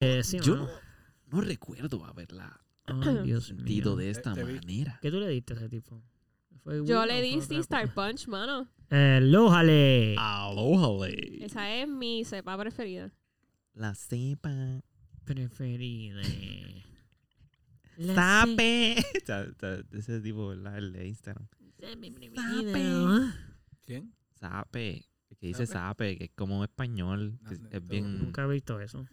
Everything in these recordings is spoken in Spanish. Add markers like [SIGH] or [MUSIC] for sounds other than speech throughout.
Eh, sí, Yo no, no recuerdo haberla Ay, Dios sentido mío. de esta Te vi. manera. ¿Qué tú le diste a ese tipo? ¿Fue Yo le o di fue sí otra Star cosa? Punch, mano. Hello, jale. Alójale. Esa es mi cepa preferida. La cepa. Preferida. La Sape. [LAUGHS] Ese tipo, ¿verdad? El de Instagram. ce- mi preferida. ¿Quién? Sape. Que dice Sape. sape, que es como español. que es- No, es no, bien, Nunca he visto eso.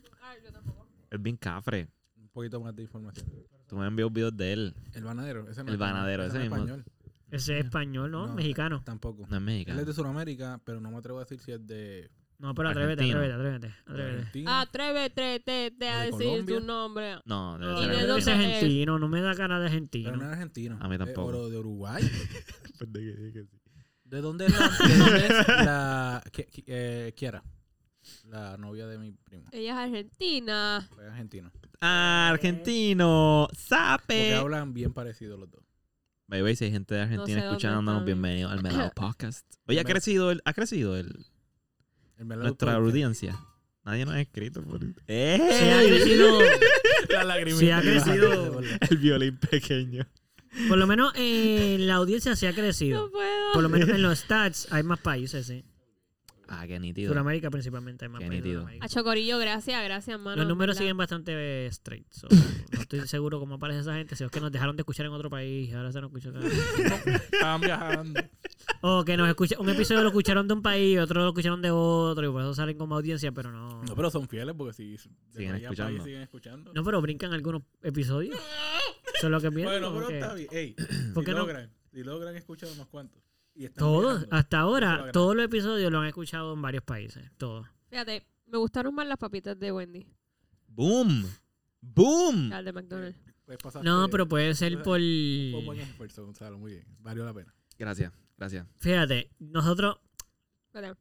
Es bien cafre. Un poquito más de información. Tú me envías videos de él. El banadero. Ese no El banadero, ese ese no mismo. español. Ese es español, ¿no? No, Mexicano. Tampoco. No es Él mexicano. es de Sudamérica, pero no me atrevo a decir si es de No, pero atrévete, Argentino. atrévete, atrévete. de atrévete. Argentina. Atrévete te, te a ¿O de decir Colombia? tu nombre. No, debe No, ¿Y ser de debe dónde ser es? argentino, no me da cara de pero no argentino. es argentino. A mí tampoco. oro de Uruguay. [LAUGHS] argentino. ¿De dónde es la, de dónde es la Ki- Ki- eh, Kiara? La novia de mi primo. Ella es argentina. Es argentino. Argentino. Porque Sape. hablan bien parecidos los dos. By way, si hay gente de Argentina sé dónde escuchándonos, está. bienvenido al Melado [COUGHS] Podcast. Oye, ha crecido el, ha crecido el, El melado nuestra podcast. audiencia. Nadie nos ha escrito por Sí ha crecido, [LAUGHS] La lagrimita Sí ha crecido. El violín pequeño. por lo menos en la audiencia se ha crecido. No puedo. [LAUGHS] Por lo menos en los stats hay más países, sí. Ah, qué nítido. Sudamérica principalmente hay más Qué nítido. A Chocorillo, gracias, gracias, mano. Los números ¿verdad? siguen bastante eh, straight. so, [LAUGHS] no estoy seguro cómo aparece esa gente. Si es que nos dejaron de escuchar en otro país y ahora se nos escucha acá. Estaban viajando. O que nos escucha, un episodio lo escucharon de un país, otro lo escucharon de otro, y por eso salen como audiencia, pero no. No, pero son fieles porque si de Siguen país a país escuchando. siguen escuchando. No, pero brincan algunos episodios. [LAUGHS] Eso es lo que pienso. bueno, pero porque está bien. Ey, ¿Por si qué no? logran, si logran escuchar unos cuantos. Y Todos, hasta lo ahora, todos los episodios lo han escuchado en varios países. Todos. Fíjate, me gustaron más las papitas de Wendy. ¡Boom! ¡Boom! Las de McDonald's. Pues pasaste- No, pero puede ser por. Fue un buen esfuerzo, Gonzalo. Muy bien. Valió la pena. Gracias, gracias. Fíjate, nosotros.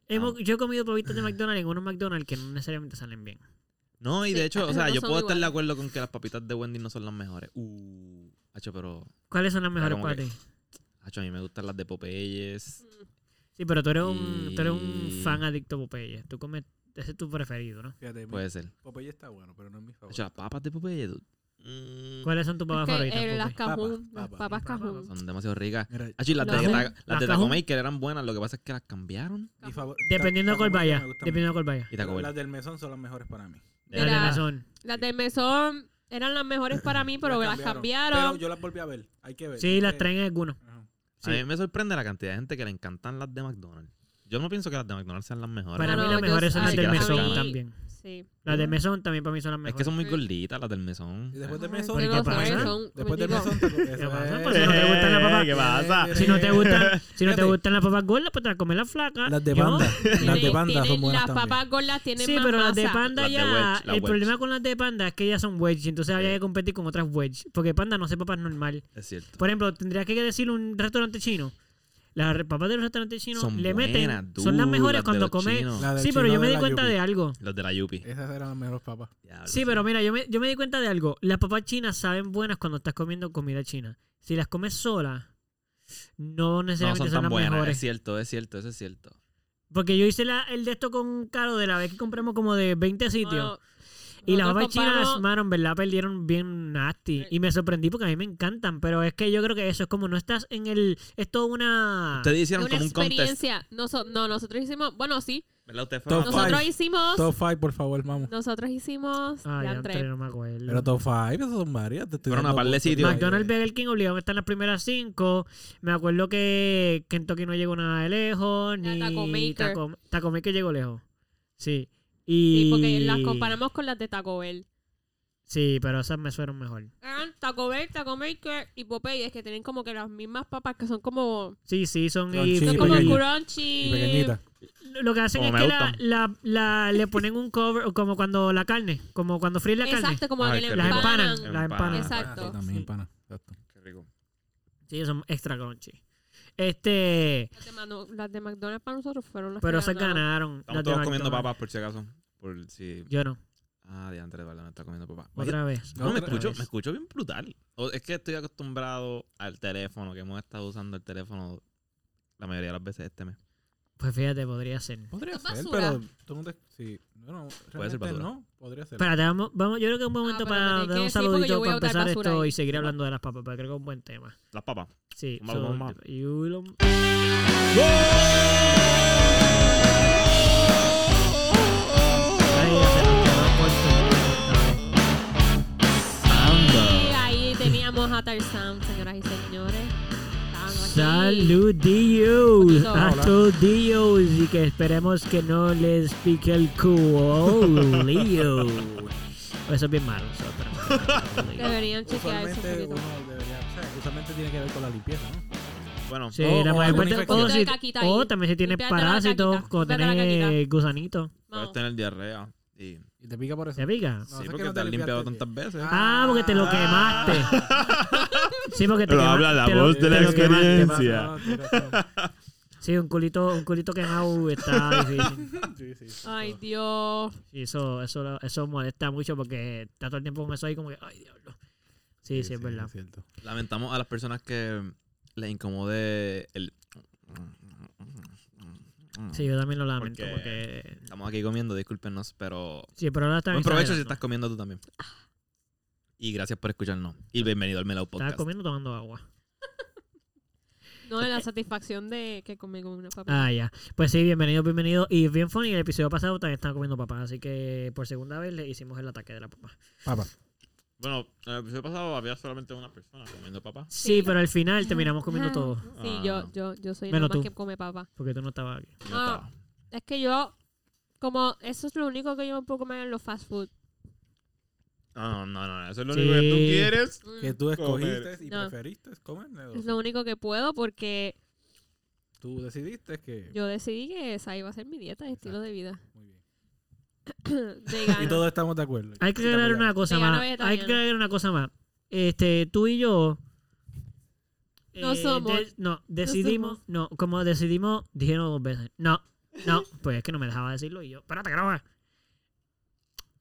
Hemos, yo he comido papitas de McDonald's en unos McDonald's que no necesariamente salen bien. No, y de Sí, hecho, o sea, no yo puedo estar de acuerdo con que las papitas de Wendy no son las mejores. Uh, hacho, pero. ¿Cuáles son las mejores para que- ti? Hacho, a mí me gustan las de Popeyes. Sí, pero tú eres un, tú eres un Y- fan adicto a Popeye. Tú comes. Ese es tu preferido, ¿no? Fíjate, Puede ser. Popeye está bueno, pero no es mi Hacho, favorito. las papas de Popeyes, dude. Mm, ¿Cuáles son tus papas Es que, favoritas? eh, las cajún, Papa, las papa. papas Papa, cajún. son demasiado ricas. Mira, Hacho, y las de, Las Cajún. las Las de Cajún. Taco Maker eran buenas, lo que pasa es que las cambiaron. mi favor- Dependiendo de cuál vaya. Dependiendo de cuál vaya. Y. Las del mesón son las mejores para mí. Las de Mira, mesón. Las del mesón eran las mejores para mí, pero las cambiaron. Pero yo las volví a ver. Hay que ver. Sí, las traen algunos. A mí me sorprende la cantidad de gente que le encantan las de McDonald's. Yo no pienso que las de McDonald's sean las mejores. Para No, mí las mejores son las del mesón también. Sí. Las de mesón también para mí son las es mejores. que son muy gorditas las del mesón. Y después del mesón. ¿pero Pero qué pasa? Después del digo, mesón. ¿Qué pasa? es- Pues si no te gustan las papas- ¿Qué pasa? Si no te gustan, si no te Fíjate. gustan las papas gordas, pues te las comes las flacas. Las de panda. Las de panda son buenas Las papas gordas tienen Sí, más pero las de panda ya. el problema con las de panda es que ellas son wedge. Entonces habría que competir con otras wedge. Porque panda no sé papas normal. Es cierto. Por ejemplo, tendría que decir un restaurante chino. Las papas de los restaurantes chinos Son le meten. buenas, son las mejores las cuando del Sí, pero yo me di cuenta Yupi. de algo. Los de la Yupi. Esas eran las mejores papas. Sí, pero mira, yo me, yo me di cuenta de algo. Las papas chinas saben buenas cuando estás comiendo comida china. Si las comes solas, no No necesariamente son son, tan las buenas. mejores. Es cierto, es cierto, eso es cierto. Porque yo hice la- el de esto con Caro de la vez que compramos como de 20 sitios. Bueno, y las papas chinas, compramos- mano, en verdad perdieron bien nasty. Eh. Y me sorprendí porque a mí me encantan. Pero es que yo creo que eso es como no estás en el. Es toda una. Ustedes Es hicieron una como un contest. experiencia. Noso- no, nosotros hicimos, bueno, sí. A- Nosotros five. hicimos, Top 5, por favor, vamos. nosotros hicimos, Ah, ya entré. no me acuerdo. Pero top 5, esas son varias. Te estoy Fueron a dando par de sitios. McDonald's, Burger King obligado está en las primeras cinco. Me acuerdo que Kentucky no llegó nada de lejos. Ni Taco Maker. Taco, Taco Maker llegó lejos. Sí. Y... Sí, porque las comparamos con las de Taco Bell. Sí, pero esas me fueron mejor. Eran Taco Bell, Taco Maker y Popeyes, que tienen como que las mismas papas que son como, Sí, sí, son... Y- son como crunchy. Lo que hacen Como es que la, la, la- le ponen un cover, como cuando la carne, como cuando fríen la carne. Exacto, como Ay, que le Las empanan, empanan. las empanan. Exacto. Ah, sí, también, Sí. pana. Exacto. Qué rico. Sí, son extra crunchy. Este... Las de, Manu- las de McDonald's para nosotros fueron las Pero que se ganaron. Estamos las todos comiendo papas, por si acaso. Por si... Yo no. Ah, de antes de verdad, no está comiendo papas. Otra vez. No, me escucho, vez. me escucho bien brutal. O es que estoy acostumbrado al teléfono, que hemos estado usando el teléfono la mayoría de las veces este mes. Pues fíjate, podría ser. Podría ser, basura. pero tú no te... Sí, bueno, Puede ser basura. no, podría ser. Espérate, vamos, vamos, yo creo que es un momento pero me para dar un saludito para empezar esto ahí. y seguir hablando de las papas, porque creo que es un buen tema. Las papas. Sí, Vamos, so, vamos. Teníamos a Tarzan, señoras y señores. Saludillos a todos y que esperemos que no les pique el culo. [LAUGHS] Eso es bien malo. [LAUGHS] Deberían chequear eso un Usualmente poquito. uno debería... O sea, usualmente tiene que ver con la limpieza, ¿no? Bueno, Sí, O- la o mayor parte o, si- o también si tienes parásitos, cuando tienes gusanitos. puedes tener diarrea. Y... Y te pica por eso. ¿Te pica? No, sí, porque no te te has limpiado tantas veces. Ah, porque te lo quemaste. Sí, porque te Pero quema- habla la te lo- voz de la quemaste, experiencia. Sí, un culito, un culito quemado está difícil. [LAUGHS] Sí, sí. Ay, Dios. Sí, eso, eso, eso molesta mucho porque está todo el tiempo con eso ahí como que, ay, diablo. Sí, sí, es verdad. Lamentamos a las personas que les incomode el... Sí, yo también lo lamento Porque- porque... Estamos aquí comiendo, discúlpenos, pero... Sí, pero ahora está Buen provecho si estás comiendo tú también. Y gracias por escucharnos. Y bienvenido al Melao Podcast. comiendo tomando agua. [LAUGHS] No, de la satisfacción de que comí con una papá. Ah, ya. Pues sí, bienvenido, bienvenido. Y bien funny, el episodio pasado también estaba comiendo papá, así que por segunda vez le hicimos el ataque de la papá. Papá. Bueno, en el episodio pasado había solamente una persona comiendo papá. Sí, Sí. pero al final terminamos comiendo todo, Sí, Ah. yo, yo, yo soy Menos la más tú. que come papá. porque tú no estabas aquí. Yo Ah. estaba. Es que yo, como, eso es lo único que yo me puedo comer en los fast food. No, no, no, eso es lo Sí. único que tú quieres. Mm, Que tú escogiste Comer. y No. preferiste comer. Es lo único que puedo porque Tú decidiste que... yo decidí que esa iba a ser mi dieta, estilo de vida. Muy. [COUGHS] Y todos estamos de acuerdo. Hay que agregar una cosa Vegano más. Hay que agregar una cosa más. Este, tú y yo. No somos. de- no, decidimos. No, como decidimos, dijeron dos veces. No, no, pues es que no me dejaba decirlo y yo. Espérate, no va.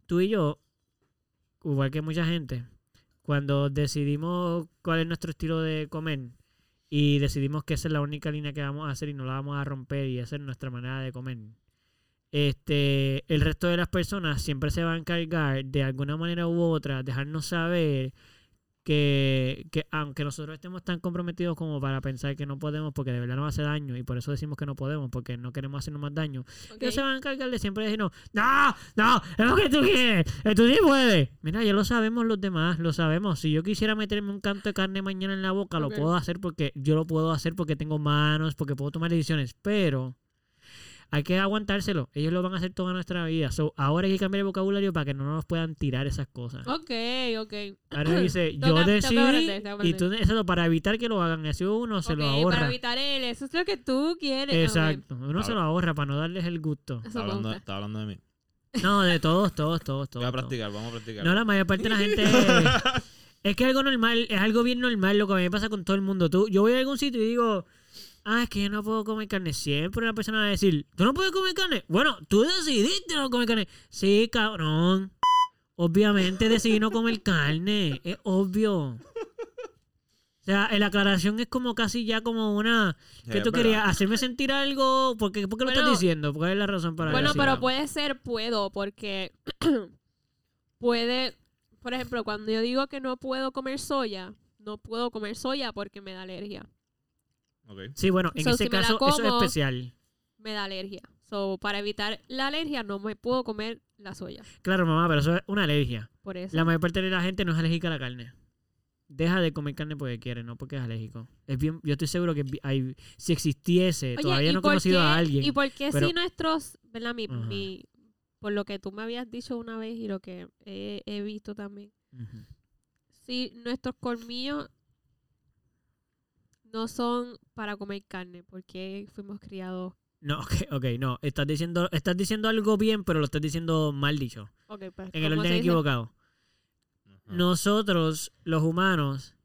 Tú y yo, igual que mucha gente, cuando decidimos cuál es nuestro estilo de comer y decidimos que esa es la única línea que vamos a hacer y no la vamos a romper y esa es nuestra manera de comer. Este, el resto de las personas siempre se va a encargar de alguna manera u otra dejarnos saber que, que aunque nosotros estemos tan comprometidos como para pensar que no podemos porque de verdad nos hace daño y por eso decimos que no podemos porque no queremos hacernos más daño, Ok. ellos se van a encargar de siempre decirnos, no, no, es lo que tú quieres, tú sí puedes. Mira, ya lo sabemos los demás, lo sabemos. Si yo quisiera meterme un canto de carne mañana en la boca, lo puedo hacer porque yo lo puedo hacer porque tengo manos, porque puedo tomar decisiones, pero hay que aguantárselo. Ellos lo van a hacer toda nuestra vida. So, ahora hay que cambiar el vocabulario para que no nos puedan tirar esas cosas. Ok, ok. Ahora [CLEARS THROAT] dice, yo que y tú, exacto, para evitar que lo hagan. Así uno se lo para ahorra. evitar él, eso es lo que tú quieres. Exacto, uno se lo ahorra para no darles el gusto. Eso Está hablando, está hablando de mí. No, de todos, todos, todos, todos. Voy a todos. practicar, vamos a practicar. No, la mayor parte de la gente [LAUGHS] es que es algo normal, es algo bien normal lo que a mí me pasa con todo el mundo. Tú, yo voy a algún sitio y digo, ah, es que yo no puedo comer carne. Siempre una persona va a decir, ¿tú no puedes comer carne? Bueno, tú decidiste no comer carne. Sí, cabrón. Obviamente decidí no comer carne. Es obvio. O sea, la aclaración es como casi ya como una... ¿Qué Es tú verdad. querías? ¿Hacerme sentir algo? ¿Por qué, por qué lo Bueno, estás diciendo? ¿Cuál es la razón para Bueno, decirlo? pero puede ser, puedo, porque [CLEARS THROAT] puede, por ejemplo, cuando yo digo que no puedo comer soya, no puedo comer soya porque me da alergia. Sí, bueno, en So, ese si caso eso es especial. Me da alergia. So, para evitar la alergia no me puedo comer la soya. Claro, mamá, pero eso es una alergia. Por eso. La mayor parte de la gente no es alérgica a la carne. Deja de comer carne porque quiere, no porque es alérgico. Es bien, yo estoy seguro que hay, si existiese, Oye, todavía ¿y no he conocido qué- a alguien. ¿Y por qué pero- si nuestros, verdad, mi, mi- por lo que tú me habías dicho una vez y lo que he, he visto también, si nuestros colmillos no son para comer carne, porque fuimos criados. No, [LAUGHS] ok, ok, no. Estás diciendo, estás diciendo algo bien, pero lo estás diciendo mal dicho. Ok, pues, En el ¿cómo orden equivocado. Ajá. Nosotros, los humanos,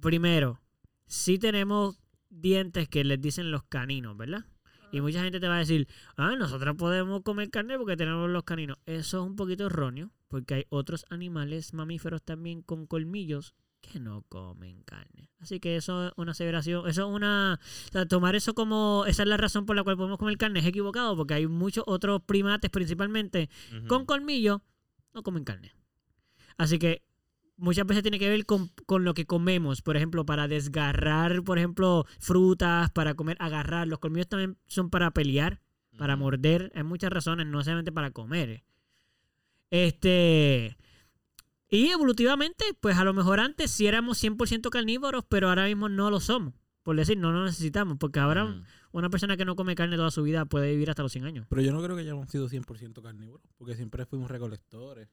primero, sí tenemos dientes que les dicen los caninos, ¿verdad? Y mucha gente te va a decir, ah, nosotros podemos comer carne porque tenemos los caninos. Eso es un poquito erróneo, porque hay otros animales mamíferos también con colmillos que no comen carne. Así que eso es una aseveración, eso es una... o sea, tomar eso como... Esa es la razón por la cual podemos comer carne es equivocado, porque hay muchos otros primates principalmente con colmillo no comen carne. Así que muchas veces tiene que ver con, con lo que comemos. Por ejemplo, para desgarrar, por ejemplo, frutas, para comer, agarrar. Los colmillos también son para pelear, para morder. Hay muchas razones, no solamente para comer. Este. Y evolutivamente, pues a lo mejor antes sí éramos 100% carnívoros, pero ahora mismo no lo somos. Por decir, no lo necesitamos. Porque ahora una persona que no come carne toda su vida puede vivir hasta los 100 años. Pero yo no creo que hayamos sido 100% carnívoros, porque siempre fuimos recolectores.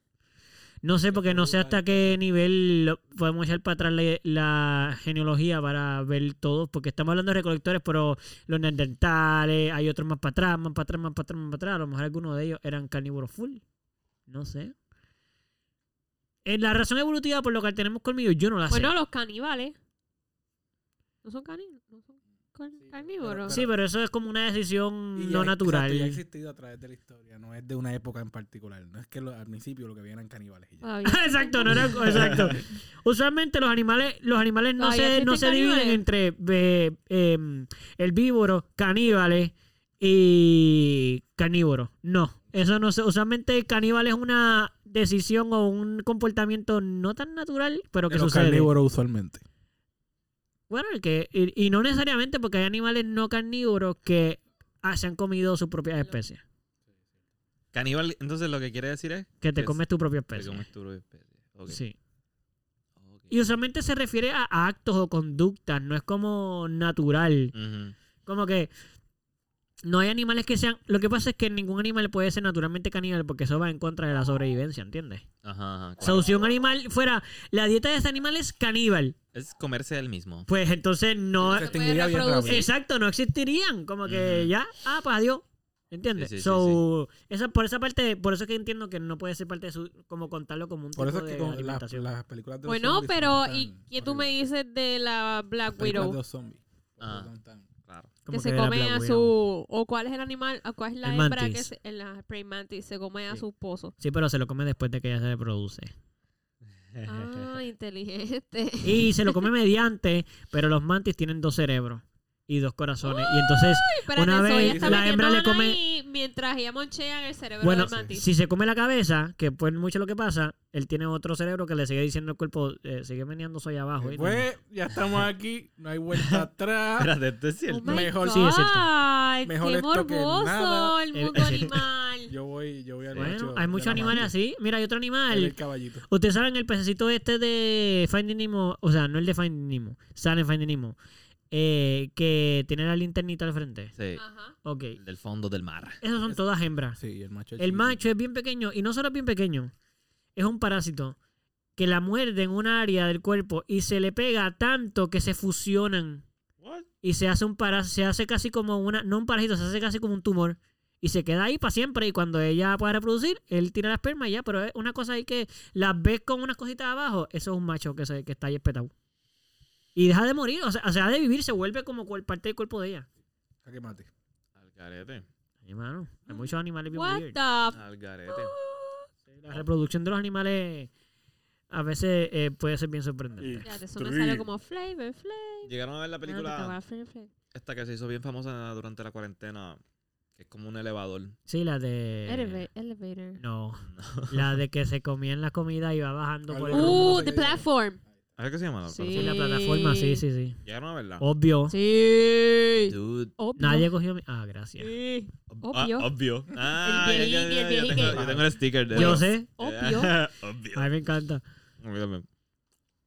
No sé, porque no sé hasta qué nivel podemos echar para atrás la, la genealogía para ver todo, porque estamos hablando de recolectores, pero los neandertales, hay otros más para atrás, más para atrás, más para atrás, más para atrás. A lo mejor algunos de ellos eran carnívoros full. No sé. En la razón evolutiva por lo que tenemos colmillo, yo no la Bueno, sé. los caníbales. No son canívoros. No son carnívoros. Sí, pero eso es como una decisión Y no ya- natural. exacto, ya ha existido a través de la historia, no es de una época en particular. No es que lo- al principio lo que habían eran caníbales. y ya. [LAUGHS] Todavía. exacto, no era exacto. [LAUGHS] Usualmente los animales, los animales no Todavía se, no se dividen caníbales. entre eh, em, herbívoros, caníbales y carnívoros. No, eso no se. Usualmente caníbal es una decisión o un comportamiento no tan natural, pero que los sucede. carnívoros usualmente. Bueno, el que, y, y no necesariamente porque hay animales no carnívoros que ah, se han comido sus propias especies. Caníbal, entonces lo que quiere decir es Que te que comes tu propia te especie. comes tu propia especie. Sí. Y usualmente se refiere a actos o conductas, no es como natural. Como que no hay animales que sean. Lo que pasa es que ningún animal puede ser naturalmente caníbal porque eso va en contra de la sobrevivencia, ¿entiendes? Ajá, ajá, O sea, claro. si un animal fuera. La dieta de ese animal es caníbal, Es comerse el mismo. pues entonces no. Se extinguiría bien rápido. Exacto, no existirían. Como que Ujú. ya, ah, pues adiós. ¿Entiendes? Sí, sí, sí, so, Esa, por esa parte, por eso es que entiendo que no puede ser parte de su. Como contarlo como un Por tipo eso es que de con las, alimentación. las películas de los Bueno, zombies pero son ¿y tan qué tú me horribles. dices de la Las Black películas de Widow? los zombies. Ah. son tan- Claro. Que se come a su... ¿O cuál es el animal? ¿A ¿Cuál es la El hembra que mantis. se, en la praying mantis se come a su esposo? Sí, pero se lo come después de que ya se reproduce. Ah, [LAUGHS] inteligente. Y se lo come mediante, pero los mantis tienen dos cerebros y dos corazones. Y entonces, Espérate, una vez la hembra le come- mientras ella monchea en el cerebro bueno, del mantis. si se come la cabeza, que pues mucho lo que pasa, él tiene otro cerebro que le sigue diciendo al cuerpo, eh, sigue meneando soy abajo. Pues ya estamos aquí, no hay vuelta [LAUGHS] atrás. Espérate, esto es Oh cierto. my Mejor- Sí, es cierto. Mejor qué esto que morboso nada. el Eh, mundo eh, animal. [LAUGHS] Yo voy, yo voy al Bueno, hecho hay muchos animales así. Mira, hay otro El, animal. caballito. Ustedes saben el pececito este de Finding Nemo, o sea, no el de Finding Nemo, sale en Finding Nemo, eh, que tiene la linternita al frente. Sí. Ajá. Ok. El del fondo del mar. Esas son todas hembras. Sí, el macho. es El macho es bien pequeño y no solo es bien pequeño, es un parásito que la muerde en un área del cuerpo y se le pega tanto que se fusionan y se hace un para se hace casi como una no un parásito, se hace casi como un tumor y se queda ahí para siempre y cuando ella pueda reproducir, él tira la esperma y ya, pero es una cosa ahí que las ves con unas cositas abajo, eso es un macho que se que está ahí espetado. Y deja de morir, o sea, o sea, de vivir, se vuelve como cual- parte del cuerpo de ella. Jaque mate. Al garete. Ay, mano, hay muchos animales bien What weird. Al garete. La reproducción de los animales a veces eh, puede ser bien sorprendente. Fíjate, eso me salió como flavor, flavor. Llegaron a ver la película Flavor, flavor. esta que se hizo bien famosa durante la cuarentena. Que es como un elevador. Sí, la de... Eleva- Elevator. No, No. la de que se comían la comida y va bajando [LAUGHS] por el... Uh, ¿Cómo the platform. ¿A ver qué se llama? la Sí. Sí, la plataforma, sí, sí, sí. Llegaron a verla. Obvio. Sí. Dude. Obvio. Nadie cogió mi... Ah, gracias. Sí. Ob- Obvio. ah, obvio. Ah, El tengo, yo tengo el sticker de Yo eso. sé. [LAUGHS] Obvio. [LAUGHS] obvio. A mí me encanta. A mí también.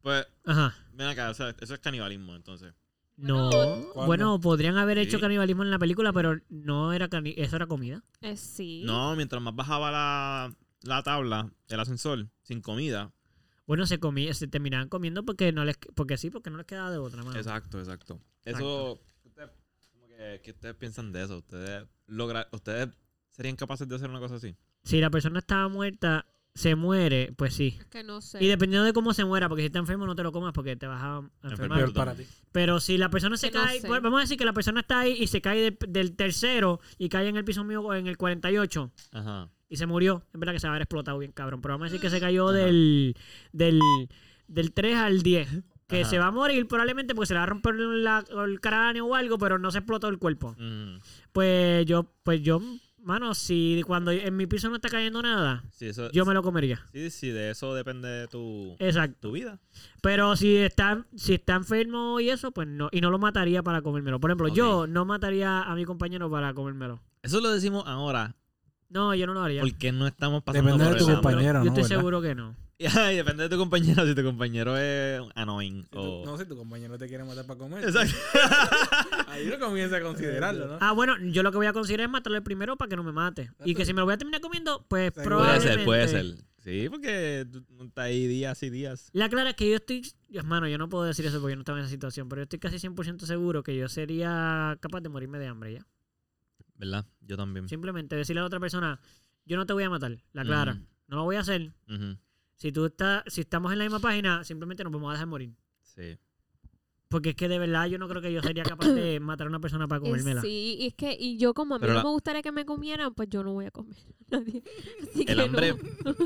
Pues, Ajá. ven acá, o sea, eso es canibalismo, entonces. No. ¿Cuándo? Bueno, podrían haber hecho Sí. canibalismo en la película, pero no era cani... Eso era comida. Eh, sí. No, mientras más bajaba la, la tabla, el ascensor, sin comida. Bueno, se comía, se terminaban comiendo porque no les... Porque sí, porque no les quedaba de otra, mano. Exacto, exacto. Eso, ustedes, como que, ¿qué ustedes piensan de eso? ¿Ustedes, logra, ¿Ustedes serían capaces de hacer una cosa así? Si la persona estaba muerta, se muere, pues sí. Es que no sé. Y dependiendo de cómo se muera, porque si está enfermo no te lo comas porque te vas a enfermar. Peor para ti. Pero si la persona se Que no cae, sé. pues, vamos a decir que la persona está ahí y se cae del, del tercero y cae en el piso mío en el 48 Ajá. y se murió, es verdad que se va a haber explotado bien cabrón, pero vamos a decir que se cayó Ajá. del, del, del 3 al 10. Que Ajá. se va a morir probablemente porque se le va a romper la- el cráneo o algo, pero no se explotó el cuerpo. Mm, Pues yo, pues yo, mano, si cuando en mi piso no está cayendo nada, sí, eso, yo me lo comería. sí, sí, de eso depende de tu, Exacto. tu vida. Pero si está, si está enfermo y eso, pues no. Y no lo mataría para comérmelo. Por ejemplo, yo no mataría a mi compañero para comérmelo. Eso lo decimos ahora No, yo no lo haría. porque no estamos pasando Depende por de tu el hambre. compañero, yo ¿no? estoy ¿Verdad? seguro que no. [LAUGHS] Ay, depende de tu compañero. Si tu compañero es annoying Si o... No sé, tu compañero te quiere matar para comer. Exacto. [LAUGHS] Ahí uno comienza a considerarlo, ¿no? Ah, bueno, yo lo que voy a considerar es matarlo primero para que no me mate. Y que si me lo voy a terminar comiendo, pues Puede Puede probablemente... ser, puede ser. Sí, porque tú no estás ahí días y días. La clara es que yo estoy... Hermano, yo no puedo decir eso porque yo no estaba en esa situación, pero yo estoy casi 100% seguro que yo sería capaz de morirme de hambre ya. ¿Verdad? Yo también. Simplemente decirle a la otra persona, yo no te voy a matar, la clara. No lo voy a hacer. Si tú estás, si estamos en la misma página, simplemente nos vamos a dejar morir. Sí. Porque es que de verdad yo no creo que yo sería capaz de [COUGHS] matar a una persona para comérmela. Sí, y es que y yo como a mí Pero no la- me gustaría que me comieran, pues yo no voy a comer a nadie. [LAUGHS] Así El no. hambre,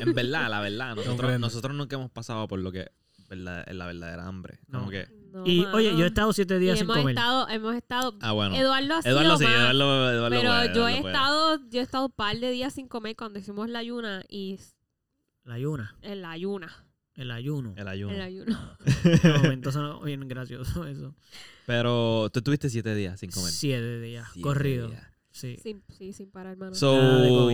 en verdad, la verdad, [LAUGHS] nosotros, nosotros nunca hemos pasado por lo que verdad, es la verdadera hambre. Como No. que... No, Y mano. oye, yo he estado siete Y días sin hemos comer. estado, hemos estado. Ah, bueno. Eduardo ha Eduardo sido sí, más, Eduardo, Eduardo pero puede, yo he puede. estado, yo he estado un par de días sin comer cuando hicimos la ayuna y La ayuna, en la ayuna, el ayuno. El ayuno. el ayuno. No, entonces no, bien gracioso eso. Pero tú estuviste siete días sin comer. Siete días, Siete corrido. días. Sí. Sin, sí, sin parar, hermano. So,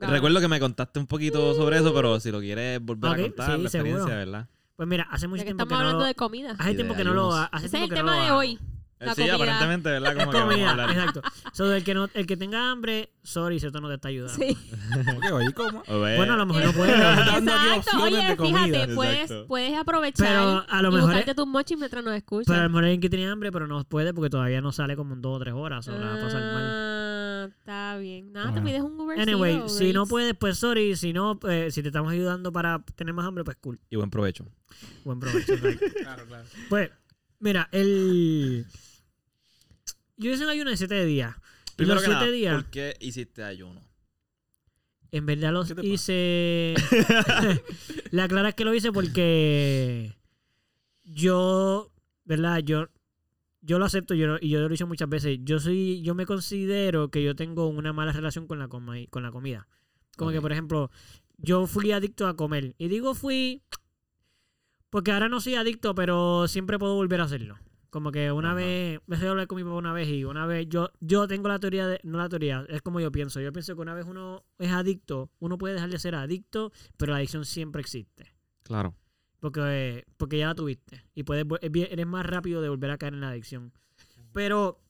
recuerdo que me contaste un poquito sobre eso, pero si lo quieres volver a contar, sí, la experiencia, seguro. ¿verdad? Pues mira, hace mucho tiempo estamos que no hablando lo, de comida. hace Y tiempo que no lo, hace Ese es el no tema de hoy. La Eh, sí, comida. aparentemente, ¿verdad? Es Como que vamos a comida, exacto. So, el que no, el que tenga hambre, sorry, si esto no te está ayudando. Sí. [LAUGHS] Ok, oye, ¿cómo? Bueno, a lo mejor no puede. dando aquí Exacto. Oye, fíjate, puedes, Exacto. puedes aprovechar Pero a lo y mejor buscarte es- tus mochis mientras nos escuchas. Pero a lo mejor alguien que tiene hambre, pero no puede porque todavía no sale como en dos o tres horas. O la va a pasar mal. Está bien. Nada, te Bueno. pides un Uber Anyway, o si no puedes, pues sorry. Si no, pues, si te estamos ayudando para tener más hambre, pues cool. Y buen provecho. Buen provecho. [LAUGHS] right. Claro, claro. Pues, mira, el. Yo hice un ayuno de siete días. Y Primero los que siete nada, días, ¿por qué hiciste ayuno? en verdad los ¿Qué te hice. [LAUGHS] [LAUGHS] La clara es que lo hice porque yo, ¿verdad? Yo, yo lo acepto yo, y yo lo he dicho muchas veces. Yo soy, yo me considero que yo tengo una mala relación con la, coma- con la comida. Como que, por ejemplo, yo fui adicto a comer. Y digo fui porque ahora no soy adicto, pero siempre puedo volver a hacerlo. Como que una Ajá. vez, me a hablar con mi papá una vez y una vez yo, yo tengo la teoría de, no la teoría, es como yo pienso. Yo pienso que una vez uno es adicto, uno puede dejar de ser adicto, pero la adicción siempre existe. Claro. Porque, porque ya la tuviste. Y puedes, eres más rápido de volver a caer en la adicción. Pero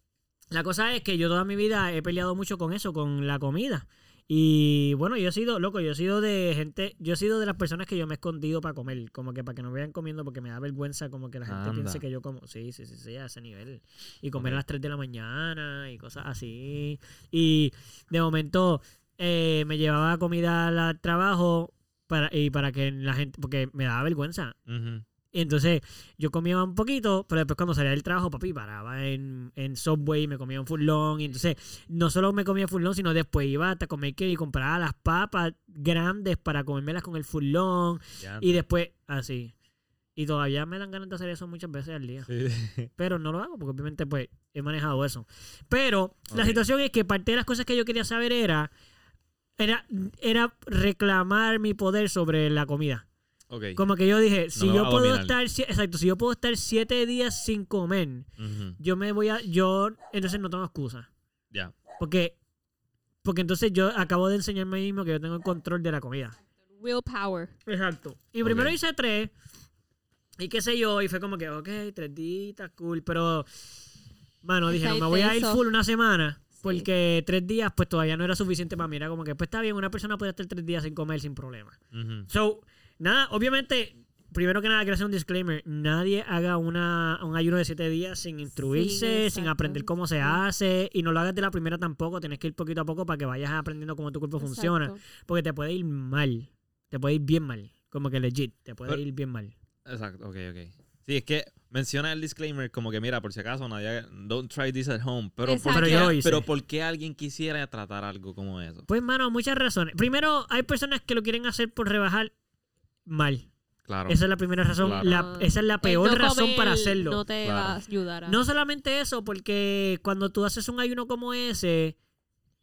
la cosa es que yo toda mi vida he peleado mucho con eso, con la comida. Y bueno, yo he sido, loco, yo he sido de gente, yo he sido de las personas que yo me he escondido para comer, como que para que no me vean comiendo, porque me da vergüenza como que la gente Anda. piense que yo como, sí, sí, sí, sí, a ese nivel. Y comer a las 3 de la mañana y cosas así. Y de momento eh, me llevaba comida al trabajo para, y para que la gente, porque me daba vergüenza. Y entonces yo comía un poquito, pero después cuando salía del trabajo, papi, paraba en, en Subway y me comía un full long. Y entonces no solo me comía full long, sino después iba hasta comer que y compraba las papas grandes para comérmelas con el full long. Ya. Y después, así. Y todavía me dan ganas de hacer eso muchas veces al día. Sí. [LAUGHS] Pero no lo hago porque obviamente pues he manejado eso. Pero la situación es que parte de las cosas que yo quería saber era, era, era reclamar mi poder sobre la comida. Ok. Como que yo dije, si yo puedo dominar. estar, si- exacto, si yo puedo estar siete días sin comer, yo me voy a, yo, entonces no tengo excusa. Ya. Porque, porque entonces yo acabo de enseñarme a mí mismo que yo tengo el control de la comida. Willpower. Exacto. Y primero hice tres, y qué sé yo, y fue como que, ok, tres días, cool, pero, mano, dije, no, me voy a ir full una semana. Sí. Porque tres días, pues todavía no era suficiente para mí. Era como que, pues está bien, una persona puede estar tres días sin comer sin problema. So, nada, obviamente, primero que nada quiero hacer un disclaimer. Nadie haga una, un ayuno de siete días sin instruirse, sin aprender cómo se hace. Y no lo hagas de la primera tampoco. Tienes que ir poquito a poco para que vayas aprendiendo cómo tu cuerpo funciona. Porque te puede ir mal. Te puede ir bien mal. Como que legit. Te puede Pero- ir bien mal. Exacto, ok, ok. Sí, es que menciona el disclaimer como que, mira, por si acaso, nadie, don't try this at home. Pero, ¿por. Pero qué, yo lo hice. pero ¿por qué alguien quisiera tratar algo como eso? Pues, mano, muchas razones. Primero, hay personas que lo quieren hacer por rebajar mal. Claro. Esa es la primera razón. Claro. la- esa es la El peor no razón para hacerlo. No te Claro. va a ayudar. a- No solamente eso, porque cuando tú haces un ayuno como ese,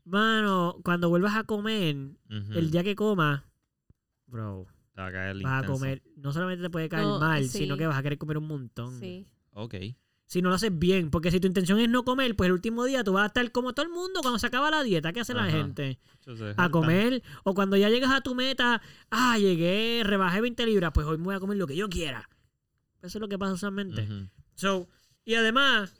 mano, cuando vuelvas a comer, el día que comas, bro, Te va a caer vas a intenso. comer, no solamente te puede caer No, mal, sí. sino que vas a querer comer un montón. Sí. Ok. Si no lo haces bien, porque si tu intención es no comer, pues el último día tú vas a estar como todo el mundo cuando se acaba la dieta. ¿Qué hace la Ajá. gente? Yo sé, A comer. O cuando ya llegas a tu meta, ah, llegué, rebajé 20 libras, pues hoy me voy a comer lo que yo quiera. Eso es lo que pasa usualmente. Ujú. So, y además,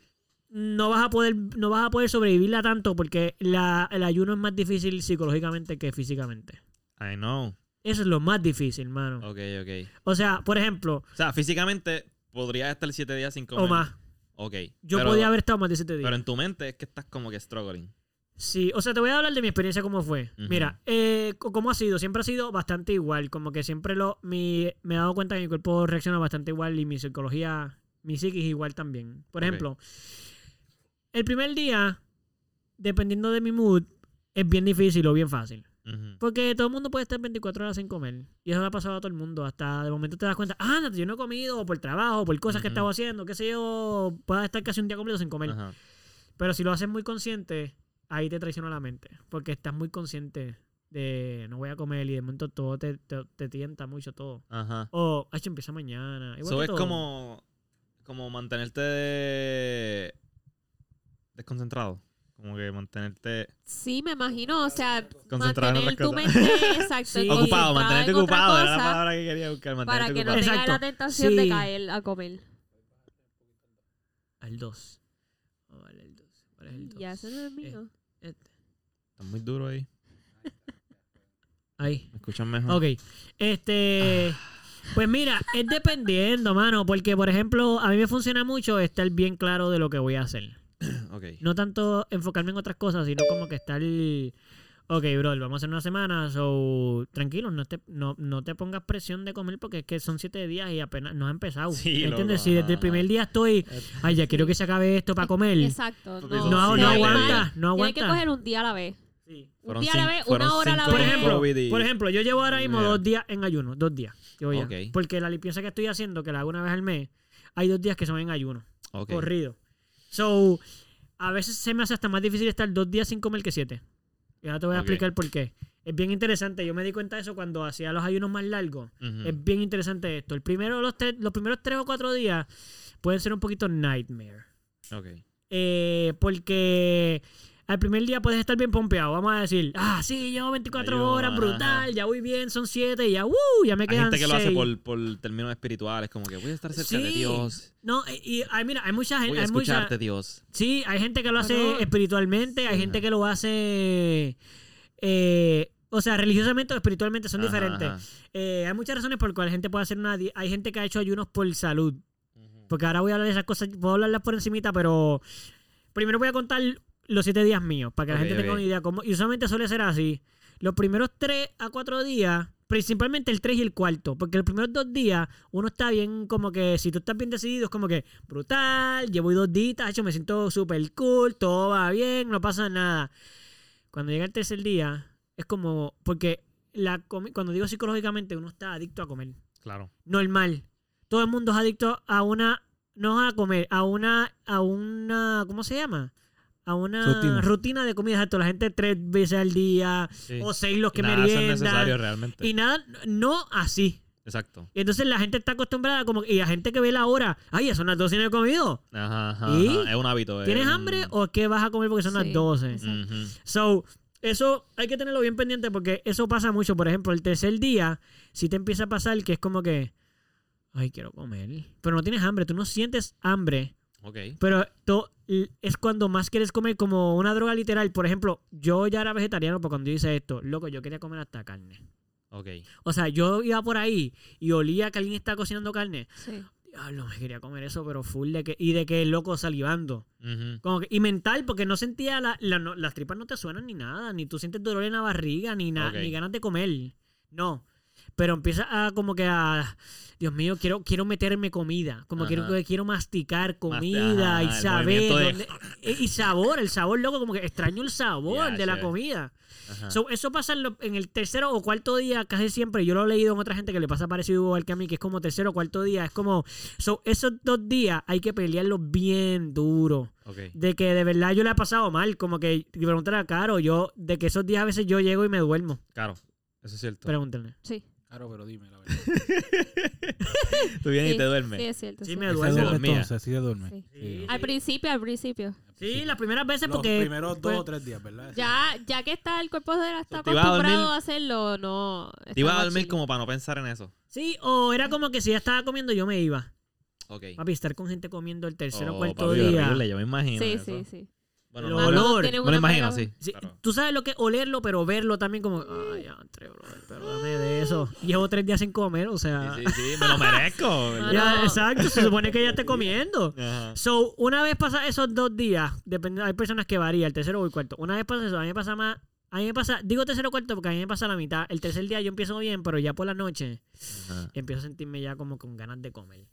no vas a poder, no vas a poder sobrevivirla tanto porque la, el ayuno es más difícil psicológicamente que físicamente. I know. Eso es lo más difícil, mano. Ok, ok. O sea, por ejemplo, O sea, físicamente podrías estar siete días sin comer. o más. Ok. Yo pero, podía haber estado más de 7 días. Pero en tu mente es que estás como que struggling. Sí, o sea, te voy a hablar de mi experiencia cómo fue. Mira, eh, cómo ha sido, siempre ha sido bastante igual, como que siempre lo, mi, me he dado cuenta que mi cuerpo reacciona bastante igual y mi psicología, mi psiquis igual también. Por ejemplo, el primer día, dependiendo de mi mood, es bien difícil o bien fácil. Porque todo el mundo puede estar 24 horas sin comer. Y eso le ha pasado a todo el mundo. Hasta de momento te das cuenta, ah, no, yo no he comido, o por trabajo, o por cosas que he estado haciendo, qué sé yo, puedes estar casi un día completo sin comer. Ajá. Pero si lo haces muy consciente, ahí te traiciona la mente. Porque estás muy consciente de no voy a comer y de momento todo te, te, te tienta mucho todo. O, hecho empieza mañana. Eso es todo. como, como mantenerte de- desconcentrado. Como que mantenerte Sí, me imagino. O sea, concentrado en mantener tu cosas. mente [LAUGHS] exacto, Sí. ocupado, mantenerte en ocupado. Era la palabra que quería buscar. Para Mantenerte que no tengas la tentación de caer a comer. Al 2. vale, el 2. ¿Cuál es el 2? Ya, ese no es mío. Este. Está muy duro ahí. Ahí. ¿Me escuchan mejor? Ok. Este. Pues mira, es dependiendo, mano. Porque, por ejemplo, a mí me funciona mucho estar bien claro de lo que voy a hacer. [CLEARS THROAT] No tanto enfocarme en otras cosas, sino como que estar. Ok, bro, vamos a hacer una semana, so tranquilo, no te, no, no te pongas presión de comer porque es que son siete días y apenas no has empezado. Sí, ¿Me ¿Entiendes? loco, Si desde el primer día estoy, ay, ya quiero que se acabe esto para comer. Exacto. Porque No, son No, Sí, no hay- aguanta, no Tienes que aguanta. coger un día a la vez. Sí. Un día a la vez, una hora a la cinco Por vez. ejemplo, por ejemplo, yo llevo ahora mismo Yeah. dos días en ayuno, dos días. Ok. Porque la limpieza que estoy haciendo, que la hago una vez al mes, hay dos días que son en ayuno, Ok. corrido. So, a veces se me hace hasta más difícil estar dos días sin comer que siete. Y ahora te voy a explicar por qué. Es bien interesante. Yo me di cuenta de eso cuando hacía los ayunos más largos. Es bien interesante esto. El primero, los, tres, los primeros tres o cuatro días pueden ser un poquito nightmare. Ok. Eh, porque al primer día puedes estar bien pompeado. Vamos a decir, ah, sí, llevo 24 Ayuno, horas, ajá. brutal, ya voy bien, son 7 y ya, uh, ya me Hay quedan gente que lo hace seis". por, por términos espirituales, como que voy a estar cerca de Sí. Dios. No, y, y, ay, mira, hay mucha Voy gente. a Hay mucha, escucharte, Dios. sí, hay gente que lo hace Bueno, espiritualmente, hay gente que lo hace. eh, o sea, religiosamente o espiritualmente son Ajá, diferentes. ajá. Eh, hay muchas razones por las cuales la gente puede hacer una. Hay gente que ha hecho ayunos por salud. Porque ahora voy a hablar de esas cosas, puedo hablarlas por encimita, pero primero voy a contar los siete días míos, para que la gente tenga una idea. Cómo, y usualmente suele ser así. Los primeros tres a cuatro días, principalmente el tres y el cuarto, porque los primeros dos días uno está bien como que, si tú estás bien decidido, es como que brutal, llevo dos días, hecho, me siento súper cool, todo va bien, no pasa nada. Cuando llega el tercer día, es como, porque la cuando digo psicológicamente, uno está adicto a comer Claro. normal. Todo el mundo es adicto a una, no a comer, a una, a una, ¿cómo se llama? A una rutina, Rutina. de comida. Exacto, la gente tres veces al día Sí. o seis los que nada, meriendan. realmente. Y nada, no así. Exacto. Y entonces la gente está acostumbrada como y la gente que ve la hora, ay, ya son las 12 y no he comido. Ajá, ajá, ¿Y? ajá. Es un hábito. es ¿Tienes un- hambre o qué vas a comer porque son Sí. las 12? Exacto. Ujú. So, eso hay que tenerlo bien pendiente porque eso pasa mucho. Por ejemplo, el tercer día, si te empieza a pasar que es como que, ay, quiero comer. Pero no tienes hambre, tú no sientes hambre. Pero to- es cuando más quieres comer como una droga literal. Por ejemplo, yo ya era vegetariano, pero cuando yo hice esto, loco, yo quería comer hasta carne. Ok. O sea, yo iba por ahí y olía que alguien estaba cocinando carne. Sí. Diablo, me quería comer eso, pero full de que, y de que loco salivando. Como que- y mental, porque no sentía la, la- no- las tripas no te suenan ni nada, ni tú sientes dolor en la barriga, ni, na- ni ganas de comer. No. Pero empieza a como que a... Dios mío, quiero, quiero meterme comida. Como quiero, Ajá. quiero masticar Masti- comida y ajá, saber. movimiento de- dónde- eh, y sabor, el sabor loco, como que extraño el sabor de la comida. Ajá. So, eso pasa en, lo- en el tercero o cuarto día casi siempre. Yo lo he leído en otra gente que le pasa parecido igual que a mí, que es como tercero o cuarto día. Es como, so, esos dos días hay que pelearlos bien duro. De que de verdad yo le he pasado mal. Como que preguntar a Caro, yo, de que esos días a veces yo llego y me duermo. Claro, eso es cierto. Pregúntenle. Sí. Claro, pero dime la verdad. [LAUGHS] Tú vienes sí, y te duermes. Sí, es cierto. Sí, sí. me Se duerme dormía. entonces, sí se duerme. Sí. Sí. Al principio, al principio. Sí, las primeras veces Los porque... primeros pues, dos o tres días, ¿verdad? Ya, ya que está el cuerpo de está ¿Te ibas a dormir? acostumbrado a hacerlo, no. Te ibas a está dormir como para no pensar en eso. Sí, o era como que si ya estaba comiendo yo me iba. Ok. Papi, estar con gente comiendo el tercer o Oh, cuarto papi, día. horrible, yo me imagino Sí, eso. sí, sí. Bueno, Lo no, olor. no, me imagino. Sí, claro. Tú sabes lo que es olerlo, pero verlo también como... Ay, ya, entre, brother, pero dame de eso. Llevo tres días sin comer, o sea... Sí, sí, sí, me lo merezco. [LAUGHS] Ya, exacto, se supone que ya esté comiendo. Ajá. So, una vez pasa esos dos días, depende, hay personas que varían, el tercero o el cuarto. Una vez pasa eso, a mí me pasa más. A mí me pasa, digo tercero o cuarto porque a mí me pasa la mitad. El tercer día yo empiezo bien, pero ya por la noche Ajá. empiezo a sentirme ya como con ganas de comer.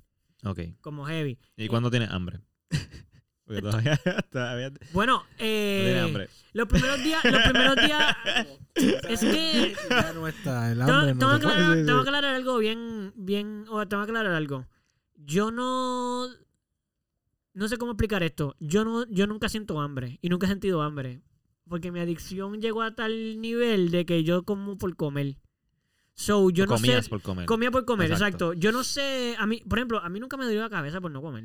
Ok. Como heavy. ¿Y cuándo tienes hambre? [LAUGHS] Porque todavía, [LAUGHS] todavía no Bueno, eh, hambre. los primeros días, los primeros días, [LAUGHS] es que Ya no está, el tengo, hambre tengo no que se aclarar, tengo que aclarar algo bien, bien, o tengo que aclarar algo. Yo no, no sé cómo explicar esto. Yo no, yo nunca siento hambre y nunca he sentido hambre, porque mi adicción llegó a tal nivel de que yo como por comer. So, yo O no comías sé, por comer. comía por comer, Exacto. exacto. Yo no sé, a mí, por ejemplo, a mí nunca me dolió la cabeza por no comer.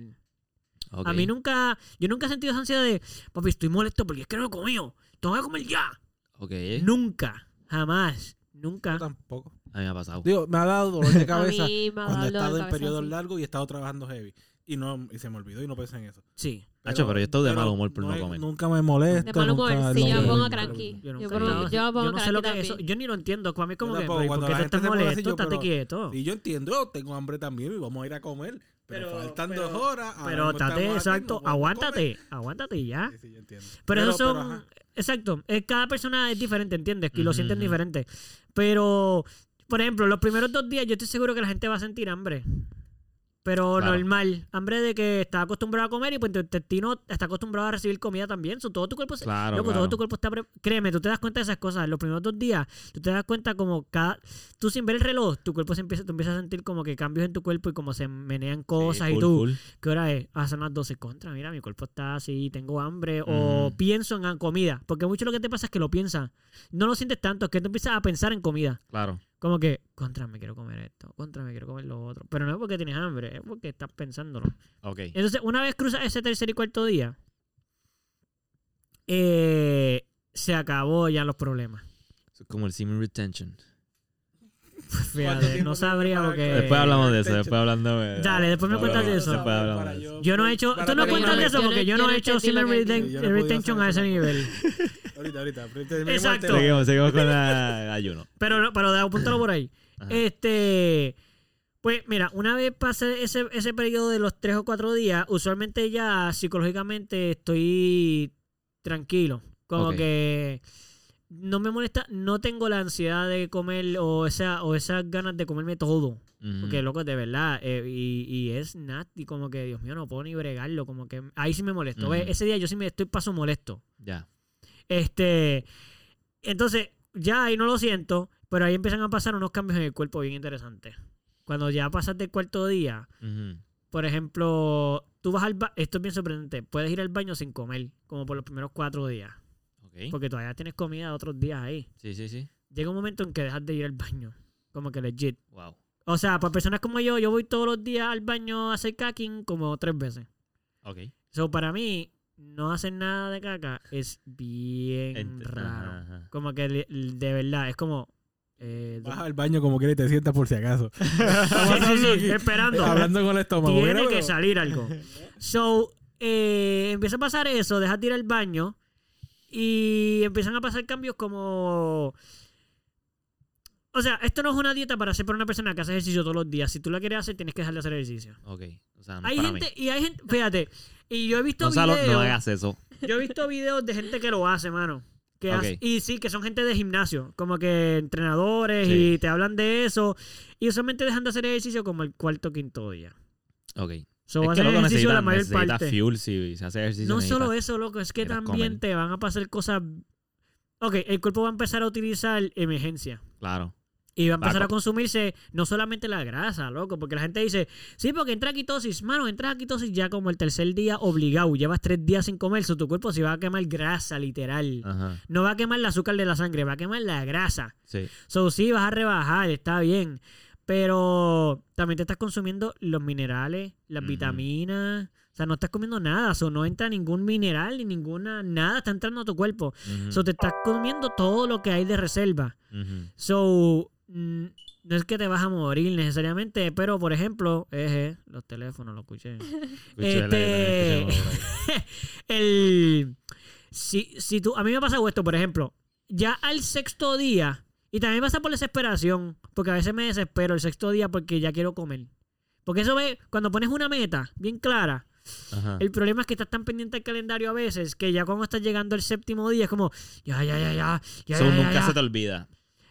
A mí nunca, yo nunca he sentido esa ansiedad de, papi, estoy molesto porque es que no he comido. Tengo que comer ya. Ok. Nunca, jamás, nunca. Yo tampoco. A mí me ha pasado. Digo, me ha dado dolor de [LAUGHS] A cabeza mí me ha cuando he estado en periodos así. largos y he estado trabajando heavy. Y no y se me olvidó y no pensé en eso. Sí. Hacho, pero yo estoy de pero mal humor por no he- comer. Nunca me molesto. De mal humor, nunca- sí, no yo me pongo cranky. Yo Yo nunca pongo- he estado- yo me pongo yo no sé lo que eso. Yo ni lo entiendo. Para mí como que, tampoco, pues, cuando ¿por qué la te gente estás se pone así, molesto? yo, Estate pero- quieto. Y yo entiendo, yo tengo hambre también y vamos a ir a comer. Pero, Pero- faltan pero- dos horas. Pero tate, exacto. no Aguántate. Aguántate y ya. Sí, sí, yo entiendo. Pero, pero, son... ajá. exacto. Es, cada persona es diferente, ¿entiendes? Y lo Ujú, sienten ujú. diferente. Pero, por ejemplo, los primeros dos días yo estoy seguro que la gente va a sentir hambre. Pero Claro. normal. Hambre de que está acostumbrado a comer y pues tu intestino está acostumbrado a recibir comida también. So, todo tu cuerpo Claro, Loco, claro. todo tu cuerpo está... pre- Créeme, tú te das cuenta de esas cosas. Los primeros dos días, tú te das cuenta como cada... Tú sin ver el reloj, tu cuerpo se empieza... Tú empiezas a sentir como que cambios en tu cuerpo y como se menean cosas Sí, y tú... ¿Qué hora es? Ah, son las 12 contra. Mira, mi cuerpo está así, tengo hambre. O Ujú. pienso en comida. Porque mucho lo que te pasa es que lo piensas. No lo sientes tanto, es que tú empiezas a pensar en comida. Claro. Como que, contra, me quiero comer esto. Contra, me quiero comer lo otro. Pero no es porque tienes hambre, es porque estás pensándolo. Ok. Entonces, una vez cruzas ese tercer y cuarto día, eh, se acabó ya los problemas. Es como el semen retention. Fíjate, no sabría porque... que- Después hablamos de eso, después hablando de... Dale, después me cuentas de eso. Después hablamos Para de eso. Yo no he hecho... Tú no cuentas de eso porque yo no he hecho lo podía retention a ese nivel. [LAUGHS] Ahorita, ahorita. el Exacto. Seguimos, seguimos con la ayuno. Pero, pero de apúntalo por ahí. Ajá. Este... Pues mira, una vez pase ese, ese periodo de los tres o cuatro días, usualmente ya psicológicamente estoy tranquilo. Como que no me molesta, no tengo la ansiedad de comer o, esa, o esas ganas de comerme todo. Ujú. Porque, loco, de verdad, eh, y, y es nasty, como que, Dios mío, no puedo ni bregarlo, como que ahí sí me molesto. Ujú. Ese día yo sí me estoy paso molesto. Ya. Este, entonces, ya ahí no lo siento, pero ahí empiezan a pasar unos cambios en el cuerpo bien interesantes. Cuando ya pasas del cuarto día, por ejemplo, tú vas al baño, esto es bien sorprendente, puedes ir al baño sin comer, como por los primeros cuatro días, Porque todavía tienes comida otros días ahí. Sí, sí, sí. Llega un momento en que dejas de ir al baño, como que legit. Wow. O sea, para personas como yo, yo voy todos los días al baño a hacer cacking como tres veces. Ok. So, para mí, no hacer nada de caca es bien Ent- raro. ajá, ajá. Como que de verdad, es como... eh, Vas al baño como quieres y te sientas por si acaso. sí, [LAUGHS] sí, sí, esperando. Hablando con el estómago. Tiene que salir algo. [LAUGHS] So, eh, empieza a pasar eso, dejas de ir al baño y empiezan a pasar cambios como... O sea, esto no es una dieta para hacer para una persona que hace ejercicio todos los días. Si tú la quieres hacer, tienes que dejar de hacer ejercicio. Ok. O sea, no Hay para gente, mí. y hay gente, fíjate, y yo he visto Gonzalo, videos, no hagas eso. yo he visto videos de gente que lo hace, mano. Que Ok. hace- y sí, que son gente de gimnasio, como que entrenadores Sí. y te hablan de eso. Y usualmente dejan de hacer ejercicio como el cuarto o quinto día. Ok. So, es que ejercicio la mayor parte. fuel si se hace ejercicio. No solo eso, loco, es que también te van a pasar cosas. Ok, el cuerpo va a empezar a utilizar emergencia. Claro. Y va a empezar Va a a co- consumirse no solamente la grasa, loco, porque la gente dice, sí, porque entra a quitosis, mano, entras a quitosis ya como el tercer día obligado, llevas tres días sin comer, so tu cuerpo se va a quemar grasa, literal. Ajá. No va a quemar el azúcar de la sangre, va a quemar la grasa. Sí. So, sí, vas a rebajar, está bien. Pero también te estás consumiendo los minerales, las vitaminas. O sea, no estás comiendo nada. So, no entra ningún mineral ni ninguna. Nada está entrando a tu cuerpo. Ujú, So, te estás comiendo todo lo que hay de reserva. ujú. So, mm, no es que te vas a morir necesariamente, pero por ejemplo, eje, los teléfonos, lo escuché. [LAUGHS] Este- [LAUGHS] el si, si tú a mí me pasa esto por ejemplo ya al sexto día y también pasa por desesperación porque a veces me desespero el sexto día porque ya quiero comer porque eso ve cuando pones una meta bien clara Ajá. el problema es que estás tan pendiente del calendario a veces que ya cuando estás llegando al séptimo día es como ya ya ya ya ya, So, ya, ya, nunca ya. se te olvida.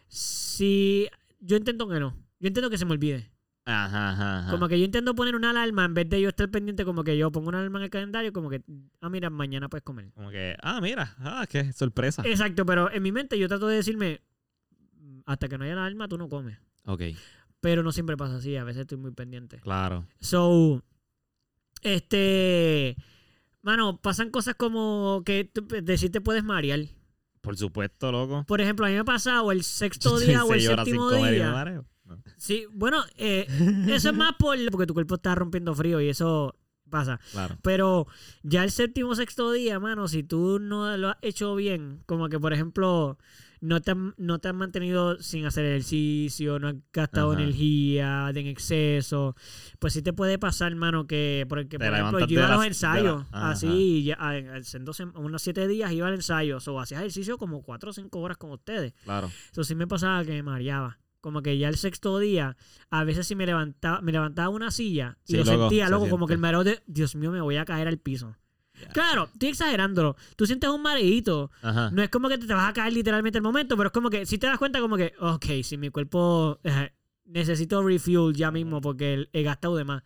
si yo intento que no yo intento que se me olvide Ajá, ajá, ajá. como que yo intento poner una alarma en vez de yo estar pendiente como que yo pongo una alarma en el calendario como que ah mira mañana puedes comer Como que, ah, mira, ah, qué sorpresa. Exacto, pero en mi mente yo trato de decirme, "Mm, hasta que no haya la alma, tú no comes. Ok, Pero no siempre pasa así, a veces estoy muy pendiente. claro. So, este, mano, pasan cosas como que tú, de sí te puedes marear. Por supuesto, loco. Por ejemplo, a mí me ha pasado el sexto [LAUGHS] día o el séptimo día. No. Sí, bueno, eh, eso es más por, porque tu cuerpo está rompiendo frío y eso pasa. Claro. Pero ya el séptimo sexto día, mano, si tú no lo has hecho bien, como que por ejemplo, no te, han- no te has mantenido sin hacer ejercicio, no has gastado Ajá. energía de en exceso, pues sí te puede pasar, mano, que porque por ejemplo, yo iba a los las- ensayos, la- así, ya, a- en dos unos siete días iba al ensayo, o hacía ejercicio como cuatro o cinco horas con ustedes. Claro. Eso sí me pasaba que me mareaba. Como que ya el sexto día, a veces si me levantaba, me levantaba una silla y Sí, lo loco, sentía, se loco, como que el mareo de, Dios mío, me voy a caer al piso. Claro, estoy exagerándolo. Tú sientes un mareíto. Ajá. No es como que te, te vas a caer literalmente el momento, pero es como que si te das cuenta como que, ok, si mi cuerpo eh, necesito refuel ya mismo porque he gastado de más.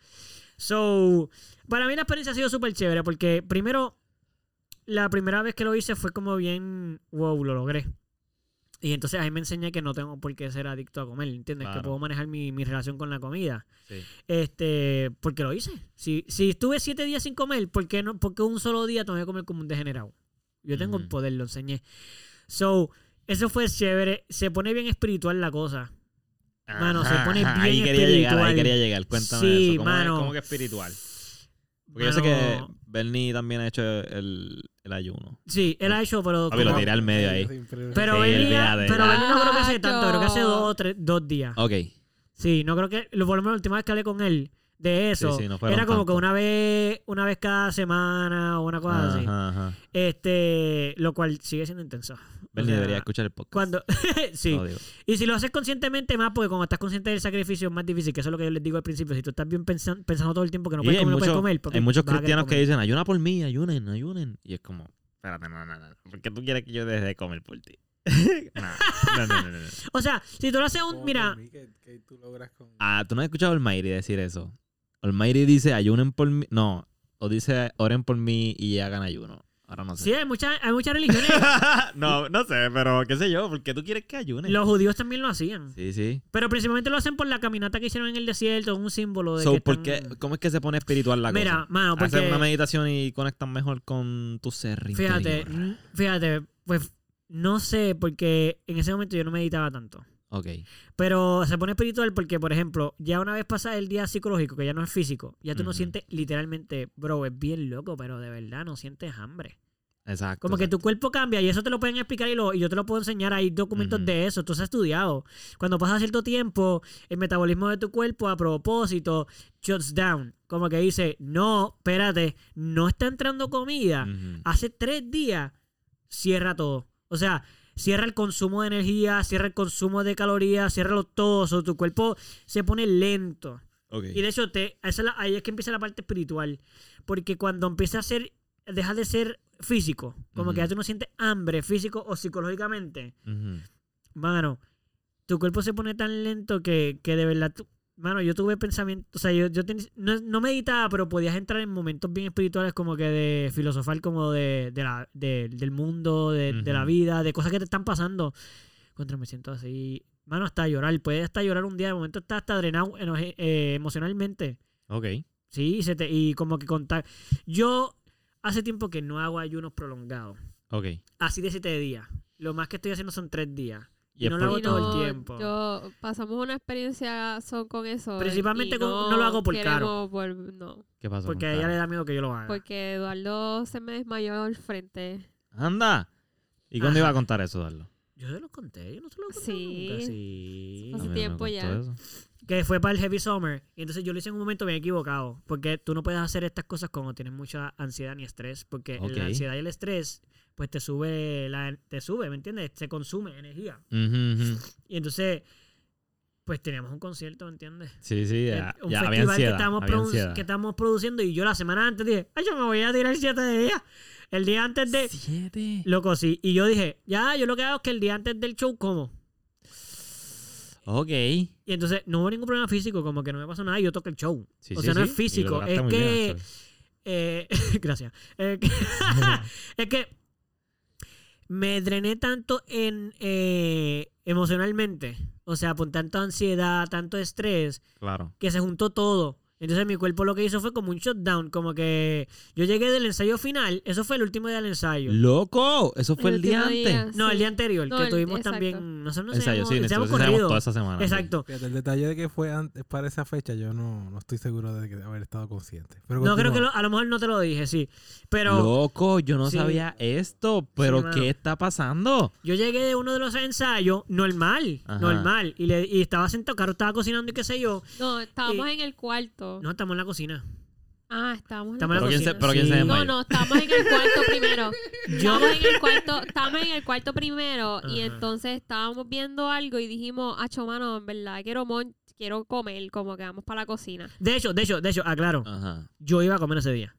So, para mí la experiencia ha sido súper chévere porque primero, la primera vez que lo hice fue como bien, wow, lo logré. Y entonces ahí me enseñé que no tengo por qué ser adicto a comer, ¿entiendes? Que puedo manejar mi, mi relación con la comida. Sí. Este, porque lo hice. Si, si estuve siete días sin comer, ¿por qué, no, por qué un solo día tengo que comer como un degenerado? Yo tengo el poder, lo enseñé. So, eso fue chévere. Se pone bien espiritual la cosa. Mano, se Ajá, pone [LAUGHS] ajá. bien Ahí quería llegar, ahí quería llegar. Cuéntame Sí, eso. ¿Cómo, mano. Es, ¿Cómo que espiritual? Porque yo sé que. Bernie también ha hecho el, el ayuno. Sí, él ha hecho, pero. Papi, lo como- tiré al medio ahí. pero pero Benny no creo que hace Ah, tanto, creo que hace yo. dos o tres, dos días. Ok. Sí, no creo que. Lo, por lo menos la última vez que hablé con él de eso, Sí, sí, no era como que una vez, una vez cada semana o una cosa así. Ajá. Este, lo cual sigue siendo O Bernie sea, debería escuchar el podcast. Cuando, [LAUGHS] sí. No. Y si lo haces conscientemente más, porque cuando estás consciente del sacrificio es más difícil, que eso es lo que yo les digo al principio. Si tú estás bien pensan- pensando todo el tiempo que no puedes comer, no puedes comer. porque hay muchos cristianos que dicen, ayuna por mí, ayunen, ayunen. Y es como, espérate, no, no, no. ¿Por qué tú quieres que yo deje de comer por ti? [LAUGHS] no, no, no, no, no. [LAUGHS] O sea, si tú lo haces un. Mira, Que, tú logras con... Ah, ¿tú no has escuchado a Almighty decir eso? Almighty dice, ayunen por mí. No, o dice, oren por mí y hagan ayuno. Ahora no sí, sé. hay, muchas hay muchas religiones. [LAUGHS] no, no sé, pero qué sé yo, ¿por qué tú quieres que ayunen? los judíos también lo hacían. Sí, sí. Pero principalmente lo hacen por la caminata que hicieron en el desierto, un símbolo de So, que ¿por están- qué- ¿Cómo es que se pone espiritual la Mira, cosa? mano, porque. Hacen una meditación y conectan mejor con tu ser Fíjate, interior. fíjate, pues no sé, porque en ese momento yo no meditaba tanto. Ok. Pero se pone espiritual porque, por ejemplo, ya una vez pasa el día psicológico, que ya no es físico, ya tú no sientes literalmente, bro, es bien loco, pero de verdad no sientes hambre. Exacto. Como que tu cuerpo cambia y eso te lo pueden explicar y, lo, y yo te lo puedo enseñar. Hay documentos de eso, tú has estudiado. Cuando pasa cierto tiempo, el metabolismo de tu cuerpo a propósito shuts down. Como que dice, no, espérate, no está entrando comida. Hace tres días cierra todo. O sea, cierra el consumo de energía, cierra el consumo de calorías, cierra todo. O sea, tu cuerpo se pone lento. Y de hecho, te, esa es la- ahí es que empieza la parte espiritual. Porque cuando empieza a ser, deja de ser físico, como que ya tú no sientes hambre físico o psicológicamente, Ujú. mano, tu cuerpo se pone tan lento que, que de verdad, tú- mano, yo tuve pensamientos, o sea, yo, yo ten- no, no meditaba, pero podías entrar en momentos bien espirituales como que de filosofar como de, de la, de- del mundo, de, de la vida, de cosas que te están pasando. Contra, me siento así, mano, hasta llorar, puedes hasta llorar un día, de momento estás hasta drenado eh, emocionalmente. Ok. Sí, y, se te, y como que contar. Yo hace tiempo que no hago ayunos prolongados. Ok. Así de siete días. Lo más que estoy haciendo son tres días. Y, Y es no lo por- hago Y todo el tiempo. Yo pasamos una experiencia son con eso. Principalmente y con- no lo hago por caro. vol- no, ¿Qué pasó? Porque a ella le da miedo que yo lo haga. porque Eduardo se me desmayó al frente. Anda. ¿Y cuándo Ajá. iba a contar eso, Darlo? Yo se lo conté, yo no se lo conté Sí. nunca. Sí. Hace tiempo ya. eso. Que fue para el Heavy Summer. Y entonces yo lo hice en un momento bien equivocado. Porque tú no puedes hacer estas cosas cuando tienes mucha ansiedad ni estrés. Porque la ansiedad y el estrés, pues te sube, la, te sube, ¿me entiendes? Se consume energía. Y entonces, pues teníamos un concierto, ¿me entiendes? Sí, sí, Eh, ya, un ya había festival que ansiedad. había produ- ansiedad. que estábamos produciendo y yo la semana antes dije, ay, yo me voy a tirar siete días. El día antes de... Siete. Loco, sí. Y yo dije, ya, yo lo que hago es que el día antes del show como. Ok. Y entonces no hubo ningún problema físico, como que no me pasó nada y yo toqué el show. Sí, o sí, sea, no sí. es físico, lograste [LAUGHS] es que... eh, gracias. Eh, que- es que me drené tanto en eh, emocionalmente, o sea, por tanta ansiedad, tanto estrés, Claro. que se juntó todo. Entonces mi cuerpo lo que hizo fue como un shutdown, como que yo llegué del ensayo final, eso fue el último día del ensayo. ¡Loco! Eso fue el, día antes. No, sí. el día anterior, No, que el- tuvimos exacto. también, nosotros nos Ensayo, sí, ensayamos corrido. toda esa semana. sí. Exacto. Fíjate, el detalle de que fue antes, para esa fecha, yo no, no estoy seguro de, que- de haber estado consciente. Pero No creo que lo- a lo mejor no te lo dije, sí. Pero Loco, yo no Sí. sabía esto. ¿Pero qué está pasando? yo llegué de uno de los ensayos normal, Ajá. normal. Y, le, y estaba sentado, Caro estaba cocinando y qué sé yo. No, estábamos en el cuarto. No, estamos en la cocina. Ah, estábamos en Estamos la en la ¿Pero quién se, cocina. pero quién se Sí. desmayó? No, no, estábamos en el cuarto primero. [LAUGHS] Yo, Estábamos en el cuarto, estábamos en el cuarto primero y Ajá. entonces estábamos viendo algo y dijimos, acho mano, en verdad quiero mon quiero comer, como que vamos para la cocina. de hecho, de hecho, de hecho, aclaro, Ajá. yo iba a comer ese día.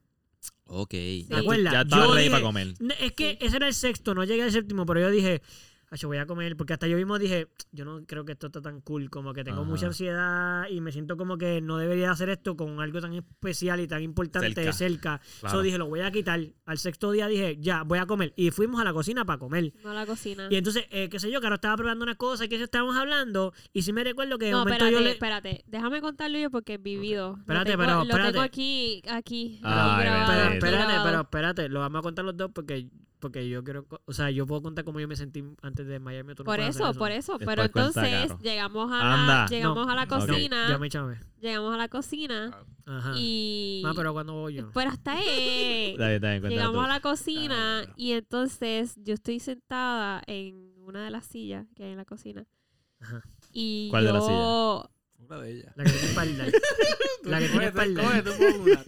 Ok. ¿Te acuerdas? Ya estaba Yo ready dije- para comer. No, Es que Sí. ese era el sexto, no llegué al séptimo, pero yo dije, yo voy a comer, porque hasta yo mismo dije, yo no creo que esto está tan cool, como que tengo Ajá. mucha ansiedad y me siento como que no debería hacer esto con algo tan especial y tan importante Cerca. cerca. Claro. So dije, lo voy a quitar. Al sexto día dije, ya, voy a comer. Y fuimos a la cocina para comer. No a la cocina. Y entonces, eh, qué sé yo, Caro estaba probando unas cosas que estábamos hablando. Y sí me recuerdo que de no, momento espérate, yo le. espérate. Déjame contarlo yo porque he vivido. Espérate, lo tengo, pero lo espérate. tengo aquí, aquí. Ay, grabado, espérate, pero espérate, lo vamos a contar los dos porque, porque yo quiero. O sea, yo puedo contar cómo yo me sentí antes de Miami. tú no Por eso, por eso. Después Pero entonces llegamos a Anda. la, llegamos No, a la cocina. Ya me chame. Llegamos a la cocina Ajá. y. Ah, pero cuando voy yo. Pero hasta ahí. [LAUGHS] Llegamos tú. a la cocina Ah, y entonces yo estoy sentada en una de las sillas que hay en la cocina. Ajá. Y ¿Cuál de las sillas? Una de ellas. La que tiene espalda. [LAUGHS] La que tiene espalda.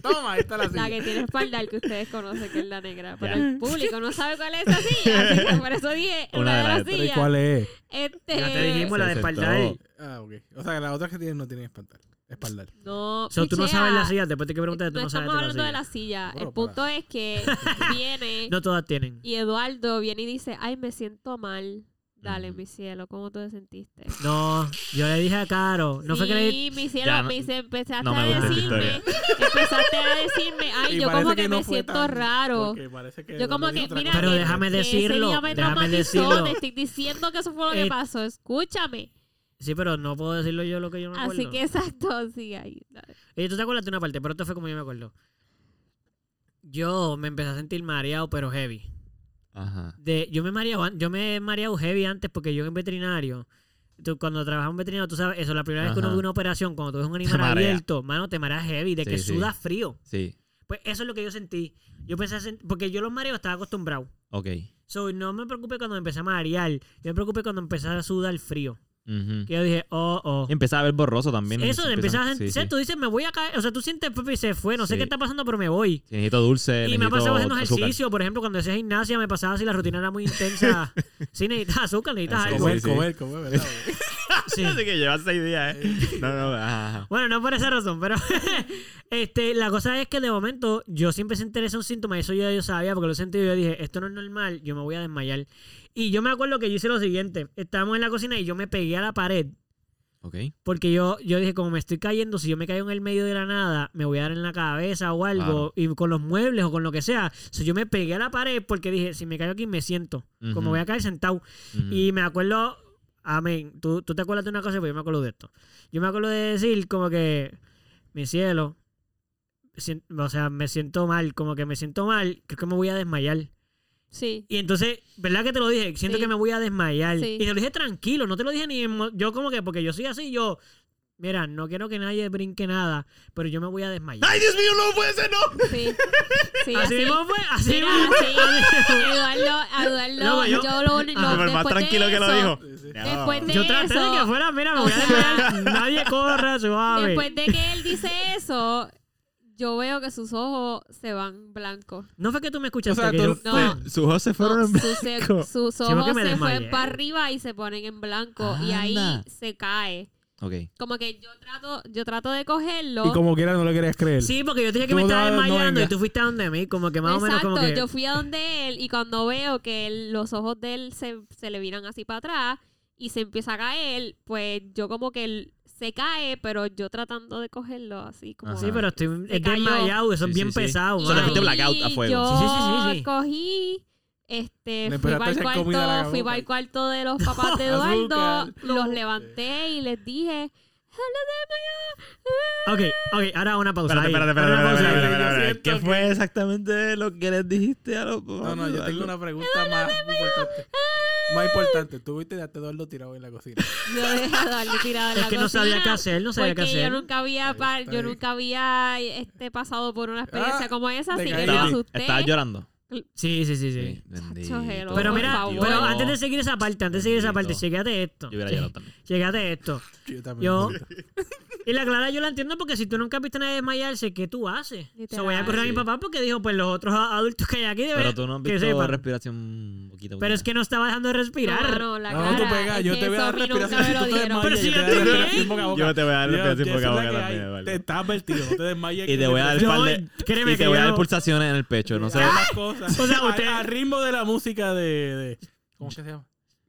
Toma, ahí está la La silla. que tiene espaldar que ustedes conocen que es la negra. Pero Ya. el público no sabe cuál es esa silla. Así que por eso dije [LAUGHS] Una una, de las- las Pero ¿y sillas. cuál es? Este, Ya te dijimos la de espaldar. Ah, ok. O sea, las otras que tienen no tienen espaldar. Espaldar. No, So, tú no sabes la silla, después te que preguntar, tú No no sabes estamos de hablando la de silla. la silla. Bueno, el punto es que [LAUGHS] viene No todas tienen. y Eduardo viene y dice, ay, me siento mal. Dale, Ujú. mi cielo, ¿cómo tú te sentiste? No, yo le dije a Caro. No fue que le Sí, mi cielo, Ya no- me dice, empezaste no me a decirme, empezaste a decirme, [LAUGHS] ay, Y yo como que, no me siento tan- raro. que Yo como que, mira. Pero que- déjame que decirlo, Ese día me déjame traumatizó, decirlo. te estoy diciendo que eso fue lo que Eh, pasó. Escúchame. Sí, pero no puedo decirlo yo lo que yo me acuerdo. Así que exacto, sí, ahí. dale. Oye, tú te acuerdas de una parte, pero esto fue como yo me acuerdo. Yo me empecé a sentir mareado, pero heavy. Ajá. De, yo me mareaba, yo me he mareado heavy antes porque yo en veterinario, tú, cuando trabajas en veterinario, tú sabes, eso, la primera vez que uno ve una operación, cuando tú ves un [LAUGHS] animal abierto, mano, te mareas heavy, de Sí, que sí. sudas frío. Sí. Pues eso es lo que yo sentí. Yo pensé, porque yo los mareos estaba acostumbrado. Ok. So, no me preocupé cuando me empecé a marear. Yo me preocupé cuando empecé a sudar frío. Que yo dije, oh, oh. Empezaba a ver borroso también. Eso, empezar a sentir. sí. Tú dices, me voy a caer. O sea, tú sientes, papi, se fue. No sé Sí. qué está pasando, pero me voy. Si necesito dulce, Y me ha pasado haciendo azúcar. ejercicio. Por ejemplo, cuando hacía gimnasia, me pasaba así, la rutina era muy intensa. [LAUGHS] sí, necesitas azúcar, necesitas algo. Comer, sí. comer, comer, ¿verdad? Sí. [LAUGHS] Así que llevas seis días, ¿eh? No, no, ajá, ajá. Bueno, no por esa razón, pero [LAUGHS] este, la cosa es que de momento yo siempre se interesa un síntoma, y eso yo, yo sabía, porque lo sentí y yo dije, esto no es normal, yo me voy a desmayar. Y yo me acuerdo que yo hice lo siguiente, estábamos en la cocina y yo me pegué a la pared, Ok. porque yo, yo dije, como me estoy cayendo, si yo me caigo en el medio de la nada, me voy a dar en la cabeza o algo, y con los muebles o con lo que sea. O sea, yo me pegué a la pared porque dije, si me caigo aquí, me siento, como voy a caer sentado. Y me acuerdo, amén, ¿tú, tú te acuerdas de una cosa, pues yo me acuerdo de esto. Yo me acuerdo de decir como que, mi cielo, o sea, me siento mal, como que me siento mal, creo que me voy a desmayar. Sí. Y entonces, ¿verdad que te lo dije? Siento Sí. que me voy a desmayar. Sí. Y te lo dije tranquilo, no te lo dije ni... en mo- Yo como que, porque yo soy así, yo... Mira, no quiero que nadie brinque nada, pero yo me voy a desmayar. ¡Ay, Dios mío, no puede ser, no! Sí. Sí, [LAUGHS] así así. mismo fue, así Mira, mismo sí. Eduardo, Eduardo, Loco, yo- yo, lo único. Pero más después de tranquilo que lo eso- dijo. Después de Yo traté de eso, que fuera, mira, me voy a sea, desmayar. [LAUGHS] Nadie corra, suave. Después de que él dice eso, yo veo que sus ojos se van blancos. No fue que tú me escuchaste. O sea, que tú- yo- No. Sus ojos se fueron No, en sus, se- blanco. [LAUGHS] sus porque ojos se fueron para arriba y se ponen en blanco. Y ahí Anda. se cae. Ok. Como que yo trato, yo trato de cogerlo. Y como quiera no le querías creer. Sí, porque yo te dije que me estaba no- no desmayando vengas. y tú fuiste a donde mí, como que más Exacto, o menos como que... yo fui a donde él y cuando veo que él- los ojos de él se, se le viran así para atrás y se empieza a caer, pues yo como que él se cae, pero yo tratando de cogerlo así como... Ajá. Sí, pero estoy Se es cayó. desmayado, eso Sí, es bien sí, sí. pesado. Y O sea, ahí blackout a fuego. Yo Sí, sí, sí, sí, sí. cogí, este, Le fui para el cuarto, fui para el cuarto de los [LAUGHS] papás de Eduardo, los levanté y les dije, Ok, ok, ahora una pausa. Espérate, espérate, Ahora espérate, una pausa espérate, ahí. espérate, espérate. siento ¿Qué que- fue exactamente lo que les dijiste a los No, no, yo tengo una pregunta más importante. Más importante. Tuviste a Eduardo tirado en la cocina. [LAUGHS] yo dejé a Eduardo tirado en Es la que no sabía cocina qué hacer, no sabía qué Porque yo hacer. nunca había, yo nunca había este, pasado por una experiencia Ah, como esa, así que me Estaba- asusté. Estabas llorando. Sí, sí, sí, sí. Pero mira, pero antes de seguir esa parte, antes de seguir esa parte, chécate esto. Yo hubiera llorado también. Chécate esto. Yo también. Yo- bendito. [LAUGHS] Y la clara yo la entiendo porque si tú nunca has visto a nadie desmayarse, ¿qué tú haces? So, voy a correr a mi papá porque dijo, pues los otros adultos que hay aquí deben Pero tú no has que visto sepan. respiración un poquito. Pero es que no estaba dejando de respirar. No, no, la no, tú pegas. Yo te voy a dar respiración. me Si lo tú te dieron. desmayas, Pero si yo te respiración boca a boca. Yo te voy a dar respiración boca a boca también. Te estás advertido. No te desmayes. Y te voy a dar par de- Y te voy a dar pulsaciones en el pecho. No [LAUGHS] sé. Las cosas. O sea, A- usted- Al ritmo de la música de... de- ¿Cómo que se llama?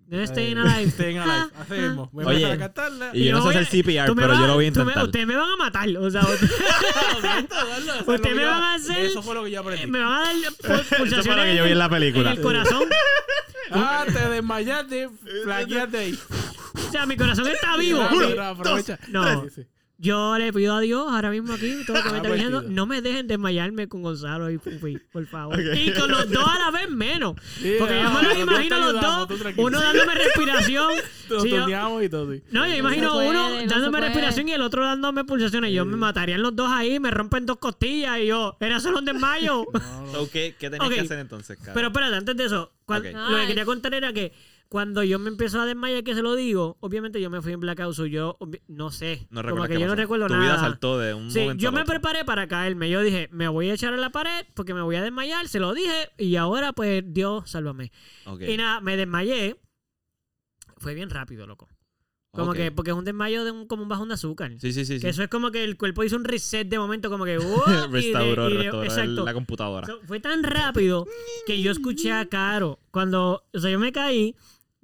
No staying alive. Staying Alive. Así mismo. Voy a Oye, empezar a cantarla. Y yo no sé hacer CPR, pero yo lo voy a intentar. Ustedes me van a matar. O sea, [LAUGHS] ustedes [LAUGHS] me yo- van a hacer- Eso fue lo que yo aprendí. me van a dar [LAUGHS] pu- Eso fue pulsaciones lo que yo vi en la en película. el corazón. Ah, te desmayaste, flaqueaste ahí. O sea, mi corazón está vivo. Rápido, aprovecha. No. Yo le pido a Dios ahora mismo aquí, todo lo que me está diciendo, partido. no me dejen desmayarme con Gonzalo y Pupi, por favor. Y con los dos a la vez menos. Sí, Porque yo me los imagino los ayudamos, dos, uno dándome respiración. [LAUGHS] Sí, yo- y todo. sí. no, yo imagino puede, uno no dándome respiración y el otro dándome pulsaciones. Yo me matarían los dos ahí, me rompen dos costillas y yo, era solo un desmayo. [LAUGHS] No, no. So, ¿Qué, tenías Ok. que hacer entonces, cara? Pero espérate, antes de eso, lo que quería contar era que cuando yo me empiezo a desmayar, que se lo digo, obviamente yo me fui en blackout, so yo no sé, no como que yo no recuerdo tu nada. vida saltó de un Sí, momento yo me otro. preparé para caerme. Yo dije, me voy a echar a la pared porque me voy a desmayar. Se lo dije y ahora, pues, Dios, sálvame. Y nada, me desmayé. Fue bien rápido, loco. Como que, porque es un desmayo de un, como un bajón de azúcar. Sí, sí, sí. Que sí. eso es como que el cuerpo hizo un reset de momento, como que. [LAUGHS] de- restauró, y de- restauró el- exacto. la computadora. So, fue tan rápido que yo escuché a Caro. Cuando, o sea, yo me caí,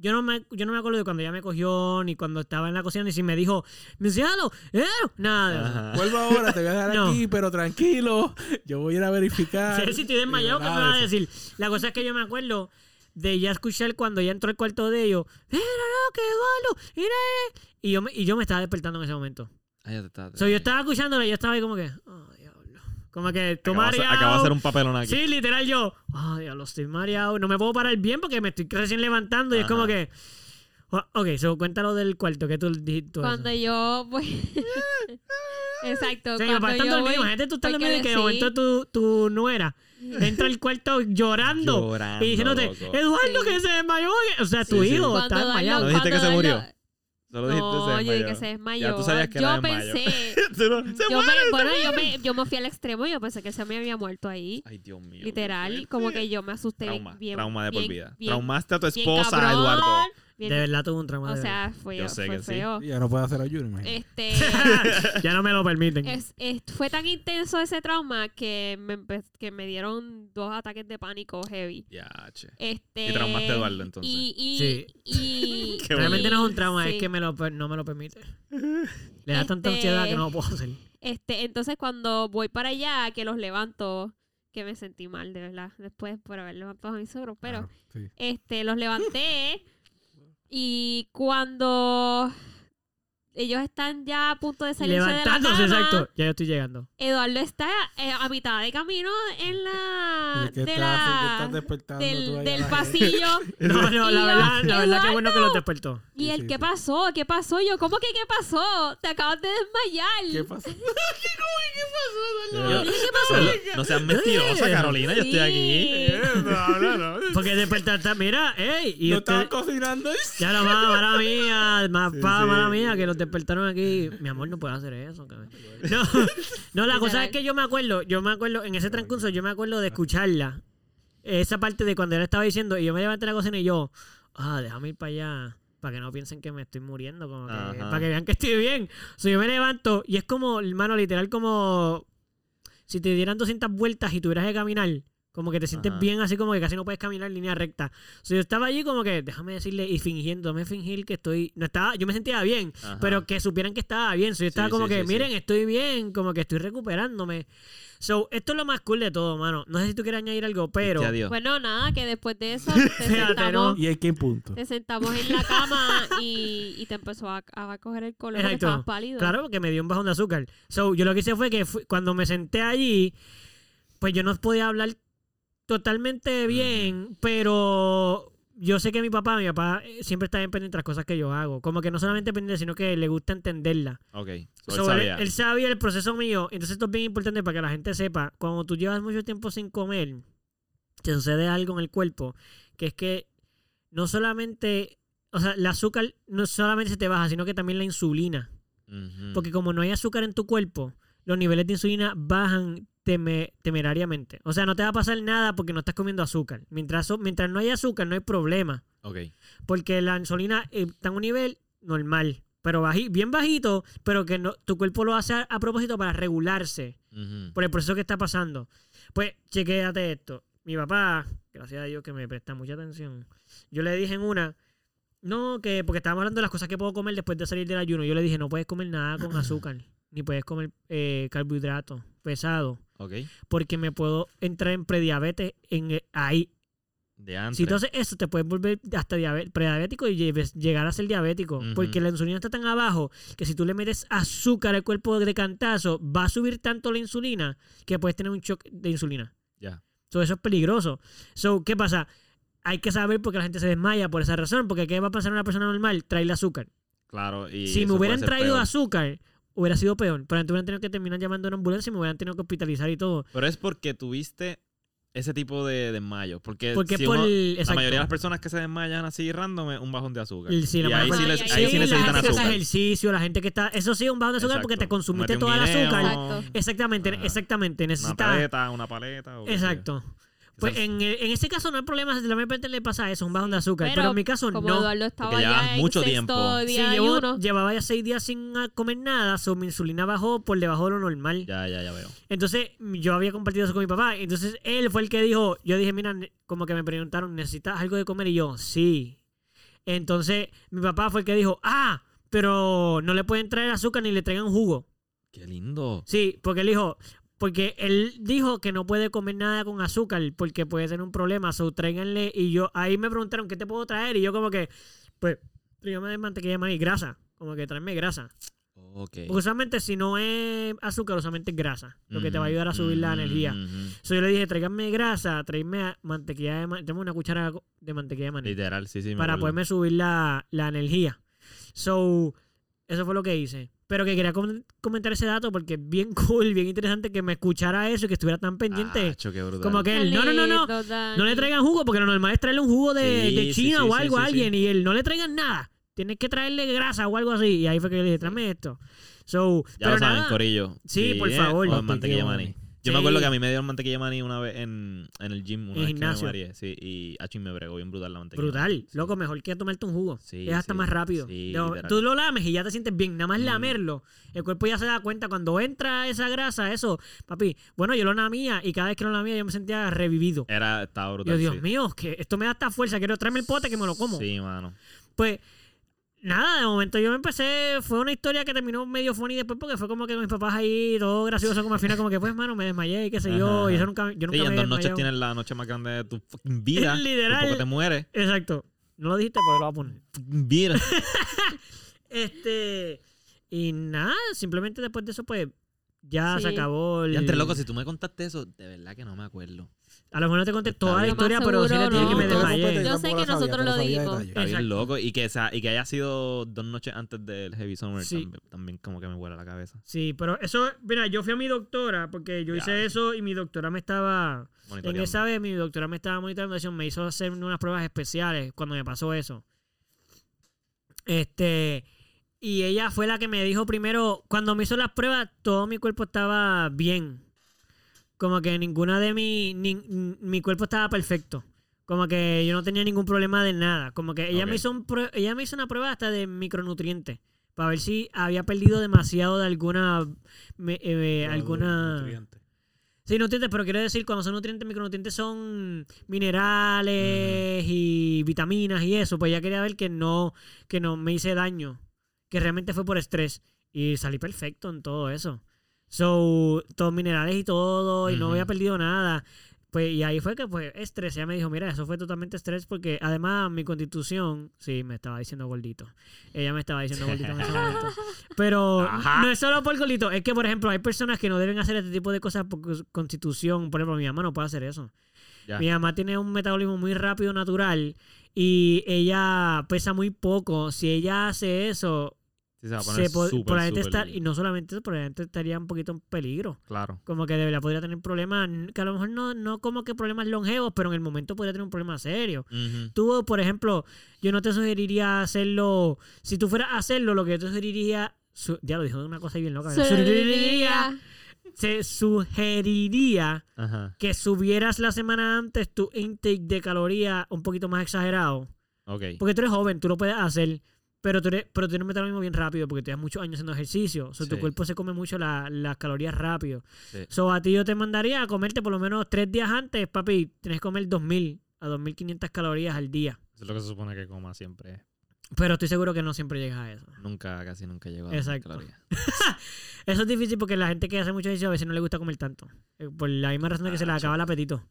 yo no me, yo no me acuerdo de cuando ella me cogió, ni cuando estaba en la cocina, ni si me dijo, me cielo, eh", nada. Ajá. [LAUGHS] Vuelvo ahora, te voy a dejar No. aquí, pero tranquilo. Yo voy a ir a verificar. [LAUGHS] Sí, si estoy desmayado, ¿qué me vas a decir? La cosa es que yo me acuerdo de ya escuchar cuando ya entró al cuarto de ellos, mira, no, que Eduardo, mira. Y yo, me, y yo me estaba despertando en ese momento. Ah, ya te está- So, yo estaba escuchándolo y yo estaba ahí como que, oh. Como que tú Acabo de hacer- mareado. acabo de hacer un papelón aquí. Sí, literal yo, oh, diablo, estoy mareado. No me puedo parar bien porque me estoy recién levantando y es como que... Oh, Ok, so, cuéntalo del cuarto que tú dijiste. eso. [LAUGHS] Cuando yo voy. Exacto. O sea, cuando yo dormido. voy- Imagínate tú estás dormido y que de sí. momento tu, tu nuera [LAUGHS] entra al cuarto llorando, Llorando, y diciéndote, loco. Eduardo Sí. que se desmayó. O sea, tu Sí, hijo Cuando está desmayado. ¿No dijiste que se murió? Solo dijiste No, se yo dije que se desmayó. Ya tú sabías que yo era pensé. [LAUGHS] Se yo, muere, me, se bueno, yo me, yo me fui al extremo. Yo pensé que se me había muerto ahí. Ay, Dios mío. Literal. Como que yo me asusté Trauma, bien. trauma de por bien- vida. bien- Traumaste a tu esposa. Eduardo. Bien- De verdad tuve un trauma. o de sea, fue, Yo sé fue que sí. feo. Ya no puede hacer ayuno, imagínate. Este, [LAUGHS] ya no me lo permiten. es- es- fue tan intenso ese trauma que me, que me dieron dos ataques de pánico heavy. Ya, che. Este, Y traumaste a Eduardo, entonces. Y, y, Sí. y- [LAUGHS] Realmente y- no es un trauma, es que me lo, no me lo permite. Le da tanta Este- ansiedad que no lo puedo hacer. Este, entonces cuando voy para allá, que los levanto, que me sentí mal, de verdad, después por haber levantado a mis suegros, pero Claro, sí. este, los levanté y cuando ellos están ya a punto de salirse de la Levantándose, cama, exacto. Ya yo estoy llegando. Eduardo está eh, a mitad de camino en la ¿De qué de estás, de qué estás la del, del pasillo [LAUGHS] [LAUGHS] No, no, la yo, verdad, la verdad que bueno que los despertó. y Sí, el sí, ¿qué sí. pasó? ¿Qué pasó? Yo, ¿cómo que qué pasó? Te acabas de desmayar. ¿Qué pasó? [LAUGHS] Yo- ¿Qué pasó? no, no seas mentirosa, Carolina. Yo estoy aquí. Porque despertar, mira, ey, y ¿No usted- estaba cocinando? Ya la mala, mala mía, más Sí, pa, sí. mala mía, que los despertaron aquí. Mi amor, no puede hacer eso. cabrón. No, [LAUGHS] no, la cosa es que yo me acuerdo, yo me acuerdo, en ese transcurso yo me acuerdo de escucharla. Esa parte de cuando él estaba diciendo, y yo me levanté la cocina y yo, ah, déjame ir para allá. Para que no piensen que me estoy muriendo, como que, para que vean que estoy bien. O sea, yo me levanto y es como, hermano, literal como si te dieran 200 vueltas y tuvieras que caminar. Como que te sientes Ajá. bien así como que casi no puedes caminar en línea recta. O sea, yo estaba allí como que, déjame decirle, y fingiendo, me fingir que estoy, no estaba, yo me sentía bien, Ajá. pero que supieran que estaba bien. So, yo estaba Sí, como sí, que, sí, sí. miren, estoy bien, como que estoy recuperándome. So, esto es lo más cool de todo, mano. No sé si tú quieres añadir algo, pero... Bueno, nada, que después de eso [LAUGHS] te sentamos, ¿Y hay qué punto? te sentamos en la cama y, y te empezó a, a coger el color Exacto. estabas pálido. Claro, porque me dio un bajón de azúcar. So, yo lo que hice fue que fui- cuando me senté allí, pues yo no podía hablar totalmente bien, pero yo sé que mi papá, mi papá eh, siempre está bien pendiente de las cosas que yo hago. Como que no solamente pendiente, sino que le gusta entenderla. Ok. So, él So, él, sabía. él sabía el proceso mío. Entonces esto es bien importante para que la gente sepa. Cuando tú llevas mucho tiempo sin comer, te sucede algo en el cuerpo, que es que no solamente, o sea, el azúcar no solamente se te baja, sino que también la insulina. Porque como no hay azúcar en tu cuerpo, los niveles de insulina bajan teme- temerariamente. O sea, no te va a pasar nada porque no estás comiendo azúcar. Mientras, mientras no hay azúcar, no hay problema. Ok. Porque la insulina eh, está en un nivel normal, pero baji- bien bajito, pero que no, tu cuerpo lo hace a, a propósito para regularse por el proceso que está pasando. Pues, chequéate esto. Mi papá, gracias a Dios que me presta mucha atención, yo le dije en una, no, que porque estábamos hablando de las cosas que puedo comer después de salir del ayuno. Yo le dije, no puedes comer nada con [CLEARS THROAT] azúcar, ni puedes comer eh, carbohidratos pesados, Porque me puedo entrar en prediabetes en, eh, ahí. De antes. Si tú haces eso, te puedes volver hasta prediabético y llegar a ser diabético. Porque la insulina está tan abajo que si tú le metes azúcar al cuerpo de cantazo, va a subir tanto la insulina que puedes tener un shock de insulina. Ya. So, eso es peligroso. So, ¿qué pasa? Hay que saber por qué la gente se desmaya por esa razón. Porque ¿qué va a pasar a una persona normal? Traerle azúcar. Claro. Y si me hubieran puede traído peor. azúcar, hubiera sido peor. Pero entonces hubieran tenido que terminar llamando a una ambulancia y me hubieran tenido que hospitalizar y todo. Pero es porque tuviste ese tipo de desmayos. Porque, Porque si por uno- el- la mayoría de las personas que se desmayan así random es un bajón de azúcar. Y sí, y ahí sí, les- ahí necesitan la gente que azúcar. hace ejercicio, la gente que está. Eso sí es un bajón de azúcar porque te consumiste toda el azúcar. Exacto. Exactamente, Ajá. exactamente. Una Necesita. paleta, una paleta. o. Exacto. Pues en, el- en ese caso no hay problema, si gente le pasa eso, un bajón de azúcar. Pero, Pero en mi caso Como no. Eduardo estaba ya en mucho sexto tiempo. Sí, día llevo- llevaba ya seis días sin ah, comer nada, so mi insulina bajó por debajo de lo normal. Ya, ya, ya veo. Entonces, yo había compartido eso con mi papá. Entonces, él fue el que dijo, yo dije, mira, como que me preguntaron, ¿necesitas algo de comer? Y yo, sí. Entonces, mi papá fue el que dijo, ah, pero no le pueden traer azúcar ni le traigan jugo. Qué lindo. Sí, porque él dijo, porque él dijo que no puede comer nada con azúcar porque puede ser un problema. So, tráiganle. Y yo, ahí me preguntaron, ¿qué te puedo traer? Y yo, como que, pues, tráigame de mantequilla de maíz, grasa. Como que tráeme grasa. Ok. Porque usualmente, si no es azúcar, usualmente es grasa. Lo que te va a ayudar a subir la energía. ujú. So, yo le dije, tráiganme grasa, tráigame mantequilla de maíz. Tráigame una cuchara de mantequilla de maíz. Literal, sí, sí. me para acuerdo. poderme subir la, la energía. So, eso fue lo que hice. Pero que quería com- comentar ese dato porque es bien [LAUGHS] cool, bien interesante que me escuchara eso y que estuviera tan pendiente. Qué como que él, no, no, no, no. No le traigan jugo porque lo normal es traerle un jugo de, Sí, de sí, China sí, o algo sí, a sí. alguien y él no le traigan nada. Tienes que traerle grasa o algo así. Y ahí fue que le dije, tráeme esto. So, Ya pero lo saben, nada, Corillo. Sí, por ¿eh? favor. O mantequilla maní. Yo me acuerdo que a mí me dieron mantequilla de maní una vez en, en el gym, una En vez gimnasio. que me mareé. Sí, y achi, me bregó bien brutal la mantequilla. Brutal, loco, mejor que tomarte un jugo. Sí, es hasta sí, más rápido. sí, tú lo lames y ya te sientes bien. Nada más Mm. lamerlo. El cuerpo ya se da cuenta cuando entra esa grasa, eso. Papi, bueno, yo lo lamía y cada vez que lo lamía yo me sentía revivido. Era, estaba brutal. Yo, Dios mío, que esto me da hasta fuerza. Quiero traerme el pote que me lo como. Sí, mano. Pues, nada, de momento yo me empecé. Fue una historia que terminó medio funny después porque fue como que con mis papás ahí, todo gracioso, como al final, como que, pues, mano, me desmayé y qué sé yo. Ajá, Y eso nunca, yo nunca Sí, me en dos noches tienes la noche más grande de tu fucking vida. [LAUGHS] Literal. Por poco te mueres. Exacto. No lo dijiste, pero lo voy a poner. Vida. [LAUGHS] Este. Y nada, simplemente después de eso, pues. Ya se acabó el. Y entre loco, si tú me contaste eso, de verdad que no me acuerdo. A lo mejor no te conté Está toda la historia, pero sí le dije que no. me desmayé. Yo sé que sabía, nosotros lo detalles. Está bien loco. Y que, esa, y que haya sido dos noches antes del Heavy Summer Sí. también, también como que me vuela la cabeza. Sí, pero eso, mira, yo fui a mi doctora porque yo Ya, hice eso y mi doctora me estaba. En esa vez mi doctora me estaba monitoreando, eso, me hizo hacer unas pruebas especiales cuando me pasó eso. Este, y ella fue la que me dijo primero, cuando me hizo las pruebas, todo mi cuerpo estaba bien. Como que ninguna de mi, ni- mi cuerpo estaba perfecto. Como que yo no tenía ningún problema de nada. Como que ella, me hizo un ella me hizo una prueba hasta de micronutrientes. Para ver si había perdido demasiado de alguna... me- eh, alguna... Nutriente. Sí, nutrientes, pero quiero decir, cuando son nutrientes, micronutrientes son minerales y vitaminas y eso. Pues ya quería ver que no, que no me hice daño. Que realmente fue por estrés. Y salí perfecto en todo eso. So, todos minerales y todo, y no había perdido nada. Pues, y ahí fue que, pues, estrés. Ella me dijo, mira, eso fue totalmente estrés porque además mi constitución, sí, me estaba diciendo gordito. Ella me estaba diciendo gordito en ese momento. [LAUGHS] Pero Ajá. no es solo por gordito, es que, por ejemplo, hay personas que no deben hacer este tipo de cosas por constitución. Por ejemplo, mi mamá no puede hacer eso. Ya. Mi mamá tiene un metabolismo muy rápido, natural, y ella pesa muy poco. Si ella hace eso, Sí, se va a poner se po- súper, probablemente súper- estar, y no solamente eso, probablemente estaría un poquito en peligro. Claro. Como que de verdad podría tener problemas, que a lo mejor no, no como que problemas longevos, pero en el momento podría tener un problema serio. Ujú. Tú, por ejemplo, yo no te sugeriría hacerlo, si tú fueras a hacerlo, lo que yo te sugeriría, su- ya lo dijo una cosa bien loca, sugeriría, se sugeriría Ajá. que subieras la semana antes tu intake de calorías un poquito más exagerado. Ok. Porque tú eres joven, tú lo puedes hacer, pero tú, eres, pero tú un metabolismo bien rápido porque tienes muchos años haciendo ejercicio. O sea, tu cuerpo se come mucho la- las calorías rápido. Sí. So, a ti yo te mandaría a comerte por lo menos tres días antes, papi. Tienes que comer 2000 a 2500 calorías al día. Eso es lo que se supone que coma siempre. Pero estoy seguro que no siempre llegas a eso. Nunca, casi nunca llego a Exacto. calorías. [LAUGHS] Eso es difícil porque la gente que hace mucho ejercicio a veces no le gusta comer tanto. Eh, Por la misma razón de que se le Ah, acaba el apetito.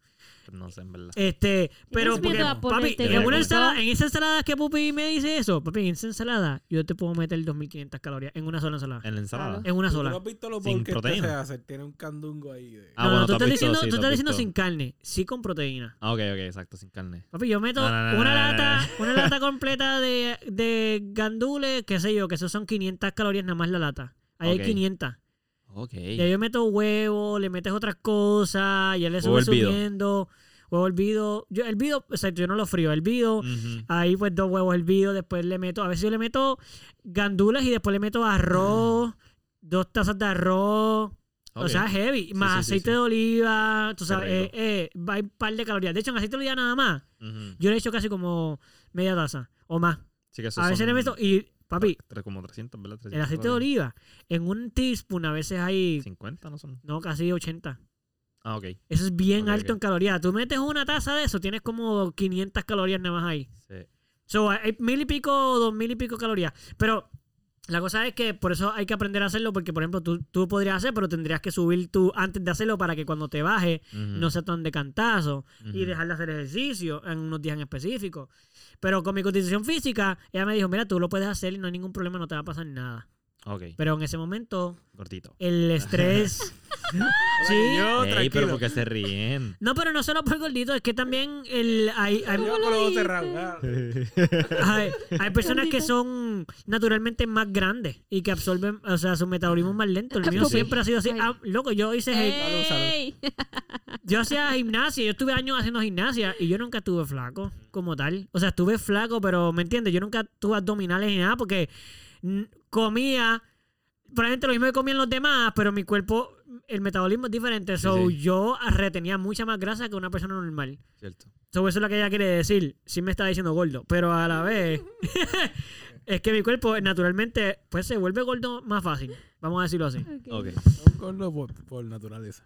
No sé, en verdad. Este, pero porque, papi, en una ensalada, en esa ensalada que Pupi me dice eso, papi, en esa ensalada yo te puedo meter 2500 calorías en una sola ensalada. En la ensalada. En una ¿Tú sola. no has visto lo Sin proteína. se hace? Tiene un candungo ahí. De... Ah, no, bueno, no, tú tú estás visto, diciendo, sí, tú tú has estás diciendo visto. sin carne, sí con proteína. Ah, ok, ok, exacto, sin carne. Papi, yo meto No, una lata, una lata [LAUGHS] completa de, de gandules, qué sé yo, que eso son 500 calorías nada más la lata. Ahí Ok. hay 500. Ok. Y ahí yo meto huevo, le metes otras cosas, ya le hervido. subiendo. Huevo hervido. Yo, hervido, exacto, yo no lo frío, hervido. Ujú. Ahí pues dos huevos hervidos, después le meto, a veces yo le meto gandules y después le meto arroz, dos tazas de arroz. O sea, heavy. Más sí, aceite sí. de oliva, tú sabes, eh, eh, va un par de calorías. De hecho, en aceite de oliva nada más, yo le he hecho casi como media taza o más. Sí, que eso A veces son le meto, y papi, Como 300, ¿verdad? 300 el aceite de oliva, en un teaspoon a veces hay, 50, ¿no son? no, casi 80. Ah, ok. Eso es bien alto en calorías. Tú metes una taza de eso, tienes como 500 calorías nada más ahí. Sí. So, hay mil y pico, dos mil y pico calorías. Pero la cosa es que por eso hay que aprender a hacerlo, porque por ejemplo tú, tú podrías hacer, pero tendrías que subir tú antes de hacerlo para que cuando te baje no sea tan de cantazo y dejar de hacer ejercicio en unos días en específico. Pero con mi condición física, ella me dijo, mira, tú lo puedes hacer y no hay ningún problema, no te va a pasar nada. Ok, Pero en ese momento, gordito. el estrés... [LAUGHS] [LAUGHS] sí. Yo, Ey, pero porque se ríen. No, pero no solo por gordito, es que también el, hay, hay, cerrados. ah. [LAUGHS] hay, hay personas que son naturalmente más grandes y que absorben, o sea, su metabolismo es más lento. El mío Sí. siempre ha sido así. Ay. Ah, loco, yo hice, Salud, salud. ¡Ey! yo hacía gimnasia, yo estuve años haciendo gimnasia y yo nunca estuve flaco como tal. O sea, estuve flaco, pero ¿me entiendes? Yo nunca tuve abdominales ni nada porque mm, comía, probablemente lo mismo que comían los demás, pero mi cuerpo el metabolismo es diferente. So, sí. yo retenía mucha más grasa que una persona normal. Cierto. So, eso es lo que ella quiere decir. Sí me está diciendo gordo, pero a la vez [LAUGHS] es que mi cuerpo naturalmente pues se vuelve gordo más fácil. Vamos a decirlo así. Ok. Un gordo por, por naturaleza.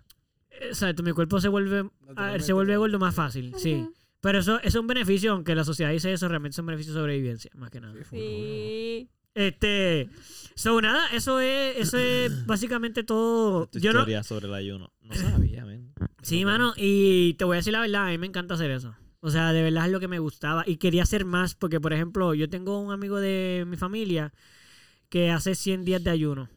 Exacto, mi cuerpo se vuelve a ver, Naturalmente. se vuelve gordo más fácil, sí. Pero eso, eso es un beneficio, aunque la sociedad dice eso, realmente es un beneficio de sobrevivencia, más que nada. Sí. Este, so nada, eso es, eso es [CLEARS THROAT] básicamente todo. Tu Yo no, historia sobre el ayuno. No sabía, men. [CLEARS THROAT] sí, mano, y te voy a decir la verdad, a mí me encanta hacer eso. O sea, de verdad es lo que me gustaba y quería hacer más porque, por ejemplo, yo tengo un amigo de mi familia que hace 100 días de ayuno.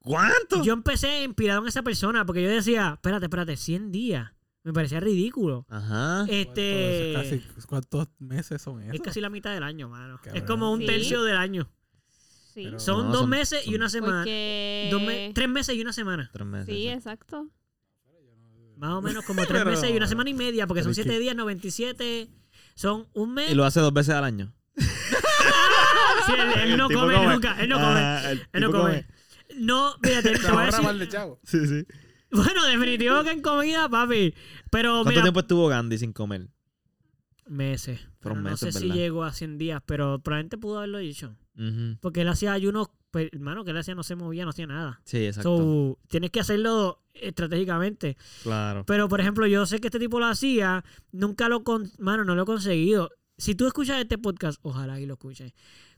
¿Cuánto? Yo empecé inspirado en esa persona porque yo decía, espérate, espérate, 100 días. Me parecía ridículo. Ajá. Este, ¿Cuántos, casi- ¿Cuántos meses son esos? es casi la mitad del año, mano. Es como un Sí. tercio del año. Sí. Pero- Son No, dos son- meses y son- una semana. Porque... Dos me- tres meses y una semana. Tres meses. Sí, exacto. Más o menos como tres Pero- meses y una semana y media, porque pero son es siete que- días, 97. Son un mes. Y lo hace dos veces al año. Sí, él, él no come, nunca. Él no come. Ah, él no come. No, fíjate, [LAUGHS] te voy a ahorra decir- mal de chavo. Sí, sí. Bueno, definitivo que en comida, papi. Pero ¿Cuánto mira, tiempo estuvo Gandhi sin comer? meses. Fueron no sé meses, si ¿verdad? llegó a 100 días, pero probablemente pudo haberlo dicho. Porque él hacía ayunos, pues, hermano, que él hacía no se movía, no hacía nada. Sí, exacto. So, tienes que hacerlo estratégicamente. claro. Pero, por ejemplo, yo sé que este tipo lo hacía, nunca lo, con... mano, no lo he conseguido. Si tú escuchas este podcast, ojalá y lo escuches,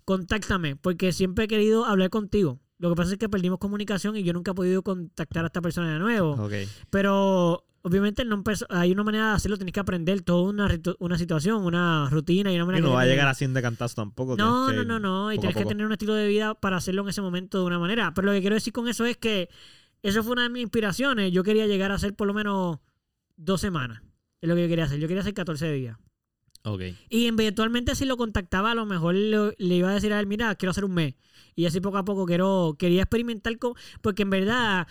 contáctame, porque siempre he querido hablar contigo. Lo que pasa es que perdimos comunicación y yo nunca he podido contactar a esta persona de nuevo. Ok. Pero, obviamente, no hay una manera de hacerlo, tienes que aprender toda una, una situación, una rutina y una manera Y no va a llegar a 100 de cantazo tampoco. no, no, no, no. Y tienes que tener un estilo de vida para hacerlo en ese momento de una manera. Pero lo que quiero decir con eso es que eso fue una de mis inspiraciones. Yo quería llegar a hacer por lo menos dos semanas. Es lo que yo quería hacer. Yo quería hacer 14 días. Ok. Y eventualmente si lo contactaba, a lo mejor le, le iba a decir a él, mira, quiero hacer un mes. Y así poco a poco quiero, quería experimentar con... Porque en verdad,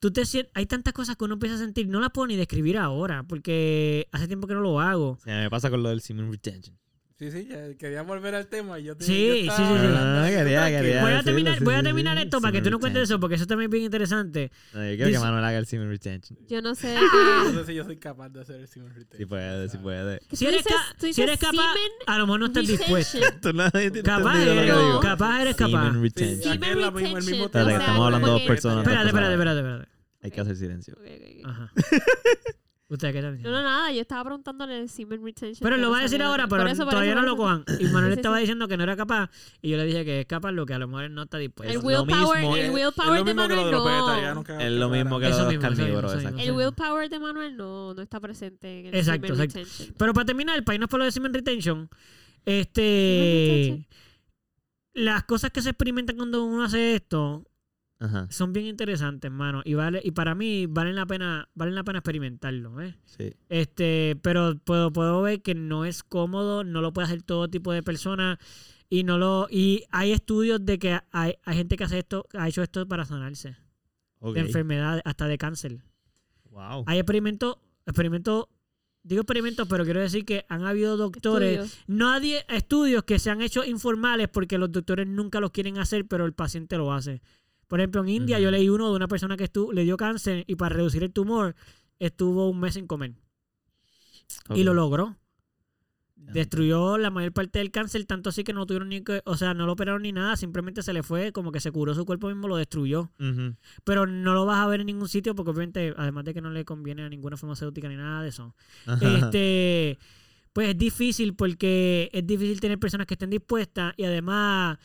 tú te hay tantas cosas que uno empieza a sentir. No las puedo ni describir ahora, porque hace tiempo que no lo hago. Me pasa con lo del semen retention. Sí, sí, ya quería volver al tema. y Yo te, Sí, yo sí, estaba sí, sí. hablando Ah, ahí, tú quería, quería. Voy a terminar, sí, voy a sí, terminar sí. esto para que tú no cuentes eso, porque eso también es bien interesante. No, yo quiero Dice- que Manuel haga el semen retention. Yo no sé. [LAUGHS] No qué- sé si yo soy capaz de hacer el semen retention. Si puede, si puede. Si eres, dices- ca- si eres capaz, a lo mejor no estás dispuesto. [LAUGHS] no Capaz eres. No. capaz eres capaz. Semen Sí, retention. Semen Espérate, que retention. estamos hablando dos personas. Espérate, espérate, espérate, espérate. Hay que hacer silencio. Ok, ok, ok. Ajá. [LAUGHS] ¿Usted qué está No, diciendo? no, nada, yo estaba preguntándole el semen retention. Pero lo va a no decir ahora, pero por eso, por todavía eso, no lo cojan. Y Manuel Sí, sí, estaba sí. diciendo que no era capaz. Y yo le dije que es capaz, lo que a lo mejor no está dispuesto. El Es willpower, el Es willpower de Manuel no. Es lo mismo que Eso lo de los eso carnívoros. El willpower de Manuel no, no está presente en el Exacto, semen exacto. retention. Pero para terminar, para irnos por lo de Semen Retention, Semen este. Las cosas que se experimentan cuando uno hace esto Ajá. son bien interesantes, mano. Y vale, y para mí valen la pena, valen la pena experimentarlo, ¿eh? Sí. Este, pero puedo, puedo ver que no es cómodo, no lo puede hacer todo tipo de personas. Y no lo, y hay estudios de que hay, hay gente que hace esto, ha hecho esto para sanarse. De enfermedades, hasta de cáncer. Wow. Hay experimentos, experimentos, digo experimentos, pero quiero decir que han habido doctores. Estudios. Nadie, estudios que se han hecho informales porque los doctores nunca los quieren hacer, pero el paciente lo hace. Por ejemplo, en India yo leí uno de una persona que estu- le dio cáncer y para reducir el tumor estuvo un mes sin comer. Y lo logró. Destruyó la mayor parte del cáncer, tanto así que no tuvieron ni que, o sea, no lo operaron ni nada, simplemente se le fue, como que se curó su cuerpo mismo, lo destruyó. Pero no lo vas a ver en ningún sitio porque obviamente, además de que no le conviene a ninguna farmacéutica ni nada de eso. Ajá. Este, pues es difícil porque es difícil tener personas que estén dispuestas y además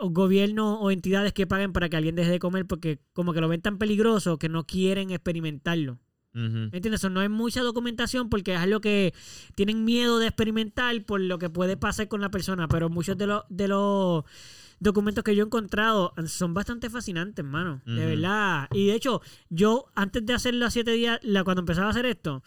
gobiernos o entidades que paguen para que alguien deje de comer porque como que lo ven tan peligroso que no quieren experimentarlo. ¿Me entiendes? Eso no hay mucha documentación porque es algo que tienen miedo de experimentar por lo que puede pasar con la persona, pero muchos de los de los documentos que yo he encontrado son bastante fascinantes, mano. De verdad. Y de hecho, yo antes de hacer las siete días, la, cuando empezaba a hacer esto,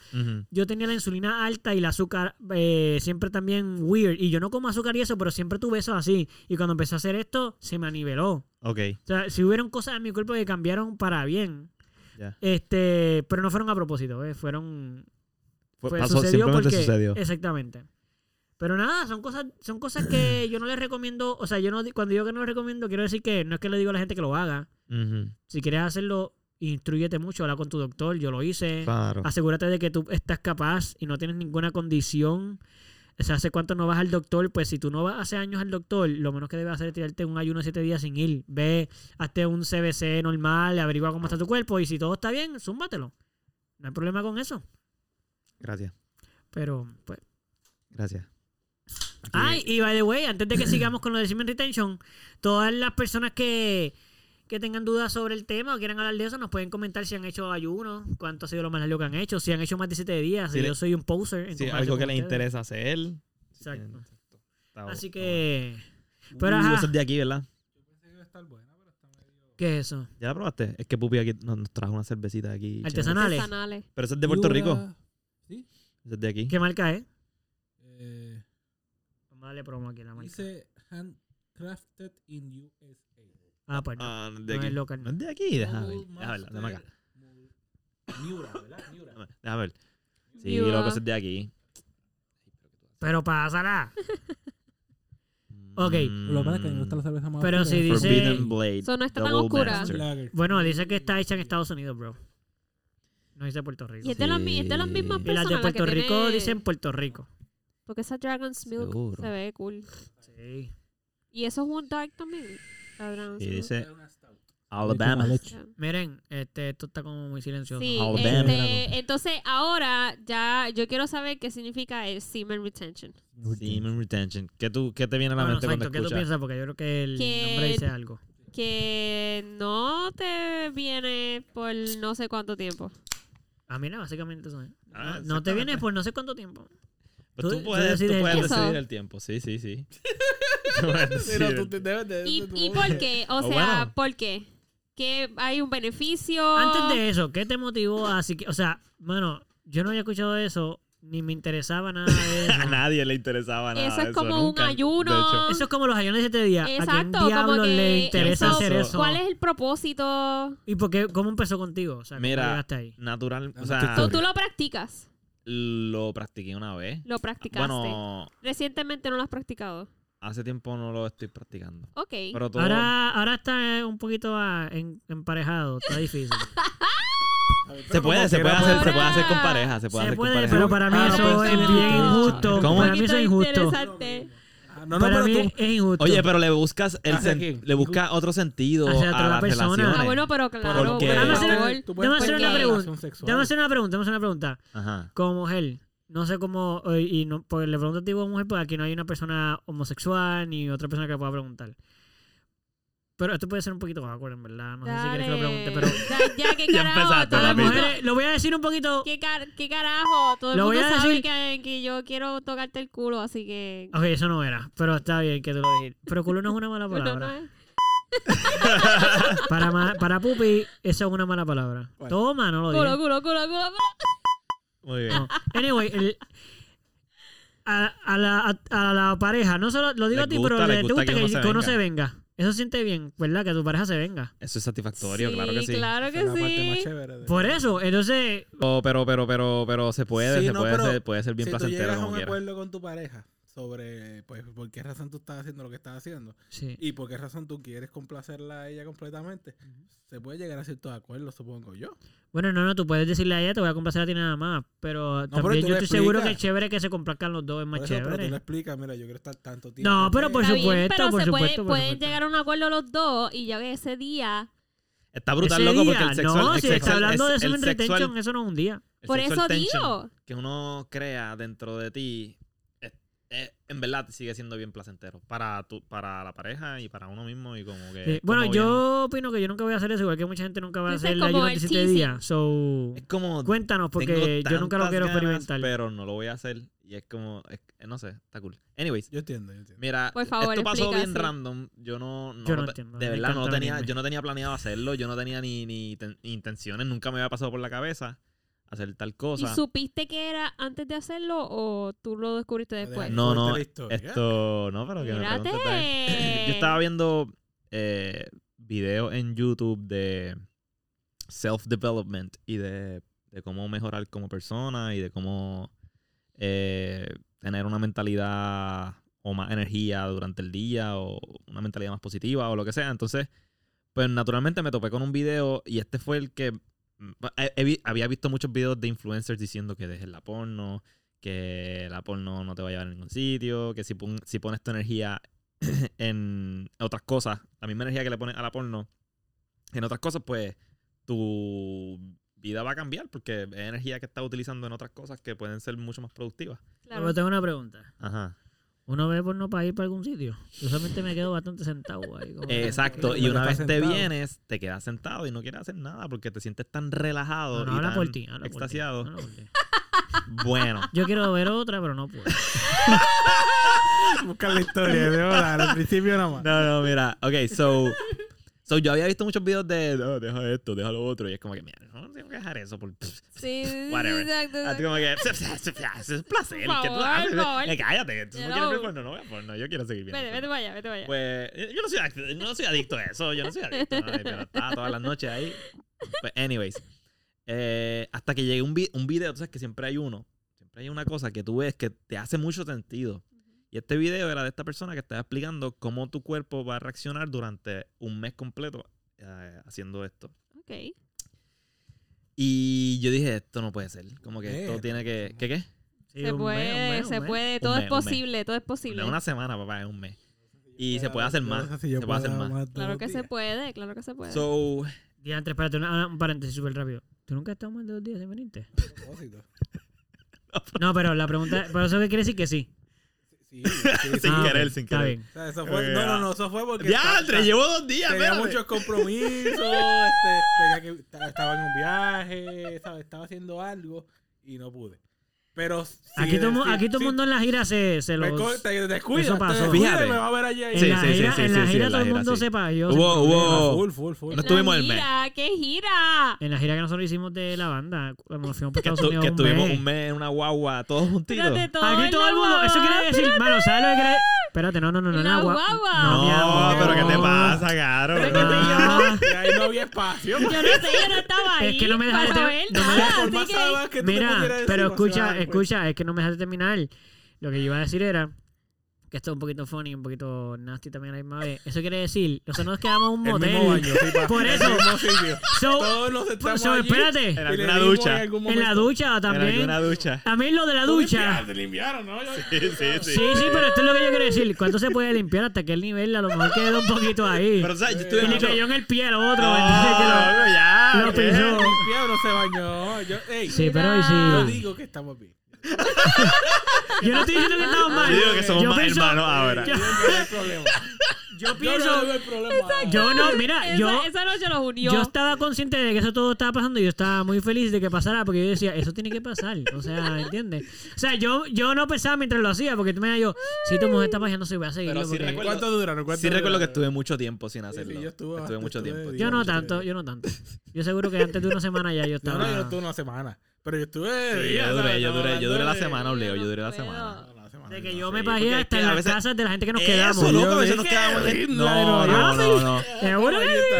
yo tenía la insulina alta y el azúcar eh, siempre también weird. Y yo no como azúcar y eso, pero siempre tuve eso así. Y cuando empecé a hacer esto, se me aniveló. Ok. O sea, si hubieron cosas en mi cuerpo que cambiaron para bien. Este, pero no fueron a propósito, eh, fueron Fue- pasó, sucedió porque sucedió. exactamente. Pero nada, son cosas son cosas que [CLEARS THROAT] yo no les recomiendo, o sea, yo no cuando digo que no les recomiendo, quiero decir que no es que le digo a la gente que lo haga. Si quieres hacerlo instruyete mucho, habla con tu doctor, yo lo hice. Claro. Asegúrate de que tú estás capaz y no tienes ninguna condición. O sea, hace cuánto no vas al doctor, pues si tú no vas hace años al doctor, lo menos que debes hacer es tirarte un ayuno de siete días sin ir. Ve, hazte un CBC normal, averigua cómo está tu cuerpo y si todo está bien, zúmbatelo. No hay problema con eso. Gracias. Pero, pues. Gracias. Ay, y by the way, antes de que sigamos con lo de Semen Retention, todas las personas que, que tengan dudas sobre el tema o quieran hablar de eso, nos pueden comentar si han hecho ayuno, cuánto ha sido lo más largo que han hecho, si han hecho más de siete días. Si si le- yo soy un poser. en si algo que les interesa hacer. Exacto. Está Así que, está pero. Uh, ajá. eso es de aquí, ¿verdad? Pensé que iba a estar buena, pero está medio... ¿qué es eso? ¿Ya la probaste? Es que Pupi aquí nos, nos trajo una cervecita aquí. Artesanales. Artesanales. Pero eso es de Puerto Rico. Sí. Eso es de aquí. ¿Qué marca es? Eh, Darle promo aquí la marca. dice handcrafted in USA. Ah, pues no. Ah, no es de No aquí. es local. No es de aquí. Déjame ver. Déjame ver. Déjame acá. Miura, ¿verdad? Miura. Déjame- ver. Sí, Miura. loco, es de aquí. Pero pásala. Ok. Lo que pasa es que a mí me gusta la cerveza más Pero si dice- Forbidden Blade. Eso no está tan Double oscura. Master. Lager. Bueno, dice que está hecha en Estados Unidos, bro. No dice Puerto Rico. Y es de, las mi- es de las mismas Y las de Puerto que Rico tiene- dicen Puerto Rico. Porque esa Dragon's Milk Seguro. se ve cool. Sí. Y eso es un dark también. La Dragon's Sí, Milk. dice. Alabama. Miren, este, esto está como muy silencioso. Sí, Alabama. este, entonces ahora ya yo quiero saber qué significa el semen retention. Semen retention. ¿Qué, tú, ¿Qué te viene a la Bueno, mente exacto, cuando ¿qué tú escuchas? piensas? Porque yo creo que el Que- nombre dice algo. Que no te viene por no sé cuánto tiempo. Ah, mira, básicamente eso es. Ah, no te viene por no sé cuánto tiempo. Pues Tú- tú, puedes, tú decides el puedes tiempo. decidir el tiempo. Sí, sí, sí. [LAUGHS] Tú puedes decidir Pero el tú te debes de... ¿Y, y por qué? O [LAUGHS] Oh, sea, bueno. ¿por qué? ¿Que hay un beneficio? Antes de eso, ¿qué te motivó a así que, o sea, bueno, yo no había escuchado eso, ni me interesaba nada de [LAUGHS] eso. A nadie le interesaba nada. Eso es como un nunca. ayuno. De hecho, Eso es como los ayunos de siete días. ¿A quién Exacto, como diablos que le interesa eso- hacer eso- eso? ¿Cuál es el propósito? ¿Y por qué, cómo empezó contigo? O sea, ¿cómo Mira, llegaste ahí? natural. O sea, tu ¿Tú, tú lo practicas? Lo practiqué una vez. ¿Lo practicaste? Bueno, Recientemente no lo has practicado. hace tiempo no lo estoy practicando. Ok. Pero todo. Ahora, ahora está un poquito ah, en- emparejado, está difícil. [LAUGHS] Ver, se puede, se puede hacer, se puede hacer con pareja, se puede Se hacer con pareja. pero para mí Ah, eso es bien injusto. ¿Cómo? Para mí eso es injusto. Ah, No, no, para pero mí tú... es injusto. Oye, pero le buscas el ¿Hacia sen- le buscas otro sentido Hacia otra a las persona. relaciones. Ah, bueno, pero claro. Porque- por Déjame hacer- una pregunta. Déjame hacer una pregunta, déjame hacer una pregunta. Ajá. Como mujer, no sé cómo, eh, y no, pues le pregunto a ti como mujer, porque aquí no hay una persona homosexual ni otra persona que pueda preguntar. Pero esto puede ser un poquito awkward, en verdad. No sé si quieres que lo pregunte, pero... Ya, ya, [LAUGHS] ¿qué carajo? empezaste, todo el mundo- mujeres, lo voy a decir un poquito... ¿Qué, car- qué carajo? Todo el Lo voy mundo a sabe decir- que, que yo quiero tocarte el culo, así que... Ok, eso no era, pero está bien que tú lo dijiste. Pero culo no es una mala [LAUGHS] Bueno, palabra. no es- [LAUGHS] Para, ma- para Pupi, eso es una mala palabra. ¿Cuál? Toma, no lo Culo, digas. culo, culo, culo, culo. Muy bien. No. Anyway, el- a, a la, a, a la pareja, no solo lo digo Les a ti, gusta, pero les le- te gusta gusta que que, uno se uno se venga. Eso siente bien, ¿verdad? Que tu pareja se venga. Eso es satisfactorio, Sí, claro que sí. claro Esa que es la parte más sí. chévere de- Por eso, entonces, Oh, pero, pero, pero, pero se puede, Sí, se no, puede, pero ser, puede ser bien si tú placentero llegas a como un quiera. acuerdo con tu pareja sobre pues por qué razón tú estás haciendo lo que estás haciendo sí. y por qué razón tú quieres complacerla a ella completamente, se puede llegar a ciertos acuerdos, supongo yo. Bueno, no, no, tú puedes decirle a ella, te voy a complacer a ti nada más. Pero también yo estoy seguro que es chévere que se complazcan los dos, es más eso, pero tú chévere. le explicas, mira, yo quiero estar tanto tiempo. No, pero por Está bien, supuesto, pero por se supuesto, puede- por pueden supuesto. llegar a un acuerdo los dos y ya que ese día... Está brutal, loco, porque día, el sexual... No, el si está sexual- hablando de es- semen el sexual- retention, eso no es un día. el Por eso digo. que uno crea dentro de ti, es- en verdad sigue siendo bien placentero para tu, para la pareja y para uno mismo y como que... Sí. Bueno, como yo opino que yo nunca voy a hacer eso, igual que mucha gente nunca va a hacer la como ayuno de el 17 teasing. días. So, bien. Es como... cuéntanos, porque yo nunca lo quiero ganas, experimentar. Pero no lo voy a hacer y es como... es- no sé, está cool. Anyways, Yo entiendo, yo entiendo. Mira, Por favor, esto pasó explica, bien sí. random. Yo no, no Yo entiendo, de verdad no tenía, yo no tenía planeado hacerlo, yo no tenía ni, ni ten- intenciones, nunca me había pasado por la cabeza hacer tal ¿Y cosa. supiste que era antes de hacerlo o tú lo descubriste después? No, no, Fuerte la historia. esto, no, pero que me preguntes también. Yo estaba viendo eh, videos en YouTube de self-development y de, de cómo mejorar como persona y de cómo eh, tener una mentalidad o más energía durante el día o una mentalidad más positiva o lo que sea. Entonces, Pues naturalmente me topé con un video y este fue el que... he- he vi- había visto muchos videos de influencers diciendo que dejes la porno, que la porno no te va a llevar a ningún sitio, que si, pon- si pones tu energía [CLEARS THROAT] en otras cosas, la misma energía que le pones a la porno, en otras cosas, pues tu vida va a cambiar porque es energía que estás utilizando en otras cosas que pueden ser mucho más productivas. Claro. Pero tengo una pregunta. Ajá. ¿Uno ve porno para ir para algún sitio? Yo solamente me quedo bastante sentado ahí. Exacto, y una vez te sentado. vienes, te quedas sentado y no quieres hacer nada porque te sientes tan relajado No, no, y habla tan por ti. habla por ti, extasiado. habla por ti. Bueno, [LAUGHS] Yo quiero ver otra, pero no puedo. [LAUGHS] Busca la historia, de verdad, al principio nada más. no, no, mira, ok, so, so yo había visto muchos videos de, no, deja esto, deja lo otro, y es como que, mira, no tengo que dejar eso por... [LAUGHS] Sí, Whatever. exacto. Así exacto. como que, es placer, Por que tú favor, haces. por favor. Eh, cállate, tú no quieres ver porno, no veas porno, yo quiero seguir viendo Vete, vete para allá, vete para allá. Pues yo no soy, act- no soy adicto a eso, yo no soy adicto, ay, pero estaba todas las noches ahí. Pues, anyways, eh, hasta que llegue un, vi- un video, tú sabes que siempre hay uno, siempre hay una cosa que tú ves que te hace mucho sentido. Y este video era de esta persona que estaba explicando cómo tu cuerpo va a reaccionar durante un mes completo eh, haciendo esto. Ok. Y yo dije, esto no puede ser. Como que Eh, esto tiene que... ¿Qué qué? Sí, Se puede, mes, un mes, se puede, todo mes, es posible, todo es posible. No es una semana, papá, es un mes. Y se puede hacer más. Se puede hacer más. Claro que se puede, claro que se puede. So, Diantre, espérate, una- un paréntesis súper rápido. ¿Tú nunca has estado más de dos días sin venirte? Propósito. [LAUGHS] No, pero la pregunta... ¿Pero eso qué quiere decir que sí? Sí, [LAUGHS] sí, Sin Ah, querer, sin está querer. bien. O sea, eso fue, no, no, no, eso fue porque. ¡Diantre! ta- Llevo dos días, Tenía espérate. muchos compromisos, [LAUGHS] este, tenía que, ta- estaba en un viaje, ¿sabes? estaba haciendo algo y no pude. Pero Aquí todo, el mu- sí, aquí todo el sí, mundo en la gira se, se los... te descuida, eso pasó. te descuida Fíjate. y me va a ver allí. ahí. En Sí, la sí, gira, sí, en sí, la sí, gira en todo el gira, mundo sí. sepa. Yo Hubo- sin problema. hubo- Full, full, full. No estuvimos el mes. gira, ¿Qué gira? En la gira que nosotros hicimos de la banda, cuando nos fuimos por Que, Estados estu- Unidos que un estuvimos mes. un mes en una guagua todos juntitos. Espérate, todo Aquí todo el mundo, eso quiere decir, mano, ¿sabes lo que quiere Espérate, no, no, no, no, la agua. guagua. No, mi No, pero ¿qué te pasa, Caro? Pero que Ah, Y ahí no había espacio. Yo no sé, yo no estaba ahí. Es que no me dejaste para ver no me nada, dejaste- así que- Mira, pero escucha, cuenta. escucha, es que no me dejaste terminar. Lo que yo iba a decir era que esto es un poquito funny, un poquito nasty también a la misma vez. Eso quiere decir, nosotros nos quedamos en un [LAUGHS] El mismo motel. baño, sí, pa. Por El eso. mismo sitio. So, Todos nos sentamos so, allí espérate, En y le alguna ducha. En, en la ducha En también. alguna ducha. A mí lo de la ducha. limpiaste, limpiaron, ¿no? Yo- Sí, sí, sí. Sí, sí, pero esto es lo que yo quiero decir. ¿Cuánto se puede limpiar? ¿Hasta qué nivel? A lo mejor quedó un poquito ahí. Pero, ¿sabes? Yo y estuve le mucho... cayó en el pie al otro. No, ¿entiendes? Que lo- no, ya. lo pisó. Limpiado, no se bañó. Yo, ey, Sí, pero y yo sí. digo que estamos bien. Yo no estoy diciendo que estamos mal. Yo digo que somos Yo más pienso- hermanos ahora. Yo, no problema. yo pienso. no veo el problema. Yo no, mira, Esa, yo. esa noche los unió. Yo estaba consciente de que eso todo estaba pasando y yo estaba muy feliz de que pasara porque yo decía, eso tiene que pasar. O sea, [LAUGHS] ¿entiendes? O sea, yo, yo no pensaba mientras lo hacía porque tú me yo, si tu mujer está pasando, se voy a seguirlo. Pero sí porque- recuerdo- ¿Cuánto duraron? ¿Cuánto Sí recuerdo que estuve mucho tiempo sin hacerlo. sí, yo estuve, mucho estuve tiempo. Yo no tanto, yo no tanto. Yo seguro que antes de una semana ya yo Yo estaba. no, yo estuve una semana. Pero yo estuve. Sí, días, yo duré, yo duré, yo duré la semana, Leo, yo duré la semana. De que yo me pagué hasta en las veces- casas de la gente que nos Eso, quedamos. loco, a veces nos quedamos en... "Qué No, no, ¿no?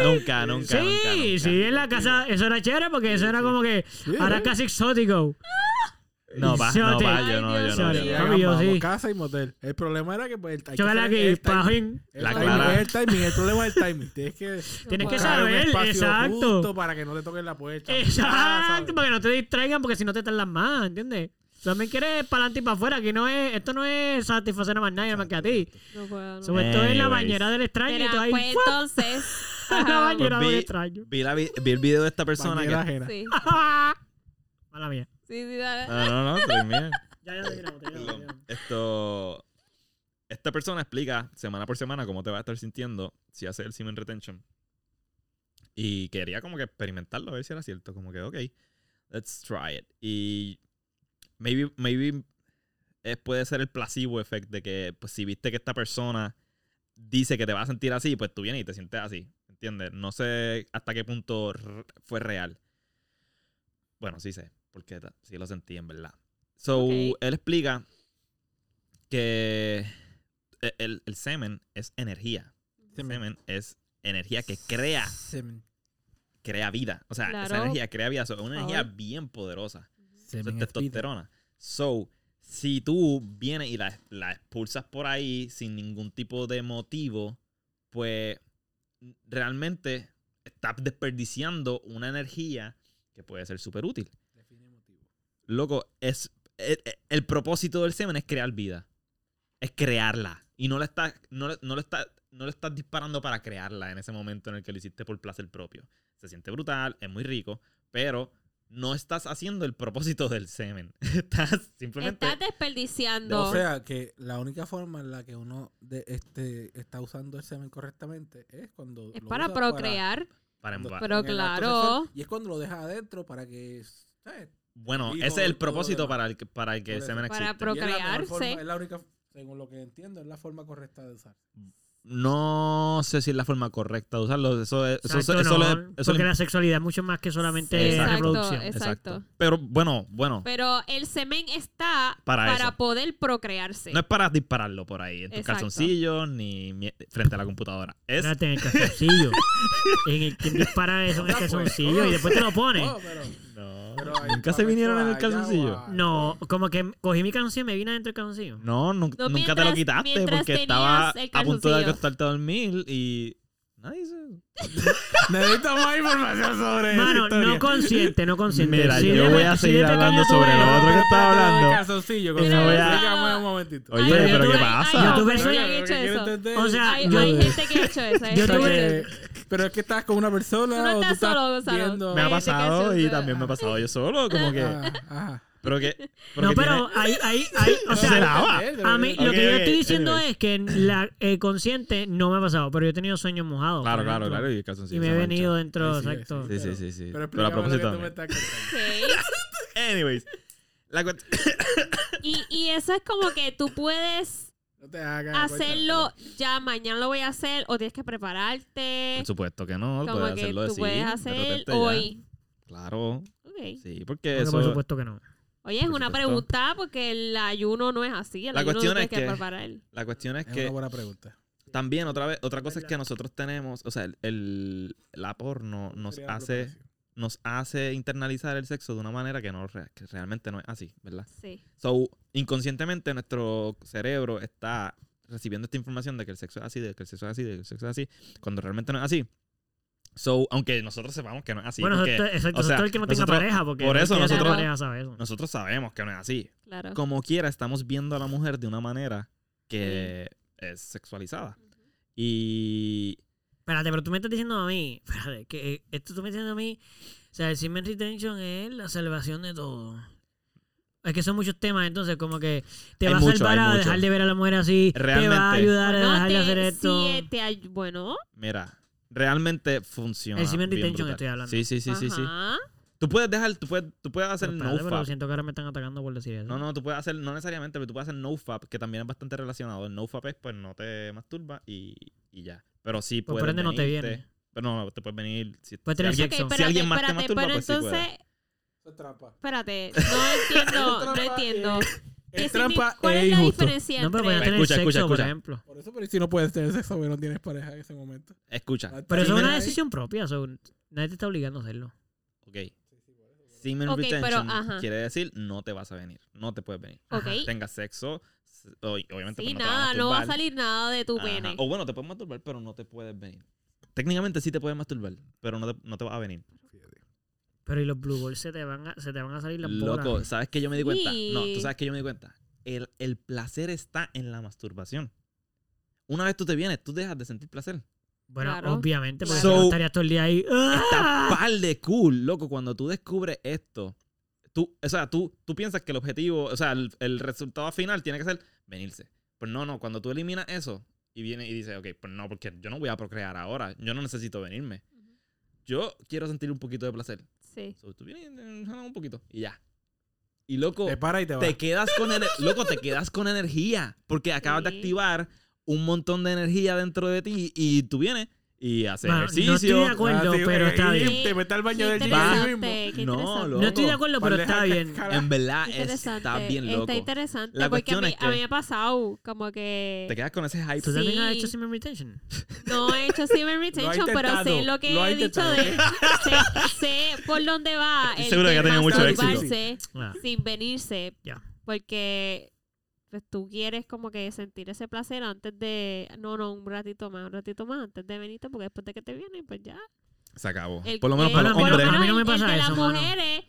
Nunca, nunca, Sí, sí, en la casa, eso era chévere porque eso era como que ahora casi exótico. No, va, no, va, yo no, yo no, yo no. Papi, yo Vamos, sí. casa y motel. El problema era que pues, el, hay que Chócale saber aquí, el timing. pajín. El La timing, clara. es el timing, el problema es el timing. Tienes que Tienes que saber, exacto. justo para que no te toquen la puerta. Exacto, para que no te distraigan porque si no te tardan más, ¿entiendes? Tú también quieres para adelante y para afuera, aquí no es, esto no es satisfacer a más nadie más que a ti. No puedo, no. Sobre todo en la Anyways. bañera del extraño y Mira, tú ahí, pues entonces. [LAUGHS] la bañera Pues del extraño. Vi, la vi, vi el video de esta persona que... ajena. sí, [LAUGHS] Mala mía. Sí, sí, dale. No, no, no, estoy bien. [LAUGHS] Ya, ya te grabo, te grabo, te grabo. Esto... Esta persona explica semana por semana cómo te vas a estar sintiendo si haces el semen retention. Y quería como que experimentarlo, a ver si era cierto. Como que, ok, let's try it. Y maybe, maybe puede ser el placebo effect de que pues, si viste que esta persona dice que te va a sentir así, pues tú vienes y te sientes así. ¿Entiendes? No sé hasta qué punto fue real. Bueno, sí sé, porque sí lo sentí en verdad. So, él explica que e- el, el semen es energía. El Semen. semen es energía que crea, Semen. crea vida. O sea, esa energía crea vida. So, es una Por energía favor. bien poderosa. Es Semen es vida. testosterona. So, si tú vienes y la, la expulsas por ahí sin ningún tipo de motivo, pues realmente estás desperdiciando una energía que puede ser súper útil. Loco, es el, el propósito del semen es crear vida. Es crearla. Y no le estás, no, le- no le estás, no le estás disparando para crearla en ese momento en el que lo hiciste por placer propio. Se siente brutal, es muy rico, pero no estás haciendo el propósito del semen. [LAUGHS] Estás simplemente. Estás desperdiciando. O sea, que la única forma en la que uno de, este, está usando el semen correctamente es cuando. es lo para procrear. para emba- Pero claro. sexual, Y es cuando lo dejas adentro para que. ¿sabes? Bueno, hijo, ese es el propósito para el, que- para el que el semen. Para existe. es la mejor Procrearse. forma- Es la única, según lo que entiendo, es la forma correcta de usar. No sé si es la forma correcta de usarlo. Eso es. Eso, Exacto, eso no, le- eso porque le- la sexualidad es mucho más que solamente Exacto, reproducción. exacto. Pero bueno, bueno. Pero el semen está Para para, poder procrearse. No es para dispararlo por ahí, en tus Exacto. calzoncillos ni frente a la computadora. Es Espérate, en el calzoncillo. [LAUGHS] en el que dispara eso en el Ah, pues, calzoncillo y después te lo [LAUGHS] pones. Oh, pero, No, pero ahí nunca se vinieron en el calzoncillo. o a- No, como que cogí mi calzoncillo y me vine adentro del calzoncillo. No, nu- No, nunca te lo mientras- quitaste mientras porque estaba tenías el a punto de calzoncillo. acostarte a dormir y nadie se... [LAUGHS] Necesito más información sobre esa Mano, historia. no consciente, no consciente. Mira, Si yo de- voy a seguir de hablando sobre ves- lo otro que estaba hablando. de calzoncillo, Pero que voy a- Dígame un momentito. Oye, Ay, pero pero yo ¿qué tuve- pasa? yo tuve hombres que han hecho eso. O sea, Hay, yo- hay gente que ha hecho eso. hay Yo gente tuve- que- Pero es que estás con una persona Tú no o tú estás estás solo, Gonzalo. viendo... Me ha pasado y también me ha pasado yo solo, [LAUGHS] como que... Ah, ajá. Pero que... No, que pero ahí, ahí, ahí, o se lava. a mí lo que yo estoy diciendo es que la eh, consciente no me ha pasado, pero yo he tenido sueños mojados. Claro, claro, claro. Y, el me he mancha. venido dentro, Sí, sí, exacto. Sí, sí, sí, sí. Pero, Pero a propósito que tú me estás. Anyways. La Y, y eso es como que tú puedes No te hagas. hacerlo ya, mañana lo voy a hacer, o tienes que prepararte. Por supuesto que no. Como Puedes que hacerlo tú así, puedes de hacer ya. hoy. Claro. Ok. Sí, porque eso... por supuesto que no. Oye, es Por una supuesto. pregunta porque el ayuno no es así. El La ayuno cuestión tú es que que- preparar. La cuestión es Es que una buena pregunta. también otra vez, otra cosa es que nosotros tenemos, o sea, el, el- la porno nos Sería hace, nos hace internalizar el sexo de una manera que no que realmente no es así, ¿verdad? Sí. So, inconscientemente nuestro cerebro está recibiendo esta información de que el sexo es así, de que el sexo es así, de que el sexo es así, cuando realmente no es así. So, aunque nosotros sepamos que no es así, bueno, porque exacto, exacto, o sea, todo el que no tenga nosotros- pareja, porque por eso nosotros- pareja sabe eso. nosotros sabemos que no es así. Claro. Como quiera, estamos viendo a la mujer de una manera que es sexualizada. Y Espérate, pero tú me estás diciendo a mí, [LAUGHS] espérate, que eh, esto tú me estás diciendo a mí, o sea, el semen retention es la salvación de todo. Es que son muchos temas, entonces como que te Hay va a salvar a dejar de ver a la mujer así, te va a Realmente. ayudar a dejar de hacer esto. sí, te ay- bueno, Mira, realmente funciona. El semen bien retention brutal. estoy hablando. Sí, sí, sí, sí, sí. Tú puedes dejar, tú puedes, tú puedes hacer Pero no pero siento que ahora me están atacando por decir eso. No, no, tú puedes hacer, no necesariamente, pero tú puedes hacer no fap, que también es bastante relacionado. El no fap es, pues, no te masturba y, y ya. Pero sí Pues puedes por ende no te viene. Pero no, te puedes venir. Si, Puedes si tener alguien, sexo. si espérate, alguien más te masturba, pero pues sí puede. entonces, es trampa. espérate, [LAUGHS] no entiendo, no entiendo. eh, ¿Qué Es trampa ¿Cuál e es la injusto. diferencia No, pero entre...? tener Escucha, sexo, escucha, por escucha. ejemplo. Por eso, pero si no puedes tener sexo porque no tienes pareja en ese momento. Escucha. Pero eso es una ahí. decisión propia, so, nadie te está obligando a hacerlo. Ok. Semen Ok, pero, retention ajá. quiere decir no te vas a venir. No te puedes venir. Ok. Tengas sexo. Obviamente, Sí, pues, no te vas nada, no va a salir nada de tu Ajá. pene. O bueno, te puedes masturbar, pero no te puedes venir. Técnicamente sí te puedes masturbar, pero no te, no te vas a venir. Pero y los blue balls se te van a, se te van a salir las bolas. Loco, ¿sabes que yo me di cuenta? No, tú sabes que yo me di cuenta. El, el placer está en la masturbación. Una vez tú te vienes, tú dejas de sentir placer. Bueno, Claro. obviamente, porque So- no estarías todo el día ahí. Está ¡ah! par de cool, loco, cuando tú descubres esto. Tú, o sea, tú, tú piensas que el objetivo, o sea, el, el resultado final tiene que ser venirse. Pues no, no, cuando tú eliminas eso y vienes y dices, ok, pues no, porque yo no voy a procrear ahora, yo no necesito venirme. Yo quiero sentir un poquito de placer. Sí. So, tú vienes, un poquito y ya. Y loco, Te para y te quedas con [LAUGHS] loco, te quedas con energía porque acabas de activar un montón de energía dentro de ti y tú vienes y haces Bueno, no estoy ejercicio. de acuerdo, Ah, sí, pero eh, está y bien. Te metes al baño del gym No, loco. No estoy de acuerdo, pero está [LAUGHS] bien. En verdad está bien loco. Está interesante. La porque a cuestión mí, es que- a mí me ha pasado como que Te quedas con ese hype. ¿Tú también has Sí. hecho semen retention? no he hecho semen retention, [LAUGHS] pero sé lo que lo he dicho de [LAUGHS] sé, sé por dónde va el seguro que ha tenido mucho éxito. Ah. sin venirse. Ya. Porque pues tú quieres como que sentir ese placer antes de, no, no, un ratito más, un ratito más antes de venirte, porque después de que te viene, pues ya. Se acabó. El- Por lo menos el- para los hombres. a mí no me el- el pasa de eso, las mano. mujeres,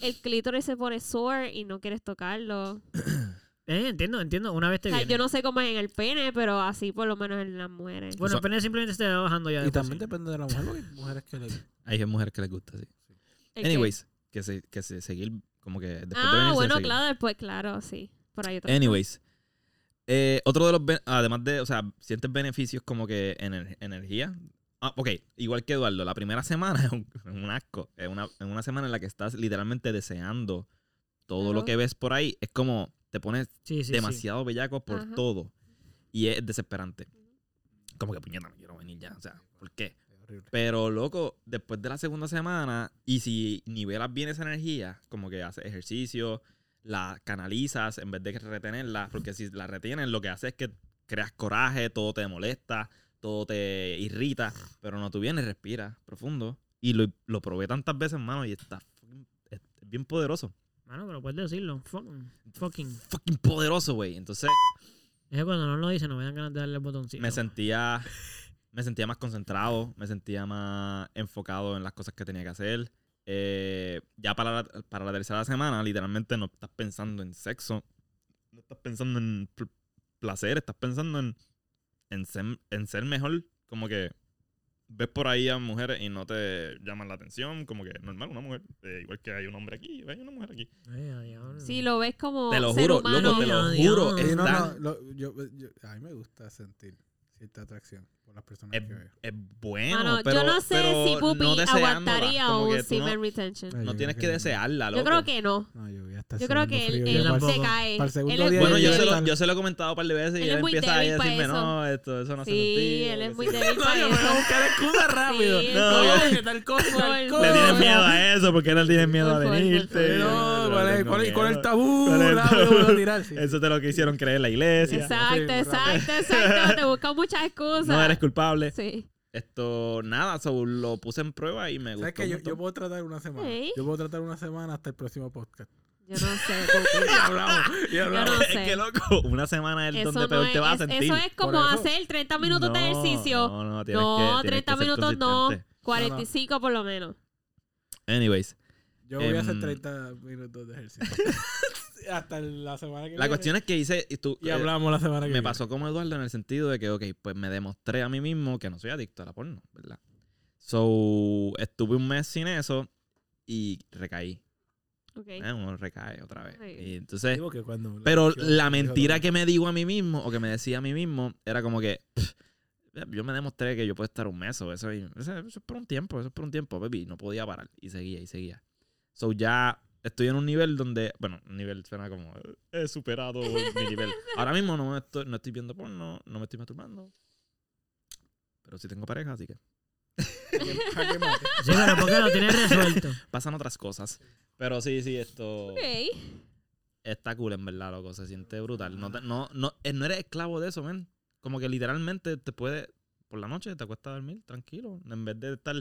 el clítoris se pone sore y no quieres tocarlo. [CLEARS THROAT] Eh, entiendo, entiendo. Una vez te O sea, viene. yo no sé cómo es en el pene, pero así por lo menos en las mujeres. Bueno, el pene simplemente se va bajando ya. Y de también sí. depende de la mujer, porque hay mujeres que le... [LAUGHS] Hay mujeres que les gusta, sí. Anyways, que se, que se seguir como que después de Ah, venirse, bueno, seguir. claro, después, claro, sí. Por ahí otra Anyways. eh, otro de los, además de, o sea, sientes beneficios como que ener- energía. Ah, ok, igual que Eduardo, la primera semana [LAUGHS] es un, asco. Es una, es una semana en la que estás literalmente deseando todo lo que ves por ahí. Es como te pones Sí, sí, sí. demasiado bellaco por Ajá. todo. Y es desesperante. Como que puñeta, me quiero venir ya. O sea, ¿por qué? Es horrible. Pero, loco, después de la segunda semana, y si nivelas bien esa energía, como que haces ejercicio, la canalizas en vez de retenerla, porque si la retienes, lo que hace es que creas coraje, todo te molesta, todo te irrita, pero no, tú vienes, respiras profundo. Y lo, lo probé tantas veces, mano, y está es bien poderoso. Mano, pero puedes decirlo. Fucking. Fucking. Fucking poderoso, güey. Entonces, Es que cuando no lo dice, no me dan ganas de darle el botoncito. me sentía me sentía más concentrado, me sentía más enfocado en las cosas que tenía que hacer. Eh, ya para la, para la tercera semana, literalmente no estás pensando en sexo, no estás pensando en pl- placer, estás pensando en, en, ser, en ser mejor. Como que ves por ahí a mujeres y no te llaman la atención, como que normal, una mujer, eh, igual que hay un hombre aquí, hay una mujer aquí. Ay. Sí, lo ves como Te lo ser juro, humano. loco, te lo juro. Dios. Sí, no, está- no, lo- yo, yo- a mí me gusta sentir cierta atracción por las personas es, que veo. es bueno, Mano, pero, yo no sé pero si Pupi no aguantaría un no- semen retention. No yo tienes que que no. desearla, loco. Yo creo que no. No, yo voy a estar Yo creo que él, él se tampoco. cae. para el segundo Él es Bueno, yo se, lo, yo se lo he comentado un par de veces y Él él es empieza ahí a decirme, eso. no, esto, eso no hace Sí, sentido. él es muy sí". débil para yo voy a eso. buscar excusa rápido. Sí, No, no, yo- ¿qué tal cosa? Le tienes miedo a eso, porque no tienes miedo a venirte. No, ¿cuál es, es- es el tabú? ¿Cuál es [LAUGHS] sí. Eso te lo que hicieron creer la iglesia. Exacto, Sí, exacto, exacto. Te buscan muchas excusas. Eres culpable. Sí. Esto, nada, so, lo puse en prueba y me gustó. ¿Sabes qué? un Yo, yo puedo tratar una semana. Sí. Yo puedo tratar una semana hasta el próximo podcast. Yo no sé. [LAUGHS] y hablamos. Y hablamos. no Es sé. [LAUGHS] que loco, una semana es Eso, donde no peor es, te vas a es- sentir. eso es como eso- hacer 30 minutos de ejercicio. No, no, tienes No, que, tienes que 30 ser minutos no. consistente. 45 por lo menos. Anyways, Yo voy a hacer Em, 30 minutos de ejercicio. [LAUGHS] hasta la semana que la viene. cuestión es que hice. Y tú, Y eh, hablamos la semana que me viene. pasó como Eduardo en el sentido de que, ok, pues me demostré a mí mismo que no soy adicto a la porno, ¿verdad? So, estuve un mes sin eso y recaí. Ok. ¿eh? Uno recae otra vez. Sí. Y entonces, Digo que cuando pero yo- la mentira que me digo a mí mismo o que me decía a mí mismo era como que "Pff, yo me demostré que yo puedo estar un mes o eso, y- eso, eso es por un tiempo, eso es por un tiempo, baby. No podía parar y seguía y seguía. So ya estoy en un nivel donde, bueno, nivel suena como "Eh, he superado mi [LAUGHS] nivel. Ahora mismo no estoy, no estoy viendo porno, no me estoy masturbando. Pero sí tengo pareja, así que. Sí, pero porque lo tienes resuelto. [LAUGHS] pasan otras cosas. Pero sí, sí, esto Ok. está cool en verdad, loco. Se siente brutal. No, te- no, no, eh, no eres esclavo de eso, men. Como que literalmente te puede, por la noche te acuestas a dormir tranquilo. En vez de estar,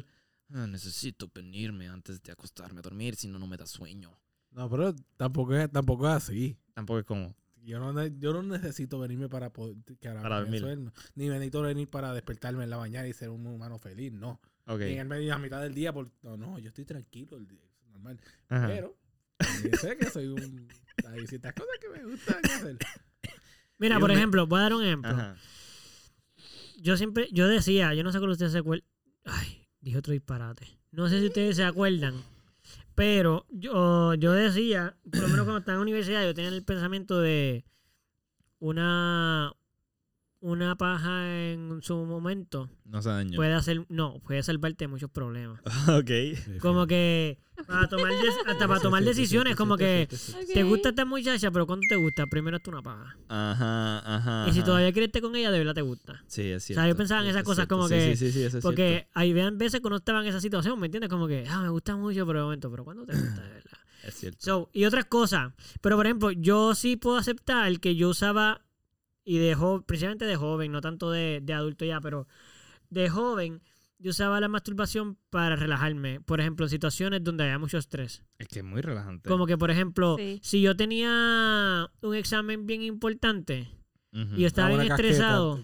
"Ah, necesito venirme antes de acostarme a dormir, si no, no me da sueño. No, pero tampoco es, tampoco es así. Tampoco es como, Yo no, yo no necesito venirme para poder para, Para dormir. sueño. Ni necesito venir para despertarme en la mañana y ser un humano feliz. No. Ni en el medio, a mitad del día. Por, no, no, yo estoy tranquilo. el día, es normal. Ajá. Pero sé que soy un. Hay ciertas cosas que me gustan hacer. Mira, Yo por me- ejemplo, voy a dar un ejemplo. Ajá. Yo siempre, yo decía, yo no sé cuál ustedes se acuerdan. Ay, dije otro disparate. No sé si ustedes se acuerdan. Pero yo, yo decía, por lo menos cuando estaba en universidad, yo tenía el pensamiento de una, una paja en su momento No se dañó. puede hacer, no, puede salvarte de muchos problemas. [LAUGHS] ok. Como que para tomar hasta para tomar decisiones, como que te gusta esta muchacha, pero ¿cuándo te gusta? Primero es una paja. Ajá, ajá. Y si todavía quieres estar con ella, de verdad te gusta. Sí, es O cierto. sea, yo pensaba en esas Es cosas cierto. como Sí, que... Sí, sí, sí, eso es Porque cierto. hay veces que uno estaba en esa situación, ¿me entiendes? Como que, ah, me gusta mucho, pero de momento, pero ¿cuándo te gusta de verdad? Es cierto. So, y otras cosas. Pero, por ejemplo, yo sí puedo aceptar que yo usaba, y de joven, principalmente de joven, no tanto de, de adulto ya, pero de joven, yo usaba la masturbación para relajarme. Por ejemplo, en situaciones donde había mucho estrés. Es que es muy relajante. Como que, por ejemplo, Sí. si yo tenía un examen bien importante y yo estaba bien casqueta estresado.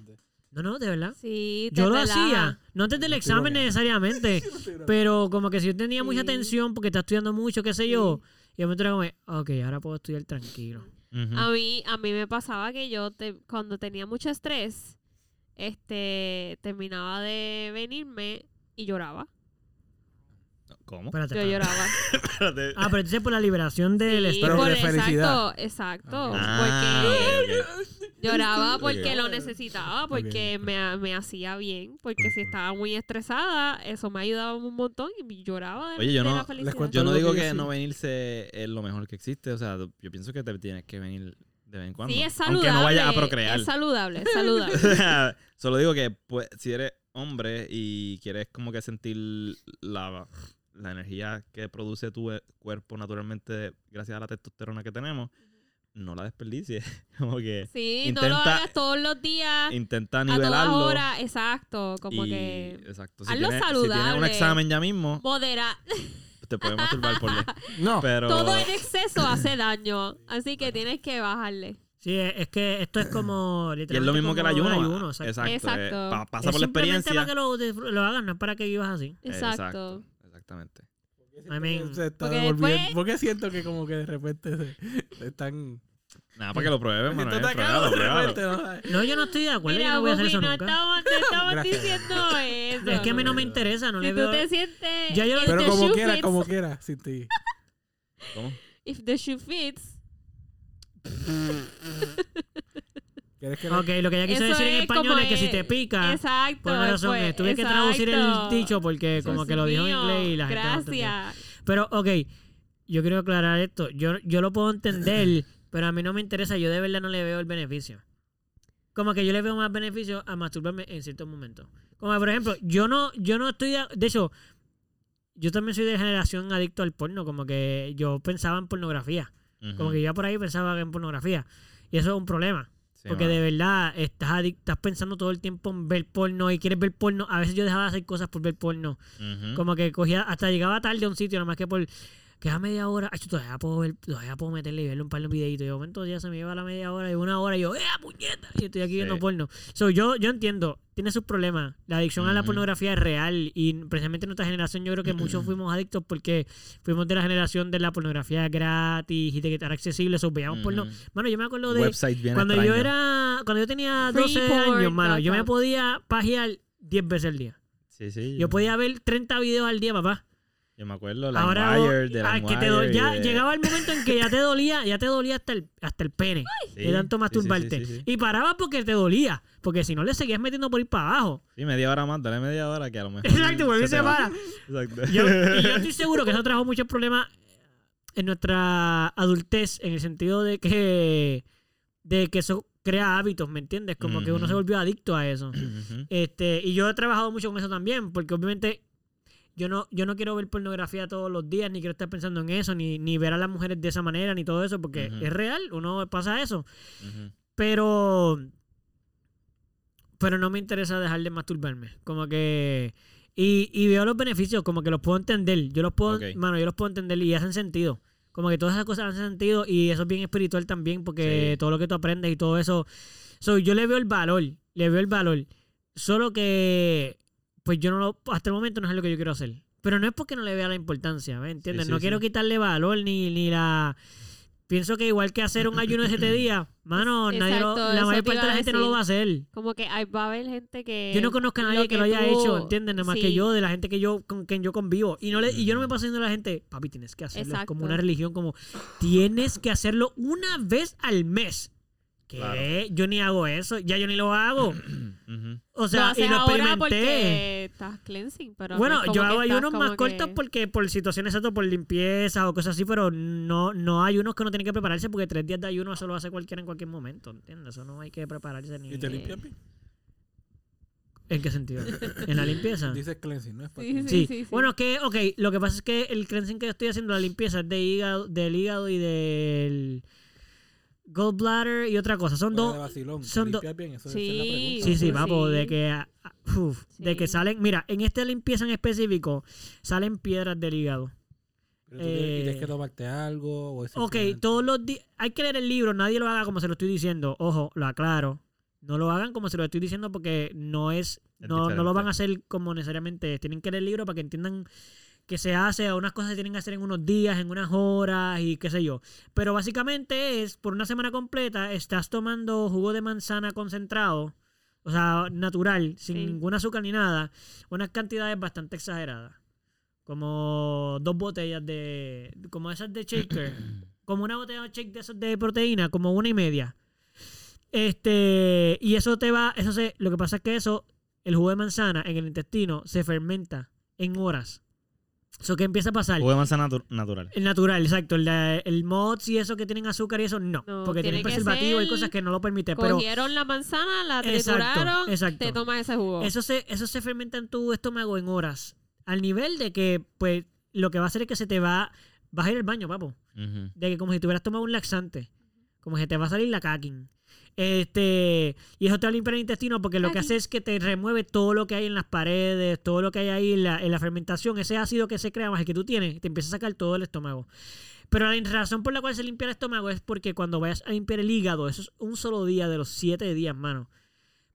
No, no, de verdad. Sí, te Yo lo hacía. No antes del examen necesariamente. [LAUGHS] Pero como que si yo tenía mucha tensión porque estaba estudiando mucho, qué sé yo. Y de momento era como, ok, ahora puedo estudiar tranquilo. A mí, a mí me pasaba que yo te- cuando tenía mucho estrés, este, terminaba de venirme y lloraba. ¿Cómo? Espérate, Yo espérate. lloraba. [LAUGHS] Espérate. Ah, pero entonces por la liberación del Sí, por- de felicidad. Exacto, exacto. Ah, porque ok, ok. [LAUGHS] lloraba Ok. porque lo necesitaba, porque me, me hacía bien, porque si estaba muy estresada, eso me ayudaba un montón y lloraba de, Oye, yo de no- la les felicidad. cuento Yo no digo que no venirse es lo mejor que existe. O sea, yo pienso que te tienes que venir de vez en cuando. Sí, es Aunque saludable. no vayas a procrear. Es saludable, es [LAUGHS] saludable. Solo digo que pues, si eres hombre y quieres como que sentir la, la energía que produce tu eh, cuerpo naturalmente gracias a la testosterona que tenemos, no la desperdicies. [LAUGHS] como que Sí, no lo Intenta- hagas todos los días, intenta a todas nivelarlo. horas, exacto, como y, que exacto. Si hazlo tienes, si tienes un saludable. examen ya mismo, modera. [LAUGHS] te puedes masturbar por [LAUGHS] ley. No. Pero Todo en exceso hace daño, así que tienes que bajarle. Sí, es que esto es como [CLEARS THROAT] y es literalmente lo mismo que el ayuno. ayuno, exacto. exacto. Exacto. eh, pa- pasa Es por la simplemente experiencia. para que lo, lo hagas, no es para que vivas así. Exacto. Exactamente. I mean, Se está porque devolviendo- después- [LAUGHS] ¿Por qué siento que como que de repente se, se están... Nada, para que lo pruebes, Me Manuel. atacado Pruébalo, pruébalo. repente, ¿no? No, yo no estoy de acuerdo, yo Mira, no voy a hacer eso no nunca. estamos, no estamos diciendo eso. Es que a mí no me interesa, no Si le tú veo... te sientes... Ya yo- if Pero como quiera, fits- como quiera, sin ti. ¿Cómo? If the shoe fits. [LAUGHS] ¿Quieres que Ok, lo que ella quiso Eso decir en es español como es que si es- te pica, Exacto. por una razón pues, es. Tuve que traducir el exacto. dicho porque como que lo dijo en inglés y la gente no entendió. Gracias. Pero, ok, yo quiero aclarar esto. Yo, yo lo puedo entender, [LAUGHS] pero a mí no me interesa. Yo de verdad no le veo el beneficio. Como que yo le veo más beneficio a masturbarme en ciertos momentos. Como por ejemplo, yo no, yo no estoy... De, de hecho, yo también soy de generación adicto al porno. Como que yo pensaba en pornografía. Como que yo por ahí pensaba en pornografía. Y eso es un problema. Sí, Porque de verdad estás, adic- estás pensando todo el tiempo en ver porno y quieres ver porno. A veces yo dejaba de hacer cosas por ver porno. Como que cogía, hasta llegaba tarde a un sitio, nada más que por. Queda media hora. Ay, yo todavía puedo ver, todavía puedo meterle y verle un par de videitos. Y de momento ya se me lleva la media hora y una hora y yo, ¡eh, puñeta! Y estoy aquí viendo porno. So, yo, yo entiendo, tiene sus problemas. La adicción a la pornografía es real. Y precisamente en nuestra generación, yo creo que muchos [CLEARS THROAT] fuimos adictos porque fuimos de la generación de la pornografía gratis y de que era accesible. So, veíamos porno. Bueno, yo me acuerdo de. Website bien Cuando yo extraño. era. Cuando yo tenía Free 12 porn años, mano, yo me podía pajear 10 veces al día. Sí, sí. Yo podía ver 30 videos al día, papá. Yo me acuerdo, la Ahora Wire, de ah, que te do- ya de- llegaba el momento en que ya te dolía, ya te dolía hasta el, hasta el pene Sí, de tanto sí, sí, masturbarte. Sí, sí, sí. Y paraba porque te dolía, porque si no le seguías metiendo por ir para abajo. Sí, media hora más, dale media hora que a lo mejor. Exacto, y se se para. Exacto. Yo, y yo [LAUGHS] estoy seguro que eso trajo muchos problemas en nuestra adultez, en el sentido de que, de que eso crea hábitos, ¿me entiendes? Como que uno se volvió adicto a eso. Este, y yo he trabajado mucho con eso también, porque obviamente yo no, yo no quiero ver pornografía todos los días, ni quiero estar pensando en eso, ni, ni ver a las mujeres de esa manera, ni todo eso, porque es real, uno pasa eso. Pero. Pero no me interesa dejar de masturbarme. Como que. Y, y veo los beneficios, como que los puedo entender. Yo los puedo, mano, yo los puedo entender y hacen sentido. Como que todas esas cosas hacen sentido y eso es bien espiritual también, porque Sí. todo lo que tú aprendes y todo eso. So, yo le veo el valor, le veo el valor. Solo que, pues yo no lo, hasta el momento no es lo que yo quiero hacer. Pero no es porque no le vea la importancia, ¿me entiendes? sí, no sí. quiero quitarle valor ni, ni la... Pienso que igual que hacer un ayuno de siete [COUGHS] días, mano, nadie lo- Exacto, la mayor te parte de la gente no lo va a hacer. Como que hay, va a haber gente que... Yo no conozco a nadie que, lo haya tú- hecho, ¿entiendes? Nada más que yo, de la gente que yo con quien yo convivo. Y no le, y yo no me paso diciendo a la gente, papi, tienes que hacerlo. Es como Exacto. una religión, como tienes que hacerlo una vez al mes. ¿Qué? Claro. Yo ni hago eso, ya yo ni lo hago. [CLEARS THROAT] O sea, y lo ahora experimenté. porque estás cleansing, pero no Bueno, yo hago ayunos más cortos que- porque por situaciones exactas, por limpieza o cosas así, pero no, no hay unos que no tienen que prepararse porque tres días de ayuno eso lo hace cualquiera en cualquier momento, ¿entiendes? Eso no hay que prepararse ni... ¿Y te limpias bien? ¿En qué sentido? ¿En la limpieza? [LAUGHS] Dices cleansing, ¿no? Es para. Sí. sí, sí. Bueno, que, ok, lo que pasa es que el cleansing que yo estoy haciendo, la limpieza, es de hígado, del hígado y del gallbladder y otra cosa. Son dos... de vacilón, ¿te son dos- Sí. Sí, sí, Sí. papo, de que... ah, de que salen, mira, en esta limpieza en específico, salen piedras del hígado. Pero tú tienes, y tienes Eh, que tomarte algo. O es Ok, todos los días, hay que leer el libro, nadie lo haga como se lo estoy diciendo, ojo, lo aclaro. No lo hagan como se lo estoy diciendo porque no es, Es no, no lo van a hacer como necesariamente es. Tienen que leer el libro para que entiendan que se hace, unas cosas se tienen que hacer en unos días, en unas horas y qué sé yo. Pero básicamente es, por una semana completa, estás tomando jugo de manzana concentrado, o sea, natural, sin Sí. ningún azúcar ni nada, unas cantidades bastante exageradas. Como dos botellas de, como esas de shaker, [CLEARS THROAT] como una botella de shake de esas de proteína, como una y media. Este, y eso te va, eso se, lo que pasa es que eso, el jugo de manzana en el intestino se fermenta en horas. Eso que empieza a pasar. Jugo de manzana natu- natural. El natural, exacto. El, de- el mods y eso que tienen azúcar y eso, no. No, porque tiene tienen preservativo y cosas que no lo permiten. Pero Cogieron la manzana, la trituraron, exacto. te tomas ese jugo. eso se, eso se fermenta en tu estómago en horas. Al nivel de que, pues, lo que va a hacer es que se te va. Vas a ir al baño, papo. De que como si tuvieras tomado un laxante. Como si te va a salir la caquín. Este, y eso te va a limpiar el intestino porque lo que hace es que te remueve todo lo que hay en las paredes, todo lo que hay ahí en la, en la fermentación, ese ácido que se crea más el que tú tienes, te empieza a sacar todo el estómago. Pero la razón por la cual se limpia el estómago es porque cuando vayas a limpiar el hígado, eso es un solo día de los siete días, mano.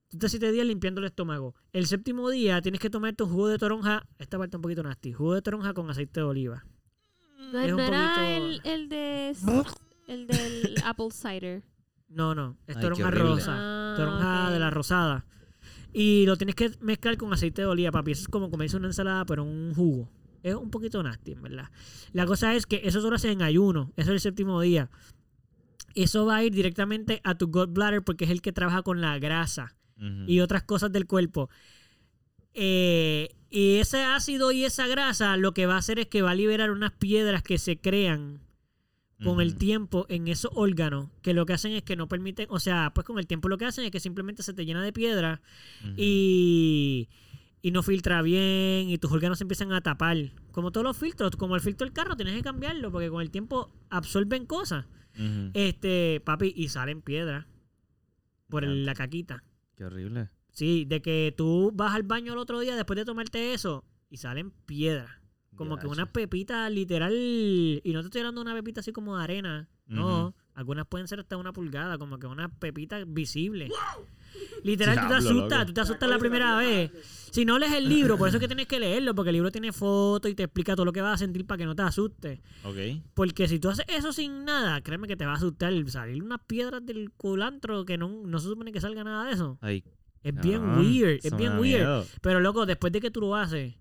Tú estás siete días limpiando el estómago. El séptimo día tienes que tomar tu jugo de toronja, esta parte un poquito nasty, jugo de toronja con aceite de oliva. no, es no un era el, poquito- el de el del [LAUGHS] apple cider. No, no, es Ay, qué toronja horrible. rosa. Ah, toronja ok. de la rosada. Y lo tienes que mezclar con aceite de oliva, papi. Eso es como comerse una ensalada, pero un jugo. Es un poquito nasty, en verdad. La cosa es que eso solo hace en ayuno. Eso es el séptimo día. Eso va a ir directamente a tu gallbladder porque es el que trabaja con la grasa Ujú. y otras cosas del cuerpo. Eh, y ese ácido y esa grasa lo que va a hacer es que va a liberar unas piedras que se crean con el tiempo en esos órganos que lo que hacen es que no permiten, o sea, pues con el tiempo lo que hacen es que simplemente se te llena de piedra y, y no filtra bien y tus órganos se empiezan a tapar. Como todos los filtros, como el filtro del carro, tienes que cambiarlo porque con el tiempo absorben cosas. Este, papi, y salen piedras por el- la caquita. Qué horrible. Sí, de que tú vas al baño el otro día después de tomarte eso y salen piedras. Como que Diache. unas pepitas literal. Y no te estoy hablando de una pepita así como de arena. No. Algunas pueden ser hasta una pulgada, como que una pepita visible. Literal, tú te asustas, loco. tú te asustas la primera vez. Si no lees el libro, por eso es que tienes que leerlo, porque el libro tiene fotos y te explica todo lo que vas a sentir para que no te asustes. Ok. Porque si tú haces eso sin nada, créeme que te va a asustar salir unas piedras del culantro que no, no se supone que salga nada de eso. Ay, Es bien weird, es bien weird. miedo. Pero loco, después de que tú lo haces,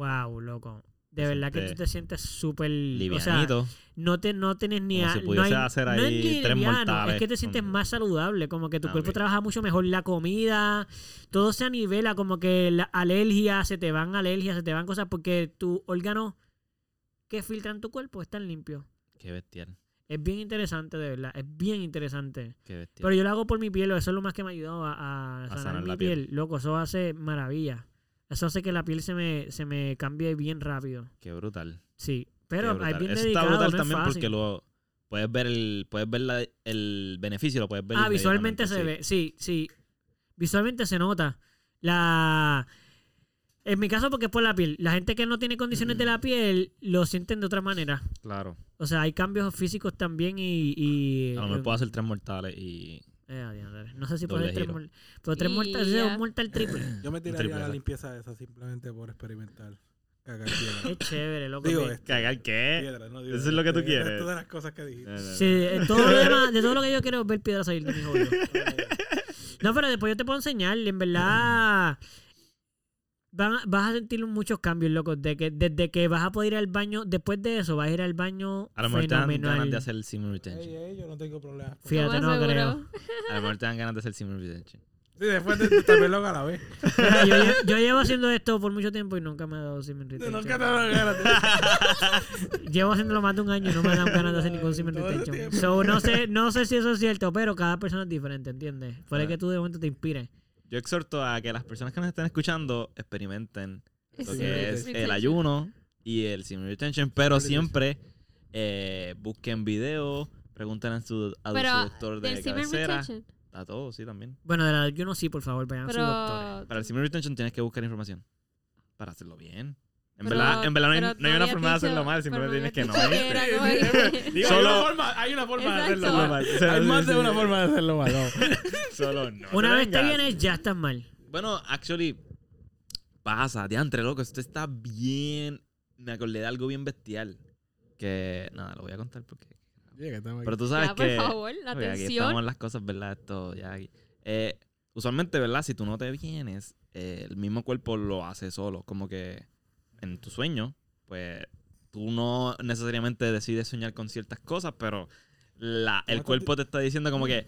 wow, loco. De verdad que tú te sientes súper. O sea, Livianito. no, te, no tienes ni Como a- si no pudiese hay- hacer no es ahí ni tres liviano, mortales Es que te sientes más saludable, como que tu Ah, cuerpo trabaja mucho mejor. La comida, todo se anivela, como que la alergia, se te van alergias, se te van cosas, porque tus órganos que filtran tu cuerpo están limpios. Qué bestial. Es bien interesante, de verdad. Es bien interesante. Qué bestial. Pero yo lo hago por mi piel, eso es lo más que me ha ayudado a, a sanar, sanar mi la piel. piel. Loco, eso hace maravilla. Eso hace que la piel se me, se me cambie bien rápido. Qué brutal. Sí. Pero brutal. hay bien Eso dedicado, está brutal no también fácil. porque lo puedes ver el puedes ver la- el beneficio, lo puedes ver Ah, visualmente se ve. Sí, sí. Visualmente se nota. La... En mi caso, porque es por la piel. La gente que no tiene condiciones de la [CLEARS THROAT] piel lo sienten de otra manera. Claro. O sea, hay cambios físicos también y... y A lo mejor puedo hacer tres mortales y Eh, no sé si puede tres, pero tres es mortal triple. [LAUGHS] Yo me tiraría a la limpieza esa simplemente por experimentar. Cagar [LAUGHS] piedra. Es chévere, loco. Digo, que- este, cagar qué? piedra, no digo Eso es lo que tú quieres. [LAUGHS] resto de las cosas que dijiste. No, no, no. Sí, de todo lo demás, de todo lo que yo quiero es ver piedras salir de mis hoyos. No, pero después yo te puedo enseñar, en verdad. Van vas a sentir muchos cambios, loco. De que, desde que vas a poder ir al baño, después de eso, vas a ir al baño A lo mejor te dan ganas de hacer el Ey, retention. ey, yo no tengo problemas. Fíjate, no creo. [LAUGHS] A lo mejor te dan ganas de hacer el semen retention. Sí, después de también lo. Mira, yo, yo llevo haciendo esto por mucho tiempo y nunca me ha dado semen retention. Nunca te lo ganas. Llevo haciéndolo más de un año y no me dan ganas de hacer ningún el retention. So, no sé, no sé si eso es cierto, pero cada persona es diferente, ¿entiendes? Puede que tú de momento te inspires. Yo exhorto a que las personas que nos estén escuchando experimenten lo Sí, que es el ayuno y el semen retention, pero siempre eh, busquen video, pregunten a su, a Pero su doctor de cabecera. retention. A todos, sí, también. Bueno, del ayuno sí, por favor, vayan a su doctor. Pero. Para el semen retention tienes que buscar información. Para hacerlo bien. En pero- verdad, en verdad no hay, no hay una forma de hacerlo mal, simplemente tienes que no. que- [LAUGHS] Digo, Solo- hay una forma, hay una forma de hacerlo mal. Sí, Hay sí, más de una forma de hacerlo mal. no. [LAUGHS] Solo no. Una vez te vienes, ya estás mal. Bueno, actually, pasa, diantre, loco. Esto está bien. Me acordé de algo bien bestial. Que, nada, lo voy a contar porque. Llega, estamos aquí. Pero tú sabes Ya, por que. favor, la Oye, aquí atención. estamos en las cosas, ¿verdad? Esto ya aquí. Eh, usualmente, ¿verdad? Si tú no te vienes, eh, el mismo cuerpo lo hace solo. Como que en tu sueño, pues tú no necesariamente decides soñar con ciertas cosas, pero la, el ¿Cuánto cuerpo te está diciendo como que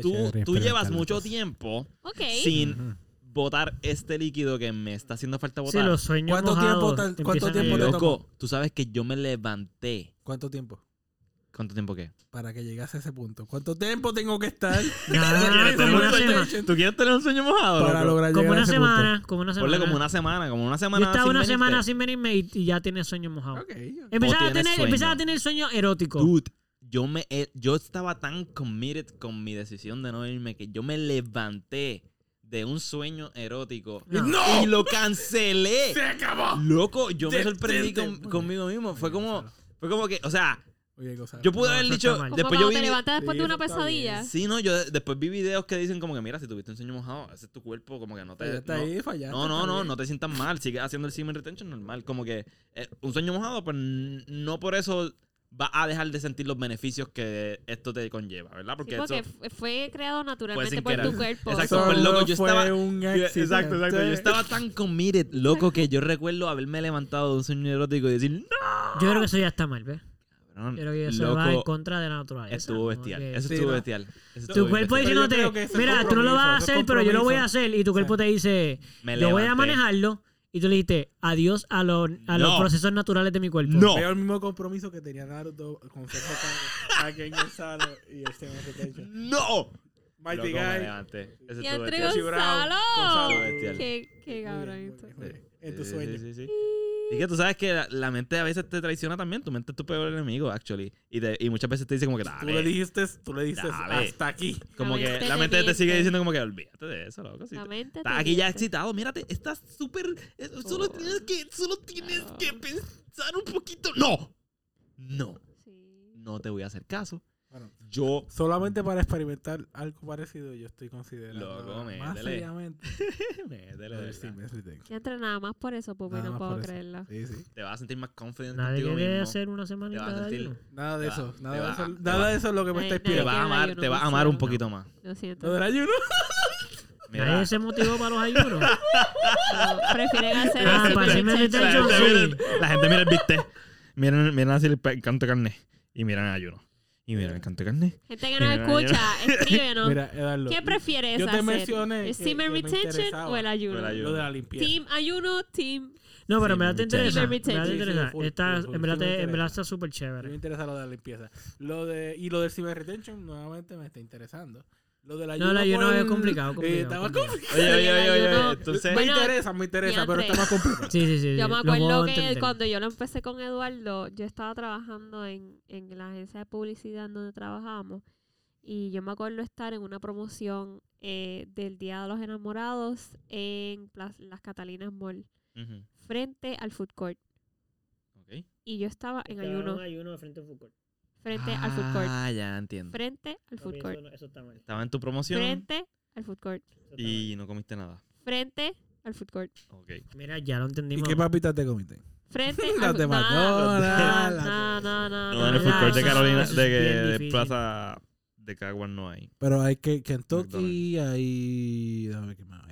tú, chévere, tú llevas mucho tiempo sin botar este líquido que me está haciendo falta Sí, botar. los sueños ¿Cuánto mojados tiempo tal- cuánto tiempo te? Loco, tú sabes que yo me levanté. ¿Cuánto tiempo? ¿Cuánto tiempo qué? Para que llegase a ese punto. ¿Cuánto tiempo tengo que estar Nada, como una semana. ¿Tú quieres tener un sueño mojado? para lograr Como llegar a una ese semana, como una semana. Ponle como una semana, como una Yo semana. estaba sin una venirte. semana sin venirme y, y ya tenía sueño mojado. punto? Ok, ok. Empezaba, a tener, sueño. empezaba a tener sueño erótico. Dude, yo me yo estaba tan committed con mi decisión de no irme que yo me levanté de un sueño erótico No. ¡No! y lo cancelé. ¡Se acabó! Loco, yo me sorprendí con- conmigo mismo. Fue como, fue como que, o sea, Oye, cosa- yo pude No, haber dicho. Como después cuando yo vi, te levantas después Sí, de una pesadilla. sí, no, yo de- después vi videos que dicen como que mira, si tuviste un sueño mojado, ese es tu cuerpo, como que no te, Ya está no- ahí, fallaste. No, no, no, no te sientas mal. Sigue haciendo el semen retention normal. Como que eh, un sueño mojado, pues no por eso va a dejar de sentir los beneficios que esto te conlleva, ¿verdad? Sí, Porque, eso. fue creado naturalmente por querer. tu cuerpo. Exacto, So, pues, loco, yo fue estaba- un Yo- accidente. exacto, exacto. Yo estaba tan committed, loco, que yo recuerdo haberme levantado de un sueño erótico y decir, ¡No! Yo creo que eso ya está mal, ¿ves? Cabrón, creo que eso va en contra de la naturaleza. estuvo bestial. que Eso Sí, estuvo no. bestial. Eso Tu estuvo cuerpo bestial. Pero diciéndote, mira, tú no lo vas a hacer, pero yo lo voy a hacer. Y tu cuerpo te dice, Me yo voy a manejarlo. Y tú le dijiste, adiós a, los a los No. procesos naturales de mi cuerpo. No. Veo el mismo compromiso que tenía Naruto con Sergio Sano y tema de Retention. ¡No! Mighty Guy. Y Brown, Gonzalo. Gonzalo. Qué, qué cabrón esto. En Sí, tu sí, sueño. sí, sí. Y que tú sabes que la, la mente a veces te traiciona también. Tu mente es tu peor enemigo, actually. Y, te- y muchas veces te dice como que Tú le dijiste, tú le dijiste Dale. hasta aquí. como La que mente la te mente te sigue diciendo como que olvídate de eso, loco. Si La te- mente estás aquí ya excitado. Mírate, estás súper. Solo Oh. tienes que. Solo tienes Oh. que pensar un poquito. ¡No! No. Sí. No te voy a hacer caso. Bueno, Yo. solamente para experimentar algo parecido, yo estoy considerando Loco, más métele. seriamente [LAUGHS] Métele. Ya entre nada más por eso, pues Nada no más puedo creerlo. Sí, sí. Te vas a sentir más confident Nadie contigo mismo. hacer una Te vas semanita a de sentir-. Nada de Te va- eso. te Nada, de va- eso, te nada de eso es lo que me está Te inspirando. vas a amar, te vas a amar un poquito más. Lo siento. ¿Lo del ayuno? [LAUGHS] Mira, Nadie se motivó para los ayunos. No, prefieren hacer Ah, ese para la, gente sí. mira, la gente mira el bistec. Miran, miran así el canto de carne. Y miran el ayuno. Y miran el canto de carne. Gente que nos Mira, escucha, escríbenos. [LAUGHS] Mira, Eduardo. ¿Qué prefieres Yo te hacer? mencioné ¿El que- semen me retention interesaba. o el ayuno? O el ayuno. Lo de la limpieza. Team ayuno, team... No, pero en Sí, verdad te me interesa. En verdad te Sí, sí, interesa. full, Está- full, full, en verdad sí me te- en interesa. verdad está súper mí me chévere. interesa lo de la limpieza. Lo de, y lo del cyber retention nuevamente me está interesando. Lo del ayuno. No, el ayuno por- es complicado, eh, complicado, está más complicado. complicado. Oye, oye, oye, oye. ayuno- Entonces. Me interesa, me interesa, pero está más complicado. Sí, sí, sí. Yo me acuerdo que entender. cuando yo lo empecé con Eduardo, yo estaba trabajando en, en la agencia de publicidad en donde trabajábamos. Y yo me acuerdo estar en una promoción eh, del Día de los Enamorados en las Catalinas Mall, frente al food court. Y yo estaba en Estaba ayuno, un ayuno de frente al food court. Frente al food court. Ah, ya entiendo. Frente al food court. Eso, eso está mal. Estaba en tu promoción Frente al food court. Y no comiste nada. Frente al food court. Ok. Mira, ya lo ¿Y entendimos. qué papitas te comiste? Frente [LAUGHS] al de food court. [LAUGHS] No, no, no, No, en el food court de Carolina, de, de difícil. Plaza de Caguas no hay. Pero hay que Kentucky, hay... Déjame ver qué más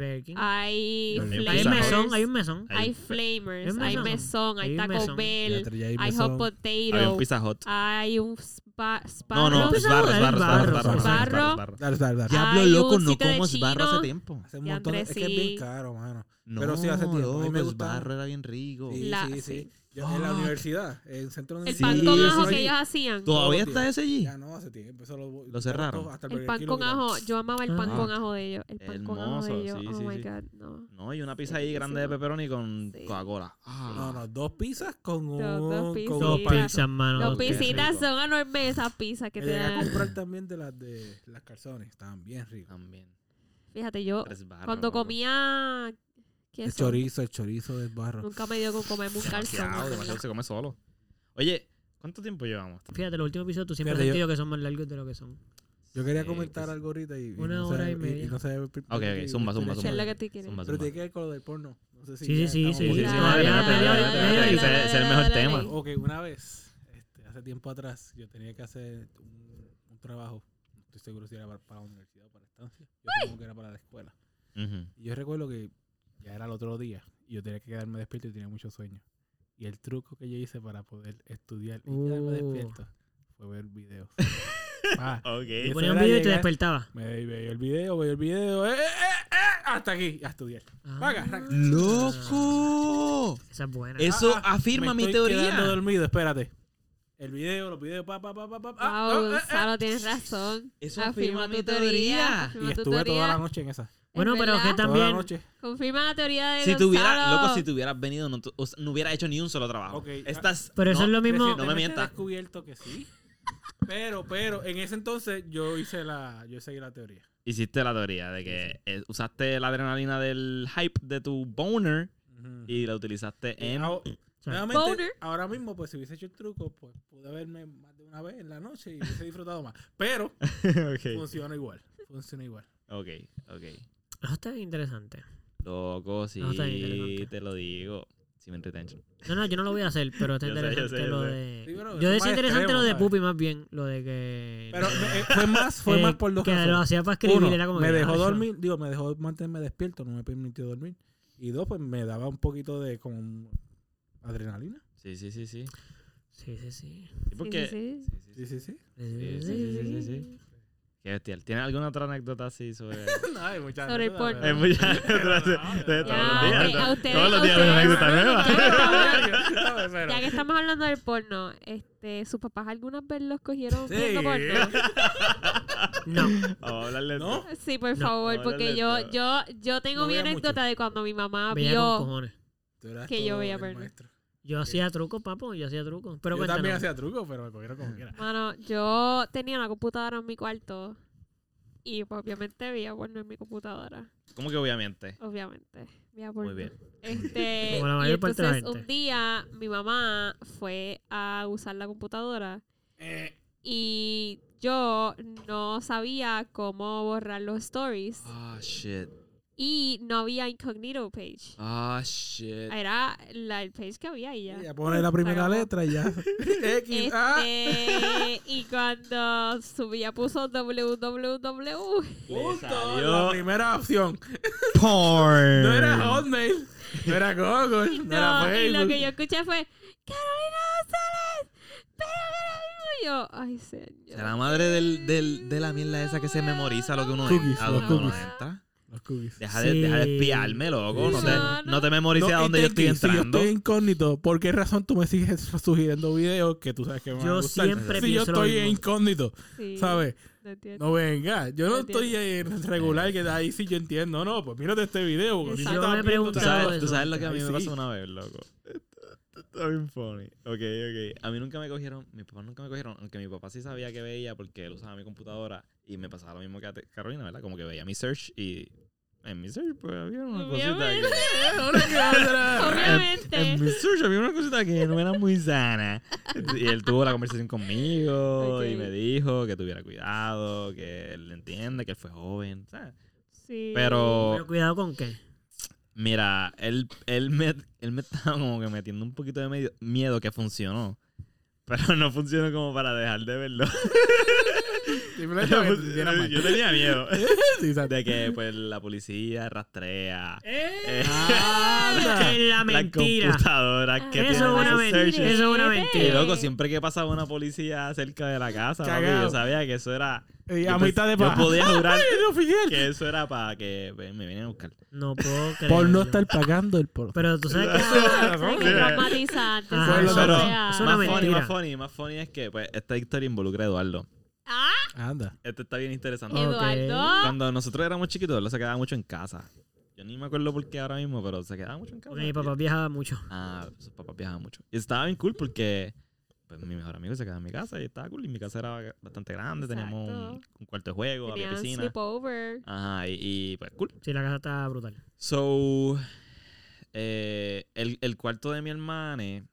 hay. ¿quién? Hay Hay un Hay un mesón, hay un mesón. Hay Hay un flamers, hay hay un mesón. hay Hay un Taco mesón. Bell, hay hot Había un potato, Pizza Hut. hay un spa, No, no, Barro. es barro, es barro, es barro, es barro, Barro. es barro, Barro. es barro. Dale, dale, dale. Diablo Hay loco, un no como barro hace tiempo. Hace un montón Es que es bien caro, mano. No, Pero sí hace tiempo. A mí me loco, el gustaba. barro era bien rico. Sí, sí. En la universidad, en el centro de El pan con eso ajo que ellos hacían. ¿Todavía está ese allí? Ya no, hace tiempo. Eso lo, Lo cerraron. hasta El Burger pan King con quitaron. ajo. Yo amaba el pan Ah. con ajo de ellos. El pan con ajo de Hermoso, ellos. sí, oh sí, my sí. God, no. No, y una pizza ahí grande de pepperoni con Sí. Coca-Cola. Ah. No, no, dos pizzas con un... Dos- dos con un Dos pan. pizzas, mano. Los qué pisitas rico. son enormes esas pizzas que Me te llegué a dan. comprar también de las de las calzones. Estaban bien ricas. También. Fíjate, yo Tres barras, cuando loco. comía El queso, chorizo, el chorizo del barro. nunca me dio con comerme un calzón. Demasiado, se come solo. Oye, ¿cuánto tiempo llevamos? Fíjate, los últimos episodios tú siempre has Fíjate, yo- sentido que son más largos de lo que son. Yo quería Sí, comentar pues- algo ahorita y, y Una no hora y media. no sé- Ok, ok, zumba, zumba, ¿Qué es zumba. que tú quieres? Zumba, Pero zumba. tiene que ver con lo del porno. No sé si Sí, ya sí, sí, estamos sí, sí, sí, es el mejor tema. Ok, una vez, este, hace tiempo atrás, yo tenía que hacer un, un trabajo. No estoy seguro si era para, para la universidad o para la estancia. Yo supongo que era para la escuela. Ujú. Y yo recuerdo que ya era el otro día y yo tenía que quedarme despierto y tenía mucho sueño. Y el truco que yo hice para poder estudiar y quedarme Uh. despierto fue ver videos. [LAUGHS] Ah, Ok. Te Eso ponía un video y te despertaba. me veía el video, veía el video, eh, eh, eh, eh, hasta aquí, a estudiar. Raca. ¡Loco! Esa es buena. Eso Ah, ah, afirma me mi estoy quedando teoría. dormido, espérate. El video, los videos, pa, pa, pa, pa, pa. ah, Wow, ah, eh, eh. Gonzalo, tienes razón. Eso Afirma afirma mi tu teoría. teoría. Y afirma tu estuve toda la teoría. noche en esa. Bueno, pero que también. Confirma la teoría de Si tuviera, Gonzalo. loco, si te hubieras venido, no, tu- o sea, no hubiera hecho ni un solo trabajo. Ok, Estás. Pero eso no, es lo mismo. No me mientas. descubierto que sí. Pero, pero, en ese entonces yo hice la, yo seguí la teoría. Hiciste la teoría de que eh, usaste la adrenalina del hype de tu boner y la utilizaste Y en. nuevamente, Boner. ahora mismo, pues si hubiese hecho el truco, pues pude verme más de una vez en la noche y hubiese disfrutado más. Pero [LAUGHS] funciona igual. Funciona igual. Ok, ok. Eso está interesante. Loco, sí, No, está interesante. te lo digo. Sí me entretengo. No, no, yo no lo voy a hacer, pero está [LAUGHS] Yo sé, yo interesante sé, yo lo sé. de. Sí, yo eso es decía interesante extremo, lo de. Pupi más bien, lo de que. Pero me- eh, [LAUGHS] fue más, fue eh, más por dos Que lo razones. hacía para escribir, Uno, era como me que, dejó ah, dormir, digo, me dejó mantenerme despierto, no me permitió dormir. Y dos, pues me daba un poquito de como adrenalina. Sí, sí, sí, sí. Sí, sí, sí. Sí, Sí, porque. sí, Sí, sí, sí, sí. sí, sí. Sí, sí, sí, sí, sí, sí. Qué bestial. ¿Tienes alguna otra anécdota así sobre.? [LAUGHS] no, hay muchas Sobre el porno. Hay muchas [LAUGHS] todos los días. una anécdota nueva. Ya que estamos hablando del porno, este, ¿sus papás algunas veces los cogieron Sí. viendo porno? [LAUGHS] No. Vamos a hablarle de ¿No? esto. Sí, por No. favor, porque yo, yo, yo tengo No mi anécdota de cuando mi mamá Veía vio. Que yo veía porno. maestro. Yo hacía trucos, papo, yo hacía trucos. Pero yo cuéntanos. también hacía trucos, pero me cogieron como quiera. Mano, yo tenía una computadora en mi cuarto y pues, obviamente veía porno en mi computadora. ¿Cómo que obviamente? Obviamente. Veía porno. Muy bien. Este, [LAUGHS] Como la y mayor parte de la entonces gente. un día mi mamá fue a usar la computadora Eh, y yo no sabía cómo borrar los stories Ah, shit. Y no había incognito page. Ah, shit. Era la, el page que había y ya. ya pone la primera acabó. letra y ya. [LAUGHS] X, ah. Este, y cuando subía puso www. Punto, salió- La primera opción. Porn. [LAUGHS] No era Hotmail. No era Google. No, era No, y Facebook. lo que yo escuché fue Carolina González, pero que yo, ay señor. Será la madre del, del, de la mierda esa que se memoriza lo que uno Cookies, a los donde uno entra. Los cookies. Deja de, Sí. deja de espiarme, loco. No, te, No, te memorices No, a dónde yo estoy entrando. Si yo estoy incógnito, ¿por qué razón tú me sigues [LAUGHS] sugiriendo videos que tú sabes que me van a gustar? siempre Si yo estoy incógnito, Sí, ¿sabes? no venga, yo no estoy eh, regular que ahí sí yo entiendo. No, pues mírate este video. porque Yo tú me viendo ¿Tú sabes, tú lo que a mí me sí. pasó una vez, loco? Está bien funny. Ok, ok. A mí nunca me cogieron, mis papás nunca me cogieron, aunque mi papá sí sabía que veía porque él usaba mi computadora y me pasaba lo mismo que a Carolina, ¿verdad? Como que veía mi search y en mi search pues había una cosita Obviamente. que... [LAUGHS] Ahora que. [LAUGHS] Obviamente. En mi search había una cosita que no era muy sana. Y él tuvo la conversación conmigo y me dijo que tuviera cuidado, que él entiende que él fue joven, ¿sabes? Sí. Pero Pero cuidado con qué. Mira, él, él, me, él me estaba como que metiendo un poquito de medio- miedo que funcionó. Pero no funcionó como para dejar de verlo. [LAUGHS] [LAUGHS] Sintieras mal. Yo tenía miedo [LAUGHS] Sí, [LAUGHS] de que pues la policía rastrea eh. Es la mentira. computadora que Eso es tiene una mentira. Eso es una. Y mentira. loco, siempre que pasaba una policía cerca de la casa, papi, yo sabía que eso era Y a mitad de Yo podía jurar que eso era para que pues, me vinieran a buscar. No puedo creer. Por no estar pagando el por. Pero tú sabes que eso no más funny, más funny, más funny es que pues, esta historia involucra a Eduardo. Ah, Anda. Esto está bien interesante. Eduardo. Cuando nosotros éramos chiquitos, él se quedaba mucho en casa. Yo ni me acuerdo por qué ahora mismo, pero se quedaba mucho en casa. Porque mi papá viajaba mucho. Ah, sus papás viajaban mucho. Y estaba bien cool porque pues, mi mejor amigo se quedaba en mi casa y estaba cool. Y mi casa era bastante grande, teníamos un, cuarto de juego, había Tenían piscina. sleepover. Ajá, y, y, pues cool. Sí, la casa estaba brutal. So, eh, el, el cuarto de mi hermana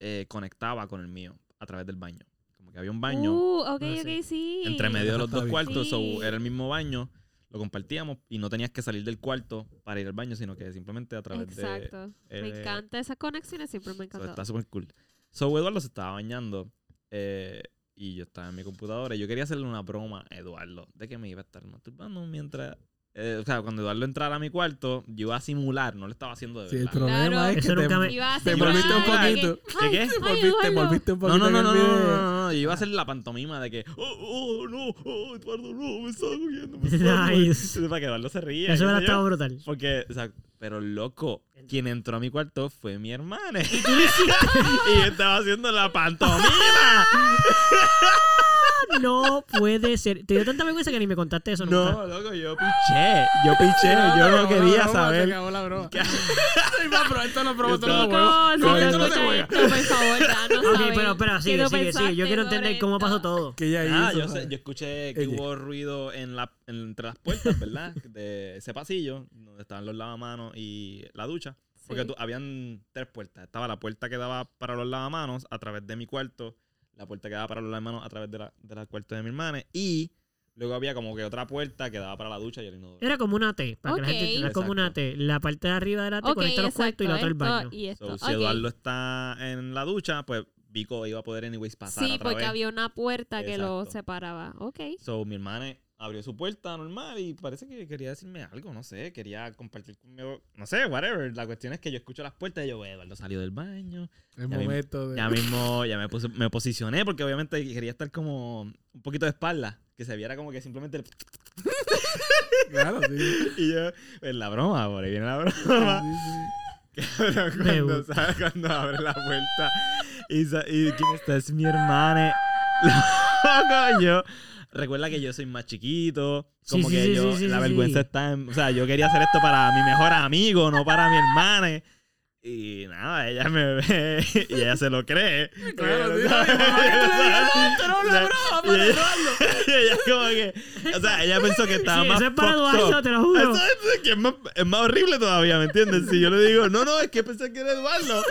eh, conectaba con el mío a través del baño. Como que había un baño Uh, ok, ok, sí. entre medio de los dos cuartos. So, Sí. era el mismo baño, lo compartíamos y no tenías que salir del cuarto para ir al baño, sino que simplemente a través de... Exacto. me eh, encanta esas conexiones, siempre me So, encantó. está súper cool. So, Eduardo se estaba bañando eh, y yo estaba en mi computadora y yo quería hacerle una broma a Eduardo de que me iba a estar masturbando mientras... eh, o sea, cuando Eduardo entrara a mi cuarto, yo iba a simular, no lo estaba haciendo de Sí, el verdad. problema Claro. es que Eso te, nunca me- te volviste un poquito. ¿Qué, qué? Te volviste, volviste un No, poquito no, no, no, no, no, no, no, Yo iba a hacer la pantomima de que, oh, oh, no, oh, Eduardo, no, me estaba cogiendo. Me estaba [LAUGHS] cogiendo". Para que Eduardo se ría. Eso hubiera estado brutal. Porque, o sea, pero loco, quien entró a mi cuarto fue mi hermana. y [LAUGHS] yo estaba haciendo la pantomima. [LAUGHS] No puede ser. Te dio tanta vergüenza que ni me contaste eso nunca. No, loco, yo piché. Yo piché. Yo no quería Se saber. acabó la broma. [LAUGHS] Pero esto lo probó, esto no juego. No, no esto no se juega. esto, por favor, danos Ok, saber pero qué sigue, sigue, sigue. Yo quiero entender cómo pasó todo. Que ella Ah, yo, sé, yo escuché que hubo ruido en la, en- entre las puertas, ¿verdad? De ese pasillo, donde estaban los lavamanos y la ducha. Porque habían tres puertas. Estaba la puerta que daba para los lavamanos a través de mi cuarto, la puerta que daba para los lavamanos a través de la, de la cuarto de mi hermana, y luego había como que otra puerta que daba para la ducha y el inodoro. Era como una T, para que la gente. Era como una. T. La parte de arriba de la T Ok, conecta los cuartos y la otra el baño. esto y esto. So, si. Eduardo está en la ducha, pues Vico iba a poder anyways pasar Sí, a porque había una puerta que lo separaba. Ok. So, mi hermana abrió su puerta normal y parece que quería decirme algo, no sé, quería compartir conmigo, no sé, whatever. La cuestión es que yo escucho las puertas y yo, Eduardo salió del baño. El Ya momento de... Ya [LAUGHS] mismo, ya me, puse- me posicioné porque obviamente quería estar como un poquito de espalda, que se viera como que simplemente... el- [LAUGHS] Claro, sí. [LAUGHS] y yo, en la broma, por ahí viene la broma. sí. Cuando. ¿sabes? cuando abre la puerta y quién está es mi hermana. Loco, yo. Recuerda que yo soy más chiquito. Como sí, que sí, yo, sí, la vergüenza está en. O sea, yo quería hacer esto para mi mejor amigo, no para mi hermana. Y nada, ella me ve [LAUGHS] y ella se lo cree. Claro, sí. [LAUGHS] No, no es una O sea, broma, y para ella- [LAUGHS] como que. O sea, ella pensó que estaba Sí, más. eso es para fucked Eduardo, up. te lo juro. Eso es, que es, más, es más horrible todavía, ¿me entiendes? Si yo le digo, no, no, es que pensé que era Eduardo.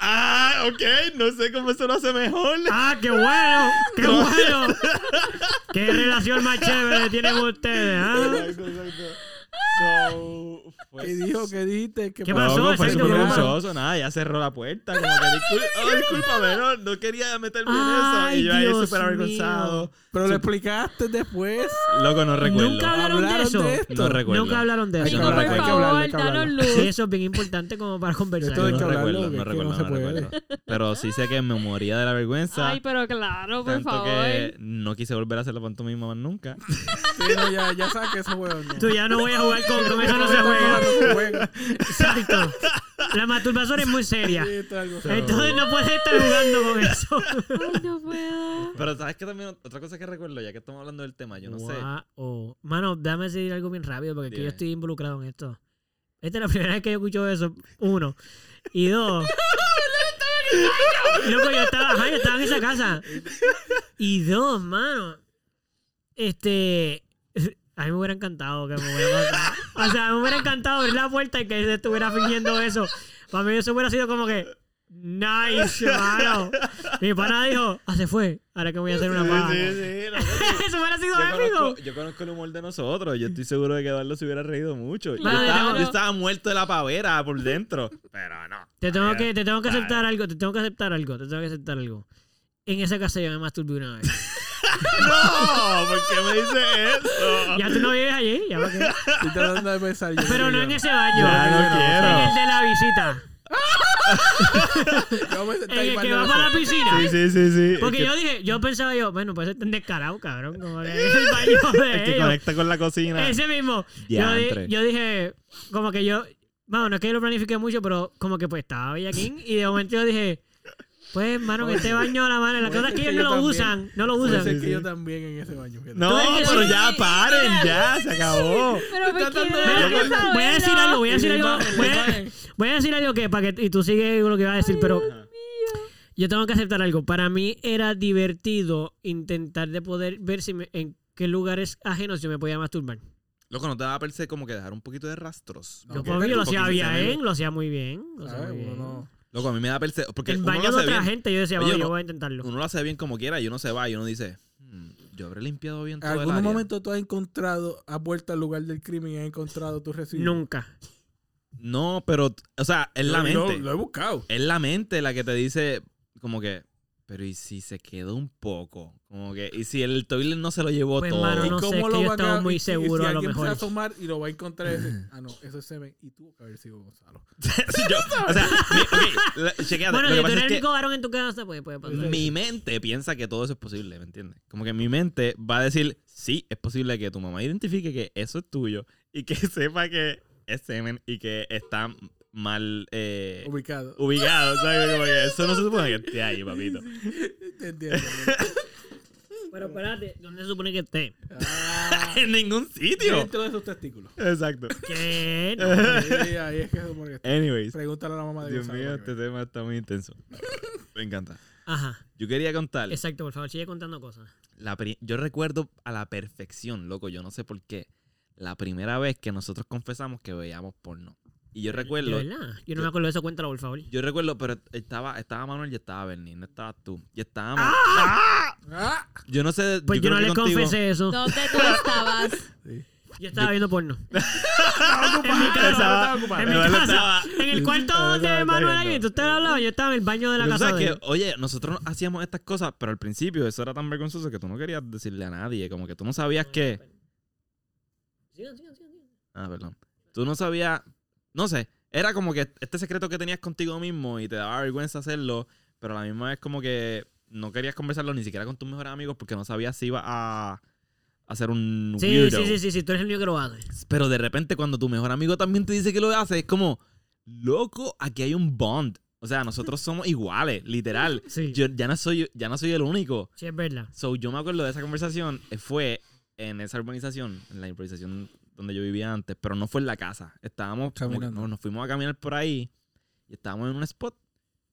ah, ok, no sé cómo eso lo hace mejor. ¡Ah, qué bueno! ¡Qué bueno! ¿Qué relación más chévere tienen ustedes? ¿ah? Exacto, exacto. So, fue ¿Qué dijo? ¿Qué dijiste? ¿Qué pasó? Fue súper vergonzoso, nada, ya cerró la puerta, como que discul [LAUGHS] oh, discúlpame, no, no quería meterme en eso. Ay, Y yo ahí súper avergonzado. Pero lo explicaste después. Loco, no recuerdo. Nunca hablaron de ¿Hablaron eso. de esto? No recuerdo. Nunca hablaron de eso. no Chicos, por favor, danos luz. Sí, eso es bien importante como para conversar. Esto no que recuerdo, que- no que recuerdo, no se no puede. recuerdo. Pero sí sé que me moría de la vergüenza. Ay, pero claro, por tanto favor. que no quise volver a hacer la pantomima más nunca. Sí, no, ya, ya sabes que eso no. Tú ya no voy a jugar con, con eso, no se juega. No se juega. Exacto. La masturbación es muy seria. Sí, esto es algo serio. Entonces no puedes estar jugando con eso. Ay, no puedo. Pero sabes que también otra cosa que recuerdo, ya que estamos hablando del tema, yo no sé. Wow. Mano, déjame decir algo bien rápido porque yo estoy involucrado en esto. Esta es la primera vez que yo escucho eso. Uno. Y dos. [LAUGHS] Loco, yo estaba, ajá, yo estaba en esa casa. Y dos, mano. Este. A mí me hubiera encantado que me hubiera pasado. [LAUGHS] O sea, me hubiera encantado abrir la puerta y que se estuviera fingiendo eso. Para mí eso hubiera sido como que. Nice, mano. Mi pana dijo, ah, se fue. Ahora que voy a hacer una paja. Sí, sí, [LAUGHS] no, eso hubiera sido yo, épico. conozco, yo conozco el humor de nosotros. Yo estoy seguro de que Eduardo se hubiera reído mucho. Yo, estaba, yo estaba muerto de la pavera por dentro. Pero no. Te tengo que, te tengo que aceptar algo, te tengo que aceptar algo, te tengo que aceptar algo. En esa casa yo me masturbé una vez. No, ¿por qué me dices eso? Ya tú no vives allí, ya para qué. Estoy tratando de pensar. yo Pero no en ese baño. Ya no En el de la visita. [LAUGHS] Yo me senté En ahí el que va para la piscina. Sí, sí, sí, sí. Porque es que, yo dije, yo pensaba yo, bueno, pues este es descarado, cabrón. Como que es el baño de [LAUGHS] el que ellos. conecta con la cocina. Ese mismo. Yo, di- Diantre. yo dije, como que yo, bueno, no es que yo lo planifiqué mucho, pero como que pues estaba bellaquín. Y de momento yo dije, pues, mano, que este baño, la mano, la cosa es que ellos no lo también. usan, no lo Puede usan. ser Sí, que sí. yo también en ese baño. fíjate. No, pero ya paren, [LAUGHS] ya, se acabó. Pero me tratando de- quiero Mira, saberlo. voy a decir algo, voy a decir algo, voy a, imagen. voy a decir algo que para que y tú sigues lo que iba a decir, pero yo tengo que aceptar algo. Para mí era divertido intentar de poder ver si me- en qué lugares ajenos yo me podía masturbar. Loco, ¿no te va a parecer como que dejar un poquito de rastros? No, Yo, que papi, te- lo hacía porque se ve- bien, lo hacía muy bien. Lo hacía ¿Sabes? muy Uno bien. no- Loco, a mí me da perce... Porque El uno baño lo de otra bien. gente, yo decía, Oye, yo voy a intentarlo. Uno lo hace bien como quiera y uno se va y uno dice, "Hmm, yo habré limpiado bien ¿En todo el algún área". momento tú has encontrado, has vuelto al lugar del crimen y has encontrado tu residuo? Nunca. No, pero, o sea, es la mente. Lo he buscado. Es la mente la que te dice, como que, pero ¿y si se quedó un poco? Como que, ¿y si el toilet no se lo llevó Pues, todo? mano, ¿Y no sé, cómo es que lo yo estaba a- muy y si- seguro, y si a lo alguien se va a asomar y lo va a encontrar y decir, ah, no, eso es semen. Y tuvo que haber sido Gonzalo. Sí, [LAUGHS] yo- o sea, mi, chequéate, Bueno, lo si que tú eres es el que único varón en tu casa, pues puede pasar. mi mente piensa que todo eso es posible, ¿me entiendes? Como que mi mente va a decir, sí, es posible que tu mamá identifique que eso es tuyo y que [LAUGHS] sepa que es semen y que está mal eh, Ubicado. ubicado, ¿sabes? Como que [LAUGHS] eso no se supone que esté ahí, papito. Te entiendo. [LAUGHS] Pero espérate, ¿dónde se supone que esté? Ah, [LAUGHS] en ningún sitio. dentro de sus testículos. Exacto. ¿Qué? No. Sí, ahí es que se supone que está. Anyways, Pregúntale a la mamá de Dios mío, este tema está muy intenso. Me encanta. Ajá. Yo quería contar, Exacto, por favor, sigue contando cosas. la yo recuerdo a la perfección, loco, yo no sé por qué, la primera vez que nosotros confesamos que veíamos porno. Y yo recuerdo, ¿De verdad? Yo no yo- me acuerdo de eso, cuéntalo, por favor. yo recuerdo, pero estaba, estaba Manuel y estaba Bernie, no estabas tú. Y estábamos. Ah, Yo no sé. Pues yo, no que les contigo- confesé eso. ¿Dónde tú estabas? sí. Yo estaba viendo porno. [LAUGHS] Estaba ocupado, En mi casa. estaba. En mi casa. estaba- En el cuarto de Manuel ahí, tú estabas hablando, yo estaba en el baño de la Pero casa de que, él. oye, nosotros hacíamos estas cosas, pero al principio eso era tan vergonzoso que tú no querías decirle a nadie. Como que tú no sabías que. Sigan, sigan, sigan, sigan. Ah, perdón. Tú no sabías. No sé. Era como que este secreto que tenías contigo mismo y te daba vergüenza hacerlo, pero a la misma vez como que no querías conversarlo ni siquiera con tus mejores amigos porque no sabías si iba a hacer un Sí, weirdo. sí, sí, sí, sí, tú eres el único que lo hace. Pero de repente cuando tu mejor amigo también te dice que lo hace, es como, loco, aquí hay un bond. O sea, nosotros somos iguales, literal. [LAUGHS] Sí, Yo ya no soy, ya no soy el único. sí, es verdad. So, yo me acuerdo de esa conversación, eh, fue en esa urbanización, en la urbanización donde yo vivía antes, pero no fue en la casa. Estábamos, Caminando. nos, nos fuimos a caminar por ahí y estábamos en un spot,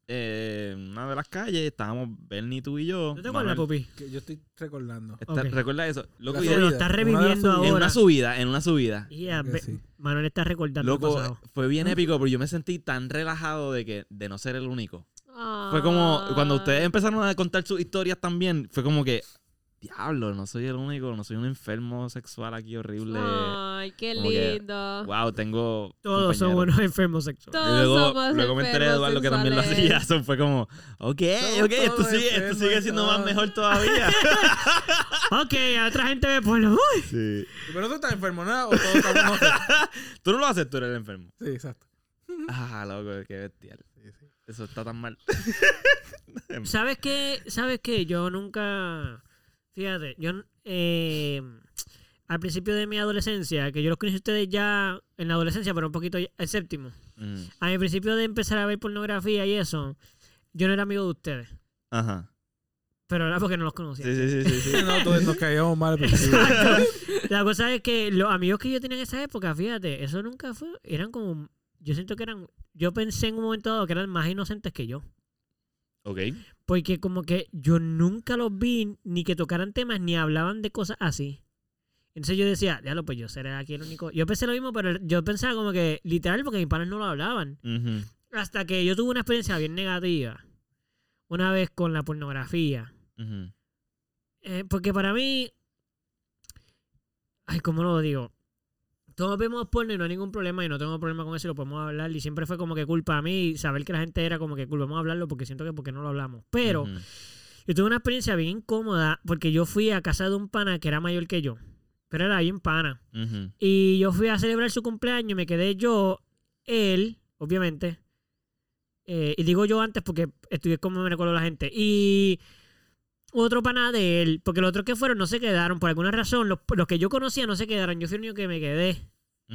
eh, en una de las calles, estábamos Bernie, tú y yo. ¿No te acuerdas. Pupi? Que yo estoy recordando. Está-. ¿Recuerda eso? Loco, y lo está reviviendo subidas. en ahora. una subida, en una subida. Yeah, que sí. Manuel está recordando Loco, fue bien épico, pero yo me sentí tan relajado de que de no ser el único. Fue Ah. como cuando ustedes empezaron a contar sus historias también, fue como que diablo, no soy el único, no soy un enfermo sexual aquí horrible. Ay, qué Como que- lindo. Wow, tengo Todos son compañeros. unos enfermos sexuales. Y Todos luego, somos luego me enteré de Eduardo que también lo hacía. Eso fue como, ok, Somos ok, esto sigue, esto sigue siendo más mejor todavía. [LAUGHS] Ok, a otra gente ve porno. Uy. sí. ¿Pero tú estás enfermo, nada? ¿O todos estamos [LAUGHS] Tú no lo haces, tú eres el enfermo. Sí, exacto. Ah, loco, qué bestial. Eso está tan mal. [LAUGHS] ¿Sabes qué? ¿Sabes qué? Yo nunca. Fíjate, yo. eh, al principio de mi adolescencia, que yo los conocí a ustedes ya en la adolescencia, pero un poquito ya- el séptimo. Mm, A mi principio de empezar a ver pornografía y eso, yo no era amigo de ustedes. Ajá. Pero era porque no los conocía. Sí, sí, sí, sí. sí. [LAUGHS] No, todos nos caíamos mal. [LAUGHS] La cosa es que los amigos que yo tenía en esa época, fíjate, eso nunca fue. Eran como. Yo siento que eran. Yo pensé en un momento dado que eran más inocentes que yo. ok. Porque como que yo nunca los vi ni que tocaran temas ni hablaban de cosas así. Entonces yo decía, ya lo pues yo seré aquí el único. Yo pensé lo mismo, pero yo pensaba como que literal porque mis padres no lo hablaban. Hasta que yo tuve una experiencia bien negativa. Una vez con la pornografía. Eh, porque para mí. Ay, ¿cómo lo digo? Todos vemos porno y no hay ningún problema y no tengo problema con eso y lo podemos hablar. Y siempre fue como que culpa a mí saber que la gente era como que culpa. Vamos a hablarlo porque siento que porque no lo hablamos. Pero yo tuve una experiencia bien incómoda porque yo fui a casa de un pana que era mayor que yo. Pero era bien pana. Y yo fui a celebrar su cumpleaños y me quedé yo, él, obviamente. eh, y digo yo antes porque estudié como me recuerdo la gente. Y otro pana de él, porque los otros que fueron no se quedaron, por alguna razón, los, los que yo conocía no se quedaron. Yo fui el único que me quedé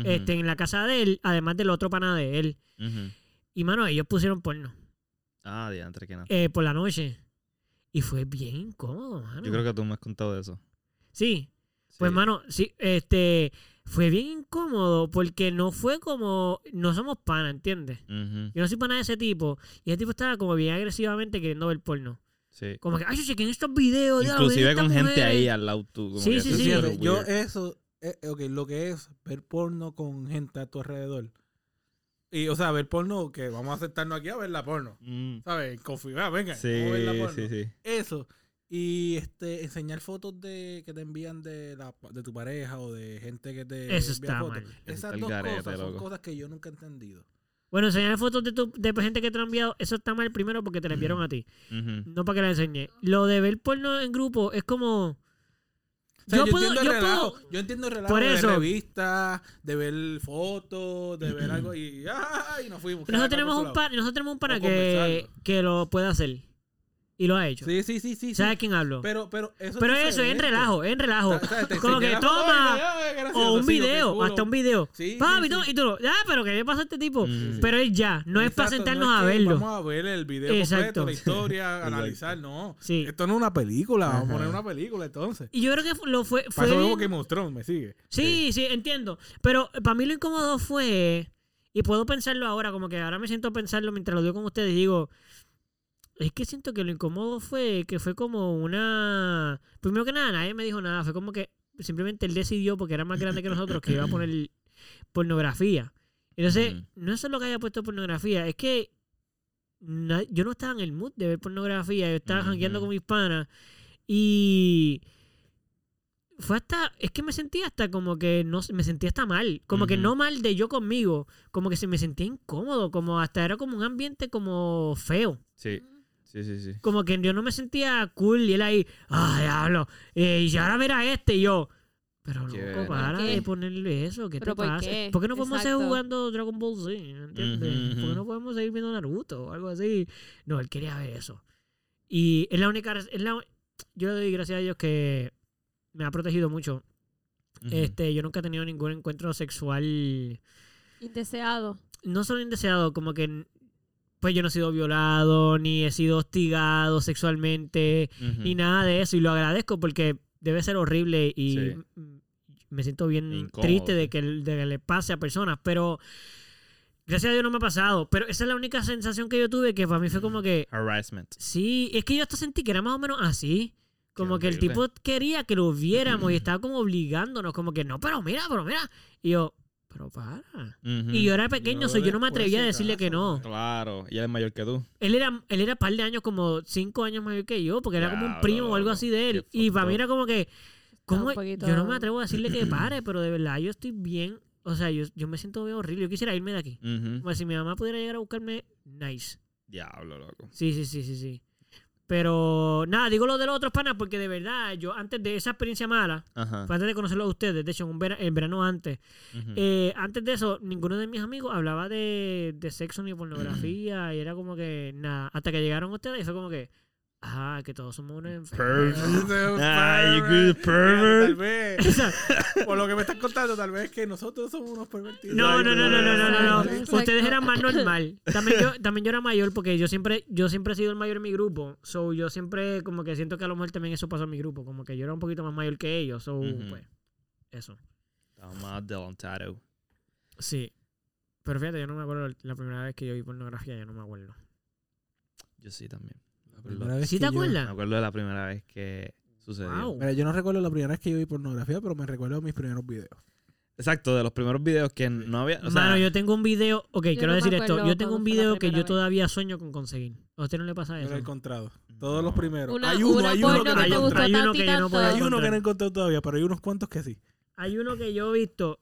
este, en la casa de él, además del otro pana de él. Y mano, ellos pusieron porno Ah, diantre, que no. eh, por la noche. Y fue bien incómodo, mano. Yo creo que tú me has contado de eso. Sí, Pues, mano, sí, este, fue bien incómodo porque no fue como, no somos pana, ¿entiendes? Yo no soy pana de ese tipo. Y ese tipo estaba como bien agresivamente queriendo ver porno. Sí. Como que, ay, yo chequen estos videos. Inclusive con gente mujer". ahí al lado tú. como Sí, que sí, es sí. yo eso, eh, ok, lo que es ver porno con gente a tu alrededor. Y, o sea, ver porno, que vamos a sentarnos aquí a ver la porno. Mm, ¿Sabes? Confirmar, venga, Sí, vamos a ver la porno. sí, sí. Eso. Y este enseñar fotos de que te envían de, la, de tu pareja o de gente que te Eso envía está fotos. mal. Eso está Esas el dos garete, cosas son loco. cosas que yo nunca he entendido. Bueno, enseñar fotos de, tu, de gente que te lo han enviado, eso está mal primero porque te la enviaron a ti. No para que la enseñe. Lo de ver porno en grupo es como... O sea, Yo yo, puedo- entiendo yo el relajo, puedo- yo entiendo el relajo Por de eso. revistas, de ver fotos, de ver algo y [CLEARS THROAT] ¡ay! nos fuimos. Nosotros tenemos un nosotros tenemos un pana que, que lo puede hacer. Y lo ha hecho. Sí, sí, sí, sí. ¿Sabes sí. quién hablo? Pero, pero eso Pero es eso, es en relajo, es en relajo. O sea, te Como que toma, ay, gracioso, O un sí, que video, culo. hasta un video. Sí, Papi, sí, sí. y tú, lo- ah, pero ¿qué le pasa a este tipo? Pero es ya, no es para sentarnos no es a que verlo. Vamos a ver el video Exacto. completo, la historia, [LAUGHS] analizar, no. Sí. Esto no es una película, vamos a poner una película entonces. Y yo creo que lo fue. Para fue eso mismo bien- of Thrones, me sigue. sí, sí, entiendo. Pero para mí lo incómodo fue. Y puedo pensarlo ahora, como que ahora me siento a pensarlo mientras lo digo con ustedes y digo. Es que siento que lo incómodo fue que fue como una. Primero que nada, nadie me dijo nada. Fue como que simplemente él decidió, porque era más grande que nosotros, que iba a poner pornografía. Entonces, no es solo que haya puesto pornografía, es que yo no estaba en el mood de ver pornografía. Yo estaba jangueando con mis panas. Y fue hasta, es que me sentía hasta como que no me sentía hasta mal, como que no mal de yo conmigo, como que se me sentía incómodo, como hasta era como un ambiente como feo, Sí, sí, sí, sí. como que yo no me sentía cool y él ahí, ah, diablo, eh, y ahora verá este y yo, pero loco, para de ponerle eso, ¿qué te ¿Pero por pasa? qué? ¿Por qué no podemos seguir jugando Dragon Ball Z? ¿Entiendes? Ujú, ¿Por qué no podemos seguir viendo Naruto o algo así? No, él quería ver eso. Y es la única, es la, yo le doy gracias a Dios que me ha protegido mucho este, yo nunca he tenido ningún encuentro sexual, Indeseado. no solo indeseado, como que pues yo no he sido violado, ni he sido hostigado sexualmente, ni nada de eso. Y lo agradezco porque debe ser horrible y Sí. me siento bien Incómodo, triste de que, de que le pase a personas, pero gracias a Dios no me ha pasado. Pero esa es la única sensación que yo tuve que para mí fue como que, Harassment. sí, es que yo hasta sentí que era más o menos así. Como que el tipo quería que lo viéramos y [CLEARS THROAT] estaba como obligándonos, como que no, pero mira, pero mira. Y yo, pero para. Y yo era pequeño, Yo so yo no me atrevía a decirle que no. Claro, y él es mayor que tú. Él era, él era par de años, como cinco años mayor que yo, porque era como un primo o algo así de él. Y para mí era como que, poquito- Yo no me atrevo a decirle que pare, pero de verdad yo estoy bien. O sea, yo, yo me siento bien horrible. Yo quisiera irme de aquí. Ujú. Como si mi mamá pudiera llegar a buscarme, nice. Diablo, loco. Sí, sí, sí, sí, sí. Pero nada, digo lo de los otros panas porque de verdad, yo antes de esa experiencia mala, Ajá. fue antes de conocerlo a ustedes, de hecho, en, un vera- en verano antes, eh, antes de eso, ninguno de mis amigos hablaba de, de sexo ni pornografía [CLEARS THROAT] y era como que nada, hasta que llegaron ustedes y fue como que, ah, que todos somos unos enfermos. Ah, you good Tal pervert. vez, por lo que me estás contando, tal vez que nosotros somos unos pervertidos. No, no, no, no, no, no, no. Ustedes eran más normal. También yo, también yo era mayor porque yo siempre, yo siempre he sido el mayor en mi grupo. So yo siempre como que siento que a lo mejor también eso pasó en mi grupo. Como que yo era un poquito más mayor que ellos. So, pues, eso. Estaba más adelantado. Sí. Pero fíjate, yo no me acuerdo la primera vez que yo vi pornografía, yo no me acuerdo. Yo sí también. La primera vez ¿Sí te yo- Me acuerdas? acuerdo de la primera vez que sucedió. Wow. Mira, yo no recuerdo la primera vez que yo vi pornografía, pero me recuerdo mis primeros videos. Exacto, de los primeros videos que no había. O sea, Mano, yo tengo un video. Ok, quiero no decir esto. acuerdo Yo tengo un video que yo vez. todavía sueño con conseguir. ¿A usted no le pasa Yo lo eso? he encontrado. Todos los primeros. Una, hay uno, una hay uno que, que no te he gustó Hay encontrado. uno que yo no puedo Hay uno que no he encontrado todavía, pero hay unos cuantos que sí. Hay uno que yo he visto.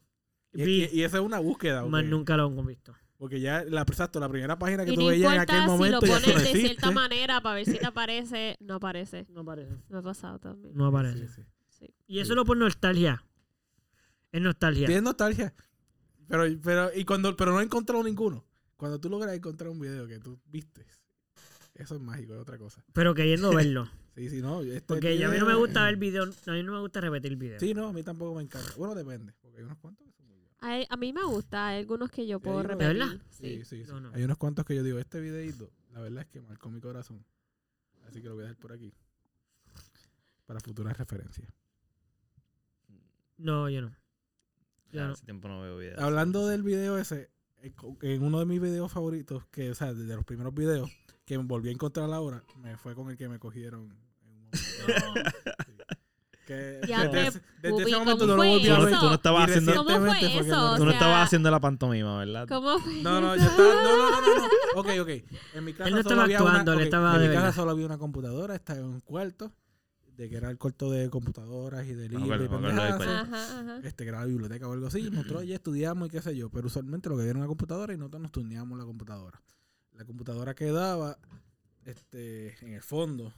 Y, Vi, y- y esa es una búsqueda. más nunca lo he visto. Porque ya, la, exacto, la primera página que Y tú no veías en aquel si lo momento ya pones de cierta [LAUGHS] manera para ver si te aparece, no aparece. No aparece. Me ha pasado también. No aparece. Sí, sí. Y eso lo por nostalgia. Es nostalgia. Tienes nostalgia. Pero, pero, y cuando, pero no he encontrado ninguno. cuando tú logras encontrar un video que tú viste, eso es mágico, es otra cosa. Pero queriendo [LAUGHS] verlo. Sí, sí, no. Este Porque ya a mí no me video- gusta ver video, a mí no me gusta repetir videos. Sí, no, a mí tampoco me encanta. Bueno, depende, porque hay unos cuantos que. Hay- a mí me gusta, hay algunos que yo puedo ¿De repetir. verdad? Sí, Sí. sí, sí. No, no. Hay unos cuantos que yo digo, este videito, la verdad es que marcó mi corazón. Así que lo voy a dejar por aquí. Para futuras referencias. No, yo no. Yo Ya, no. hace tiempo no veo videos. Hablando del video ese, eh, en uno de mis videos favoritos, que, o sea, de los primeros videos, que volví a encontrar ahora, me fue con el que me cogieron en un momento. [LAUGHS] Sí. Que Ya desde, desde ese momento ¿cómo no lo fue volví Tú a no, ver. tú no estabas Y haciendo, tú no sea- estabas haciendo la pantomima, ¿verdad? ¿Cómo fue? No, no, yo estaba. No, no, no, no, no. [LAUGHS] Ok, ok. En mi casa Él no solo estaba había actuando, una, él ok, estaba En de mi casa verdad. solo había una computadora, estaba en un cuarto, de que era el cuarto de computadoras y de libros y pendejadas. Ajá, ajá. Este, que era la biblioteca o algo así. Nosotros ya estudiamos y qué sé yo, pero usualmente lo que había era una computadora y nosotros nos turneábamos la computadora. La computadora quedaba este, en el fondo.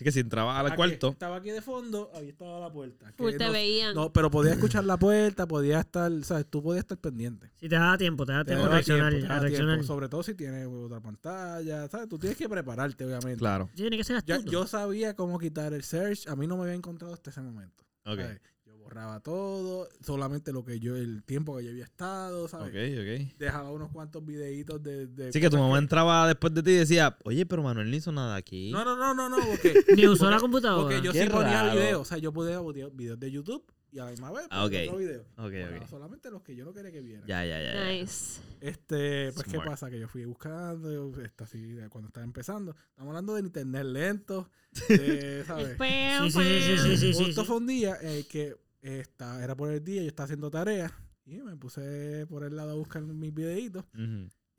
Así que si entrabas al cuarto, Estaba aquí de fondo, ahí estaba la puerta. que Full te no- veían. no, pero podía escuchar la puerta, podía estar, ¿sabes? Tú podías estar pendiente. Si te da tiempo, te da Te tiempo a daba reaccionar. tiempo, a reaccionar. tiempo, sobre todo si tienes otra pantalla, ¿sabes? Tú tienes que prepararte, obviamente. claro. Tiene que ser Ya- astuto. yo sabía cómo quitar el search, a mí no me había encontrado hasta ese momento. Ok. ¿sabes? Borraba todo, solamente lo que yo, el tiempo que yo había estado, ¿sabes? Ok, ok. Dejaba unos cuantos videitos de... de Así que tu mamá que- entraba después de ti y decía, oye, pero Manuel no hizo nada aquí. No, no, no, no, no, porque... [LAUGHS] Ni usó porque- la computadora. Porque yo Qué sí ponía raro. videos, o sea, yo podía videos videos de YouTube y a la misma vez Ah, ponía ok. otro video. Ok, Borraba ok. Solamente los que yo no quería que vieran. Ya, ya, ya. Nice. Este, pues, ¿qué pasa? Que yo fui buscando, yo, esta, cuando estaba empezando. Estamos hablando de internet lento, de, [LAUGHS] ¿sabes? Peo, Sí, sí, sí, sí, sí, sí, sí, Justo sí. fue un día eh, que esta- era por el día, yo estaba haciendo tareas y me puse por el lado a buscar mis videitos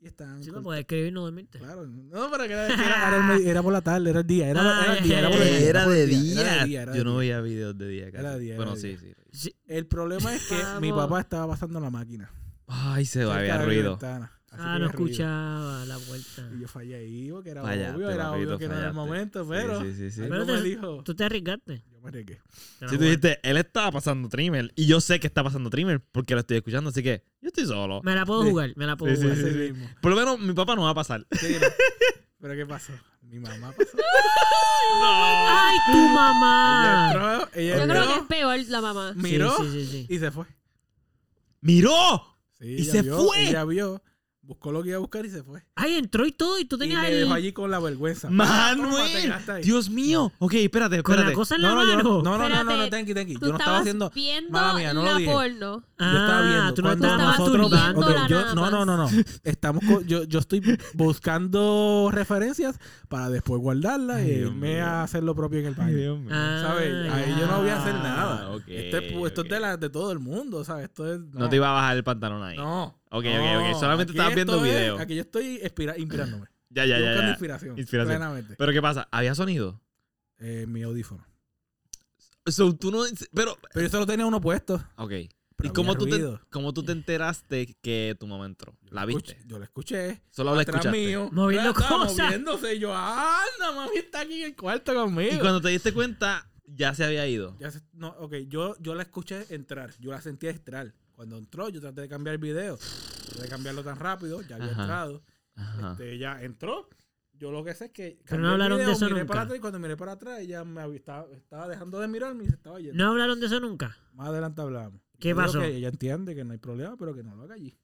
y estaban... Sí, para poder escribir y no dormirte. Claro, no, pero que era, era, era por la tarde, era el día, era, Ah, era el día, era por el día. Era por de el día. era de día, era de Yo no veía videos de día casi. Era de día, Bueno, sí, día. sí. Sí. El problema es que mi papá estaba pasando la máquina. Ay, se cerca había ruido. ventana, así Ah, no escuchaba la puerta. Y yo fallé ahí, porque era Fallaste, obvio, era papito, obvio que no era el fallaste. momento, pero sí, sí, sí. Pero me dijo, Tú te arriesgaste. yo me arriesgué. Si tú dijiste, él estaba pasando Trimmer y yo sé que está pasando Trimmer porque lo estoy escuchando, así que yo estoy solo. Me la puedo Sí. jugar, me la puedo Sí, sí, jugar. mismo. Por lo menos mi papá no va a pasar. Sí, [LAUGHS] no. Pero ¿qué pasó? Mi mamá pasó. [LAUGHS] ¡Ay, tu Ella mamá! entró, ella Yo creo que es peor la mamá. miró Sí, sí, sí, sí. y se fue. ¡Miró! Sí, ¿Y se vio, fue? Ella vio, buscó lo que iba a buscar y se fue. Ay, entró y todo y tú Y tenías me el... dejó allí con la vergüenza. ¡Manuel! ahí. ¡Dios mío! Ok, espérate, Con la espérate. cosa en la No, no, yo mano. no, no, no, no, no, Espérate, no, tranqui. Tú Yo no estaba haciendo. viendo Mala mía, no lo la dije. porno. Yo estaba Ah, viendo. tú no cuando estabas nosotros. masturbándola Ok, yo- no, no, no, no. [LAUGHS] Estamos co- yo, yo estoy buscando referencias para después guardarlas Ay, Dios irme a hacer lo propio en el Ay, baño. Dios mío. Ah, ¿Sabes? Ahí yo no voy a hacer nada. ok, Esto es, esto es ok. de, la, de todo el mundo, ¿sabes? Esto es. No te iba a bajar el pantalón ahí. No. Ok, no, ok, ok. Solamente estabas viendo esto es- video. Aquí yo estoy inspirándome. [LAUGHS] Ya, ya, Estoy ya. buscando ya. inspiración. Inspiración. Plenamente. Pero ¿qué pasa? ¿Había sonido? Eh, mi audífono. So, tú no... Pero... Pero yo solo tenía uno puesto. Ok. ¿Y cómo tú, te, ruido. cómo tú te enteraste que tu mamá entró? ¿La viste? Escuché- yo la escuché. Solo la escuchaste. mío. Moviendo cosas. Moviéndose. Y yo, anda, mami está aquí en el cuarto conmigo. Y cuando te diste cuenta, ya se había ido. Ya se- no, ok, yo, yo la escuché entrar. Yo la sentía entrar. Cuando entró, yo traté de cambiar el video. Traté de cambiarlo tan rápido. Ya había Ajá. entrado. Ajá. Este, ella entró. Yo lo que sé es que. Pero no hablaron de video, eso miré nunca. para atrás y cuando miré para atrás, ella me estaba, estaba dejando de mirarme y se estaba yendo. ¿No hablaron de eso nunca? Más adelante hablamos. ¿Qué Yo pasó? Que ella entiende que no hay problema, pero que no lo haga allí.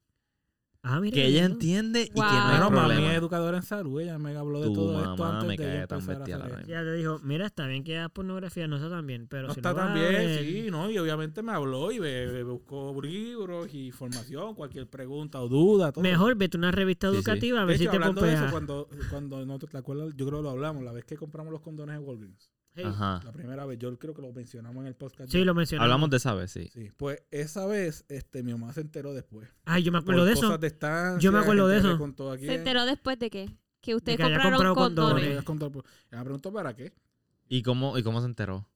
Ah, mira. Que ella lindo. entiende y que Wow. no hay Bueno, mami problema. es educadora en salud. Ella me habló de Tu todo esto antes me de cae yo tan empezar a bestia, la. Ya te dijo, mira, está bien que hagas pornografía, no está tan bien, pero No si está vas tan bien, ver- sí, ¿no? Y obviamente me habló y me, me buscó libros y información, cualquier pregunta o duda, todo. Mejor vete a una revista Sí, sí. educativa a De ver hecho, si te hablando de eso, cuando, cuando no te acuerdas, yo creo que lo hablamos, la vez que compramos los condones en Walgreens. Hey. Ajá. La primera vez, yo creo que lo mencionamos en el podcast. Sí, lo mencionamos. Hablamos de esa vez, sí. Sí, pues esa vez este, mi mamá se enteró después. Ay, yo me Por acuerdo de eso. cosas de estancia, Yo me acuerdo de eso. ¿Se enteró después de qué? Que ustedes compraron condones. condones. Me preguntó para qué. ¿Y cómo, ¿Y cómo se enteró?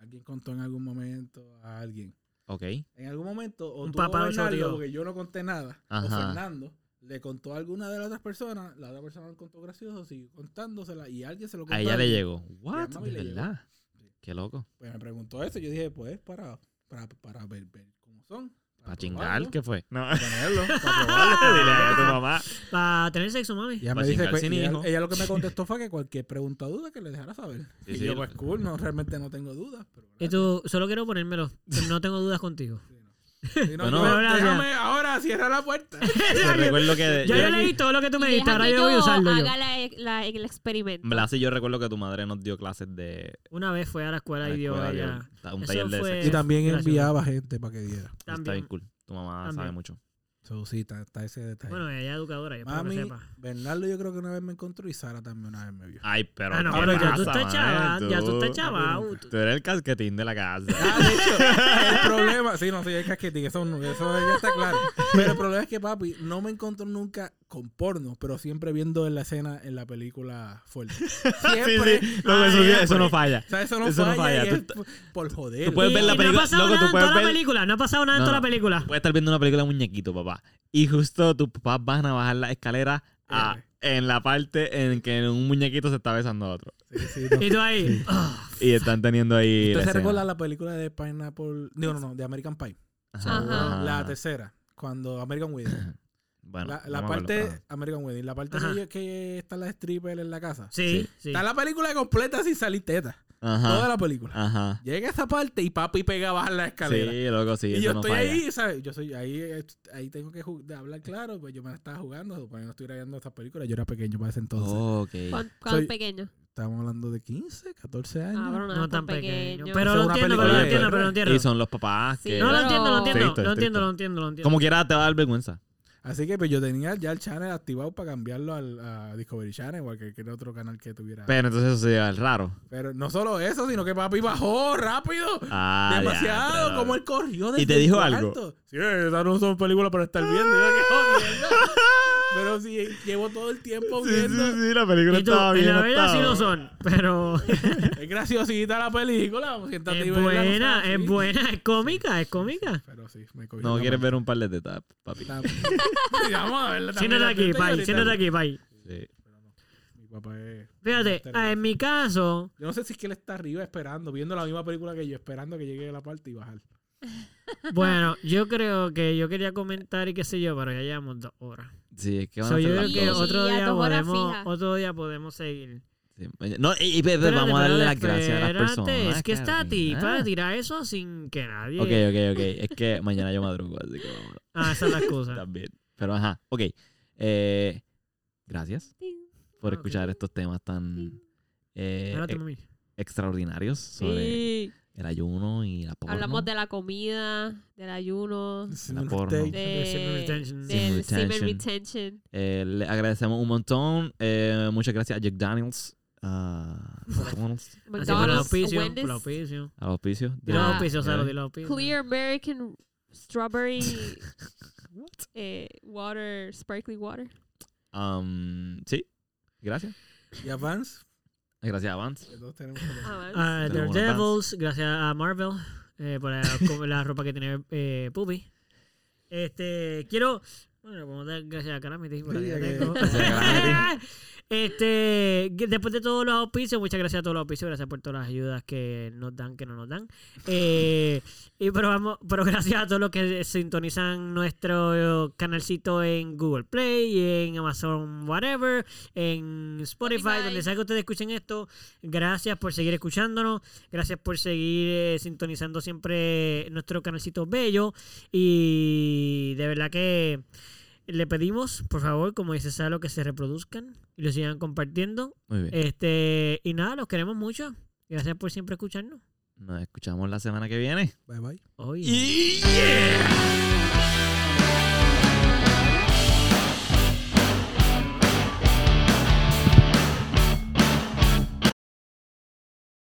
Alguien contó en algún momento a alguien. Ok. En algún momento, o Un tú papá o o Bernardo, tío. porque yo no conté nada, o Ajá. Fernando, le contó a alguna de las otras personas, la otra persona lo contó gracioso, siguió contándosela y alguien se lo contó. A ella le llegó. What? ¿De le verdad? Sí. Qué loco. Pues me preguntó eso, yo dije, pues para, para, para ver, ver cómo son, ¿Para chingar? ¿Qué fue? No. Ponerlo, para [LAUGHS] probarlo. Dile a tu mamá. Para tener sexo, mami. Ella me dice sin ella, hijo. ella lo que me contestó fue que cualquier pregunta o duda que le dejara saber. Sí, y sí. yo, pues cool, no, realmente no tengo dudas. Pero Y tú, solo quiero ponérmelo. No tengo dudas contigo. Sí, no, Bueno, yo- gracias. déjame ahora, cierra la puerta. [LAUGHS] Yo recuerdo que. Ya yo- yo leí todo lo que tú me diste, ahora yo voy a usarlo yo. haga la- la- el experimento. Blas y yo recuerdo que tu madre nos dio clases de. Una vez fue a la escuela a la y dio dio Un taller de y también enviaba gente para que diera. Está bien También. cool. Tu mamá También. sabe mucho. So, sí, está, está ese detalle. Bueno, ella es educadora, yo Mami, que sepa. Bernardo yo creo que una vez me encontró y Sara también una vez me vio. Ay, pero. Ah, no, ¿qué pero ya tú estás chaval, ya tú estás chaval. Tú eres el casquetín de la casa. Ah, de hecho, el problema, sí, no, sí, el casquetín, eso, no- eso ya está claro. Pero el problema es que papi no me encontró nunca con porno, pero siempre viendo en la escena, en la película fuerte. Siempre. [LAUGHS] sí, sí. Loco, eso, sí- siempre. eso no falla. O sea, eso no Eso no falla. y es por- joder. tú puedes Y- ver la película- No ha pasado loco, nada en toda la película, no ha pasado nada en toda la película. Puedes estar viendo una película de muñequito, papá. Y justo tus papás van a bajar la escalera a- en la parte en que un muñequito se está besando a otro. Sí, sí, no. [LAUGHS] Y tú ahí. ah, Y están teniendo ahí. ¿Usted se recuerda la película de Pineapple? No, no, no, de American Pie. Ajá, Ajá. ajá. La tercera, cuando American Wedding. [LAUGHS] Bueno, la parte. American Wedding, la parte que, que está la stripper en la casa. sí, Sí. sí. Está la película completa sin salir teta. Ajá. Toda la película. Ajá. Llega esa parte y papi pega a bajar la escalera. Sí, loco, sí. y eso yo no estoy falla. ahí, ¿sabes? Yo soy ahí, eh, ahí tengo que hablar claro, pues yo me la estaba jugando, supone que no estuviera viendo estas películas, yo era pequeño para ese entonces. Ok. ¿Cuán- cuán Soy- pequeño? Estábamos hablando de 15, 14 años. Ah, pero no, No tan pequeño. pequeño. Pero lo entiendo, pero lo entiendo, pero lo entiendo. Y son los papás Sí, que... No lo entiendo, lo entiendo, lo entiendo, lo entiendo, lo entiendo. Como quiera te va a dar vergüenza. Así que pues yo tenía ya el channel activado para cambiarlo al, a Discovery Channel o a cualquier otro canal que tuviera. Pero, Pero entonces eso sería raro. no solo eso, sino que papi bajó rápido. Ah, Demasiado, como él corrió desde ¿Y te el dijo algo? Sí, esas no son películas para estar viendo. Pero sí, llevo todo el tiempo Sí, sí, viendo. sí, la película tú, estaba en bien. la verdad sí lo son, pero [LAUGHS] Es graciosita la película. y es buena, es buena, es cómica, es cómica. Pero sí, me cogí No, quieres ver un par de tetas, papi. [LAUGHS] Vamos a verla. Siéntate aquí, bye, siéntate aquí, bye. Sí. Mi papá es... Fíjate, ah, en mi caso, Yo no sé si es que él está arriba esperando, viendo la misma película que yo, esperando que llegue la parte y bajar. Bueno, yo creo que yo quería comentar y qué sé yo, pero ya llevamos dos horas. Sí, es que van So, a yo hacer creo las que dos. otro día podemos, otro día podemos seguir. Sí. No, y, y- vamos a darle las gracias a las personas. Es que esta tipa Ah. tira eso sin que nadie. Ok, ok, ok. Es que mañana yo madrugo, así que vamos. Ah, esa es la excusa. [LAUGHS] También. Pero ajá, ok. Eh, gracias por Ah, escuchar estos temas tan eh, mami. extraordinarios sobre Sí. El ayuno y la porno. Hablamos de la comida, del ayuno, porno. Simultaneous. de, semen retention. del Semen retention. Eh, le agradecemos un montón. Eh, muchas gracias a Jack Daniels. A [LAUGHS] McDonald's. Así por el McDonald's, auspicio, por el auspicio. A auspicio. Dilo Ah. los auspicios, Salo, dilo los auspicios. Clear American Strawberry [LAUGHS] eh, Water, Sparkly Water. um, sí. Gracias. Y Advance, Gracias a Vance. Ah, A Daredevils, gracias a Marvel eh, por la, [LAUGHS] ropa que tiene eh, Puppy. Este, quiero. Bueno, podemos dar gracias a Calamity por Sí, la que- tengo. [LAUGHS] Este, después de todos los auspicios, muchas gracias a todos los auspicios, gracias por todas las ayudas que nos dan, que no nos dan. Eh, [LAUGHS] y pero vamos, pero gracias a todos los que sintonizan nuestro canalcito en Google Play, en Amazon Whatever, en Spotify, Spotify. donde sea que ustedes escuchen esto. Gracias por seguir escuchándonos, gracias por seguir eh, sintonizando siempre nuestro canalcito bello. Y de verdad que le pedimos, por favor, como dice Salo, que se reproduzcan y lo sigan compartiendo. Muy bien. Este, y nada, los queremos mucho. Gracias por siempre escucharnos. Nos escuchamos la semana que viene. Bye bye. Oye. Y yeah.